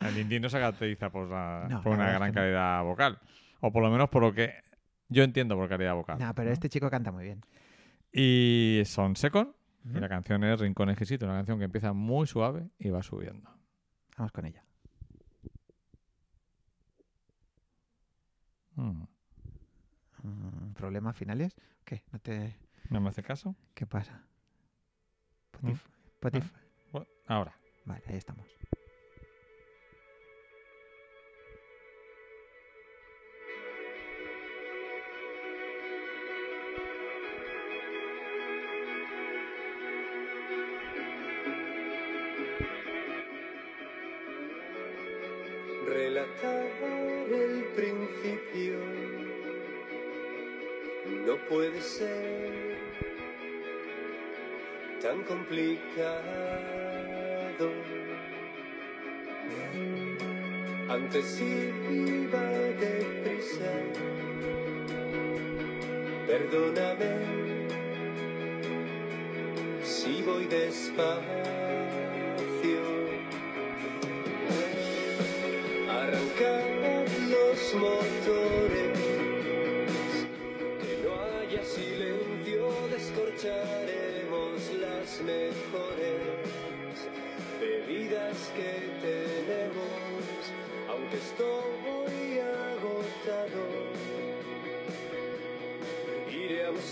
El indie no se caracteriza por, la- No, por la una gran no. calidad vocal. O por lo menos por lo que yo entiendo por calidad vocal. No, pero ¿no? este chico canta muy bien. Y son Secon. Y la canción es Rincón Exquisito, una canción que empieza muy suave y va subiendo. Vamos con ella. Mm. Mm, ¿Problemas finales? ¿Qué? ¿No te... ¿No me hace caso? ¿Qué pasa? ¿Mm? Spotif- Bueno, ahora. Vale, ahí estamos. Relatar el principio no puede ser tan complicado. Antes iba deprisa. Perdóname si voy despacio. Arrancar los motores,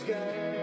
scared.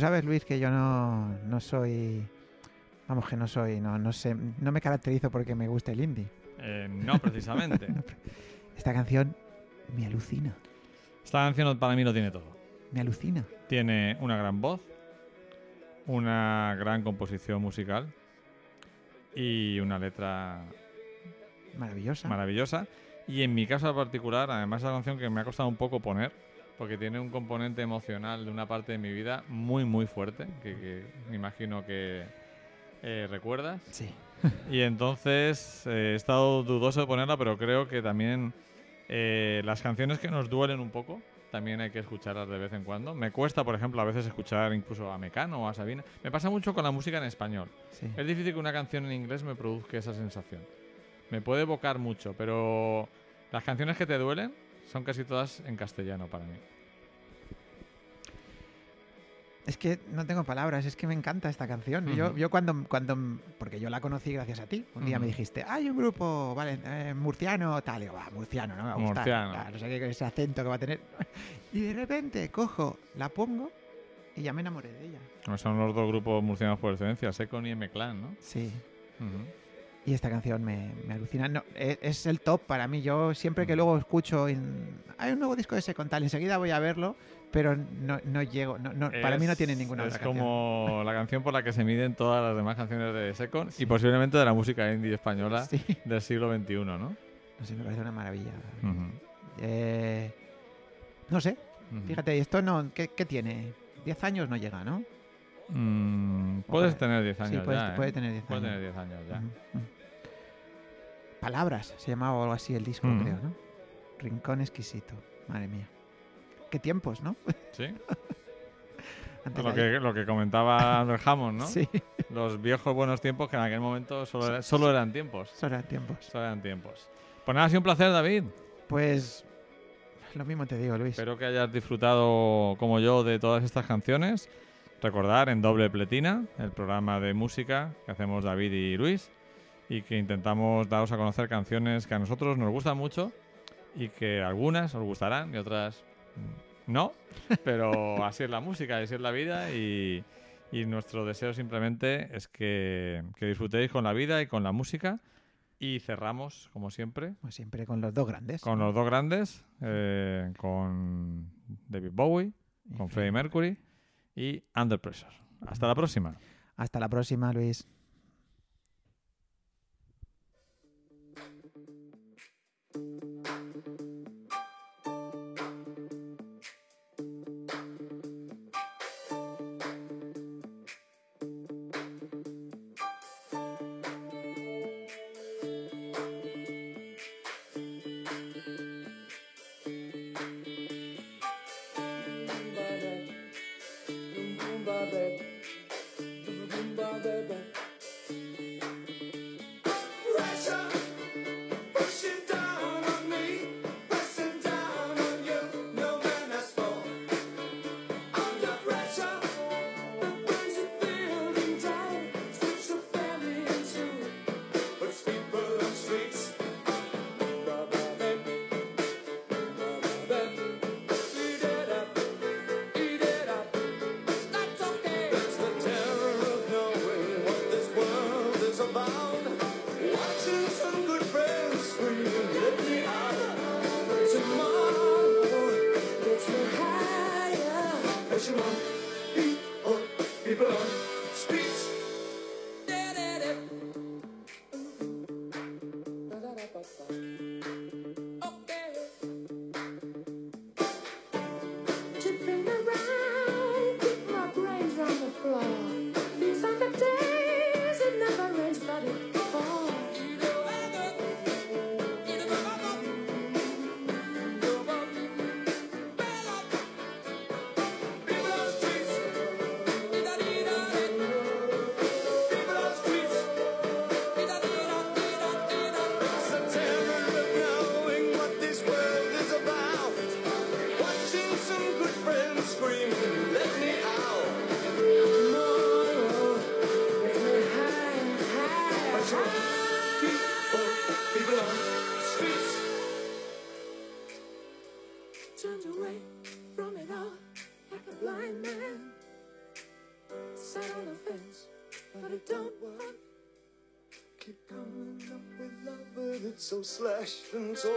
Tú sabes, Luis, que yo no, no soy... Vamos, que no soy, no, no sé, no me caracterizo porque me guste el indie. Eh, no, precisamente. [laughs] Esta canción me alucina, Esta canción para mí lo tiene todo. me alucina. Tiene una gran voz, una gran composición musical y una letra Maravillosa. maravillosa. Y en mi caso en particular, además es una canción que me ha costado un poco poner, porque tiene un componente emocional de una parte de mi vida muy, muy fuerte, que, que me imagino que eh, recuerdas. sí. [laughs] Y entonces eh, he estado dudoso de ponerla, pero creo que también eh, las canciones que nos duelen un poco, también hay que escucharlas de vez en cuando. Me cuesta, por ejemplo, a veces escuchar incluso a Mecano o a Sabina. Me pasa mucho con la música en español. sí. Es difícil que una canción en inglés me produzca esa sensación. Me puede evocar mucho, pero las canciones que te duelen son casi todas en castellano para mí. Es que no tengo palabras, es que me encanta esta canción. Yo, Ujú. yo cuando, cuando, porque yo la conocí gracias a ti. Un día me Ujú. dijiste, hay un grupo, vale, eh, murciano, tal. Y digo, va, murciano, no me va a gustar. Murciano. Claro, no sé qué, ese acento que va a tener. [laughs] Y de repente cojo, la pongo y ya me enamoré de ella. Son los dos grupos murcianos por excelencia, Secon y M-Clan, ¿no? Sí. Ujú. Y esta canción me, me alucina. No, e- es, el top para mí. Yo siempre que luego escucho, en- hay un nuevo disco de ese con tal, enseguida voy a verlo, pero no, no llego. No, no, para mí no Es- tiene ninguna Es otra canción. como la canción por la que se miden todas las demás canciones de Secon y posiblemente de la música indie española Sí. del siglo XXI, ¿no? No sé, me parece una maravilla. Eh, no sé, Ujú. fíjate, esto no. ¿Qué, qué tiene? 10 años no llega, ¿no? Mm, puedes Puede- tener 10 sí, años puedes- ya, ¿eh? puede tener 10 Puede años. tener 10 años ya. Palabras, se llamaba algo así el disco, Mm. creo, ¿no? Rincón exquisito. Madre mía. Qué tiempos, ¿no? Sí. [laughs] Antes Lo que, lo que comentaba Albert Hammond, ¿no? Sí, Los viejos buenos tiempos que en aquel momento solo, era- solo eran tiempos. son eran tiempos. Solo eran tiempos. Pues nada, ha sido un placer, David. Pues lo mismo te digo, Luis. Espero que hayas disfrutado, como yo, de todas estas canciones. Recordar en Doble Pletina, el programa de música que hacemos David y Luis, y que intentamos daros a conocer canciones que a nosotros nos gustan mucho y que algunas os gustarán y otras no, pero [laughs] así es la música, así es la vida y, y nuestro deseo simplemente es que, que disfrutéis con la vida y con la música. Y cerramos, como siempre, Pues siempre con los dos grandes. con los dos grandes, eh, con David Bowie, con Freddie Mercury y Under Pressure. Hasta la próxima. Hasta la próxima, Luis. ฉั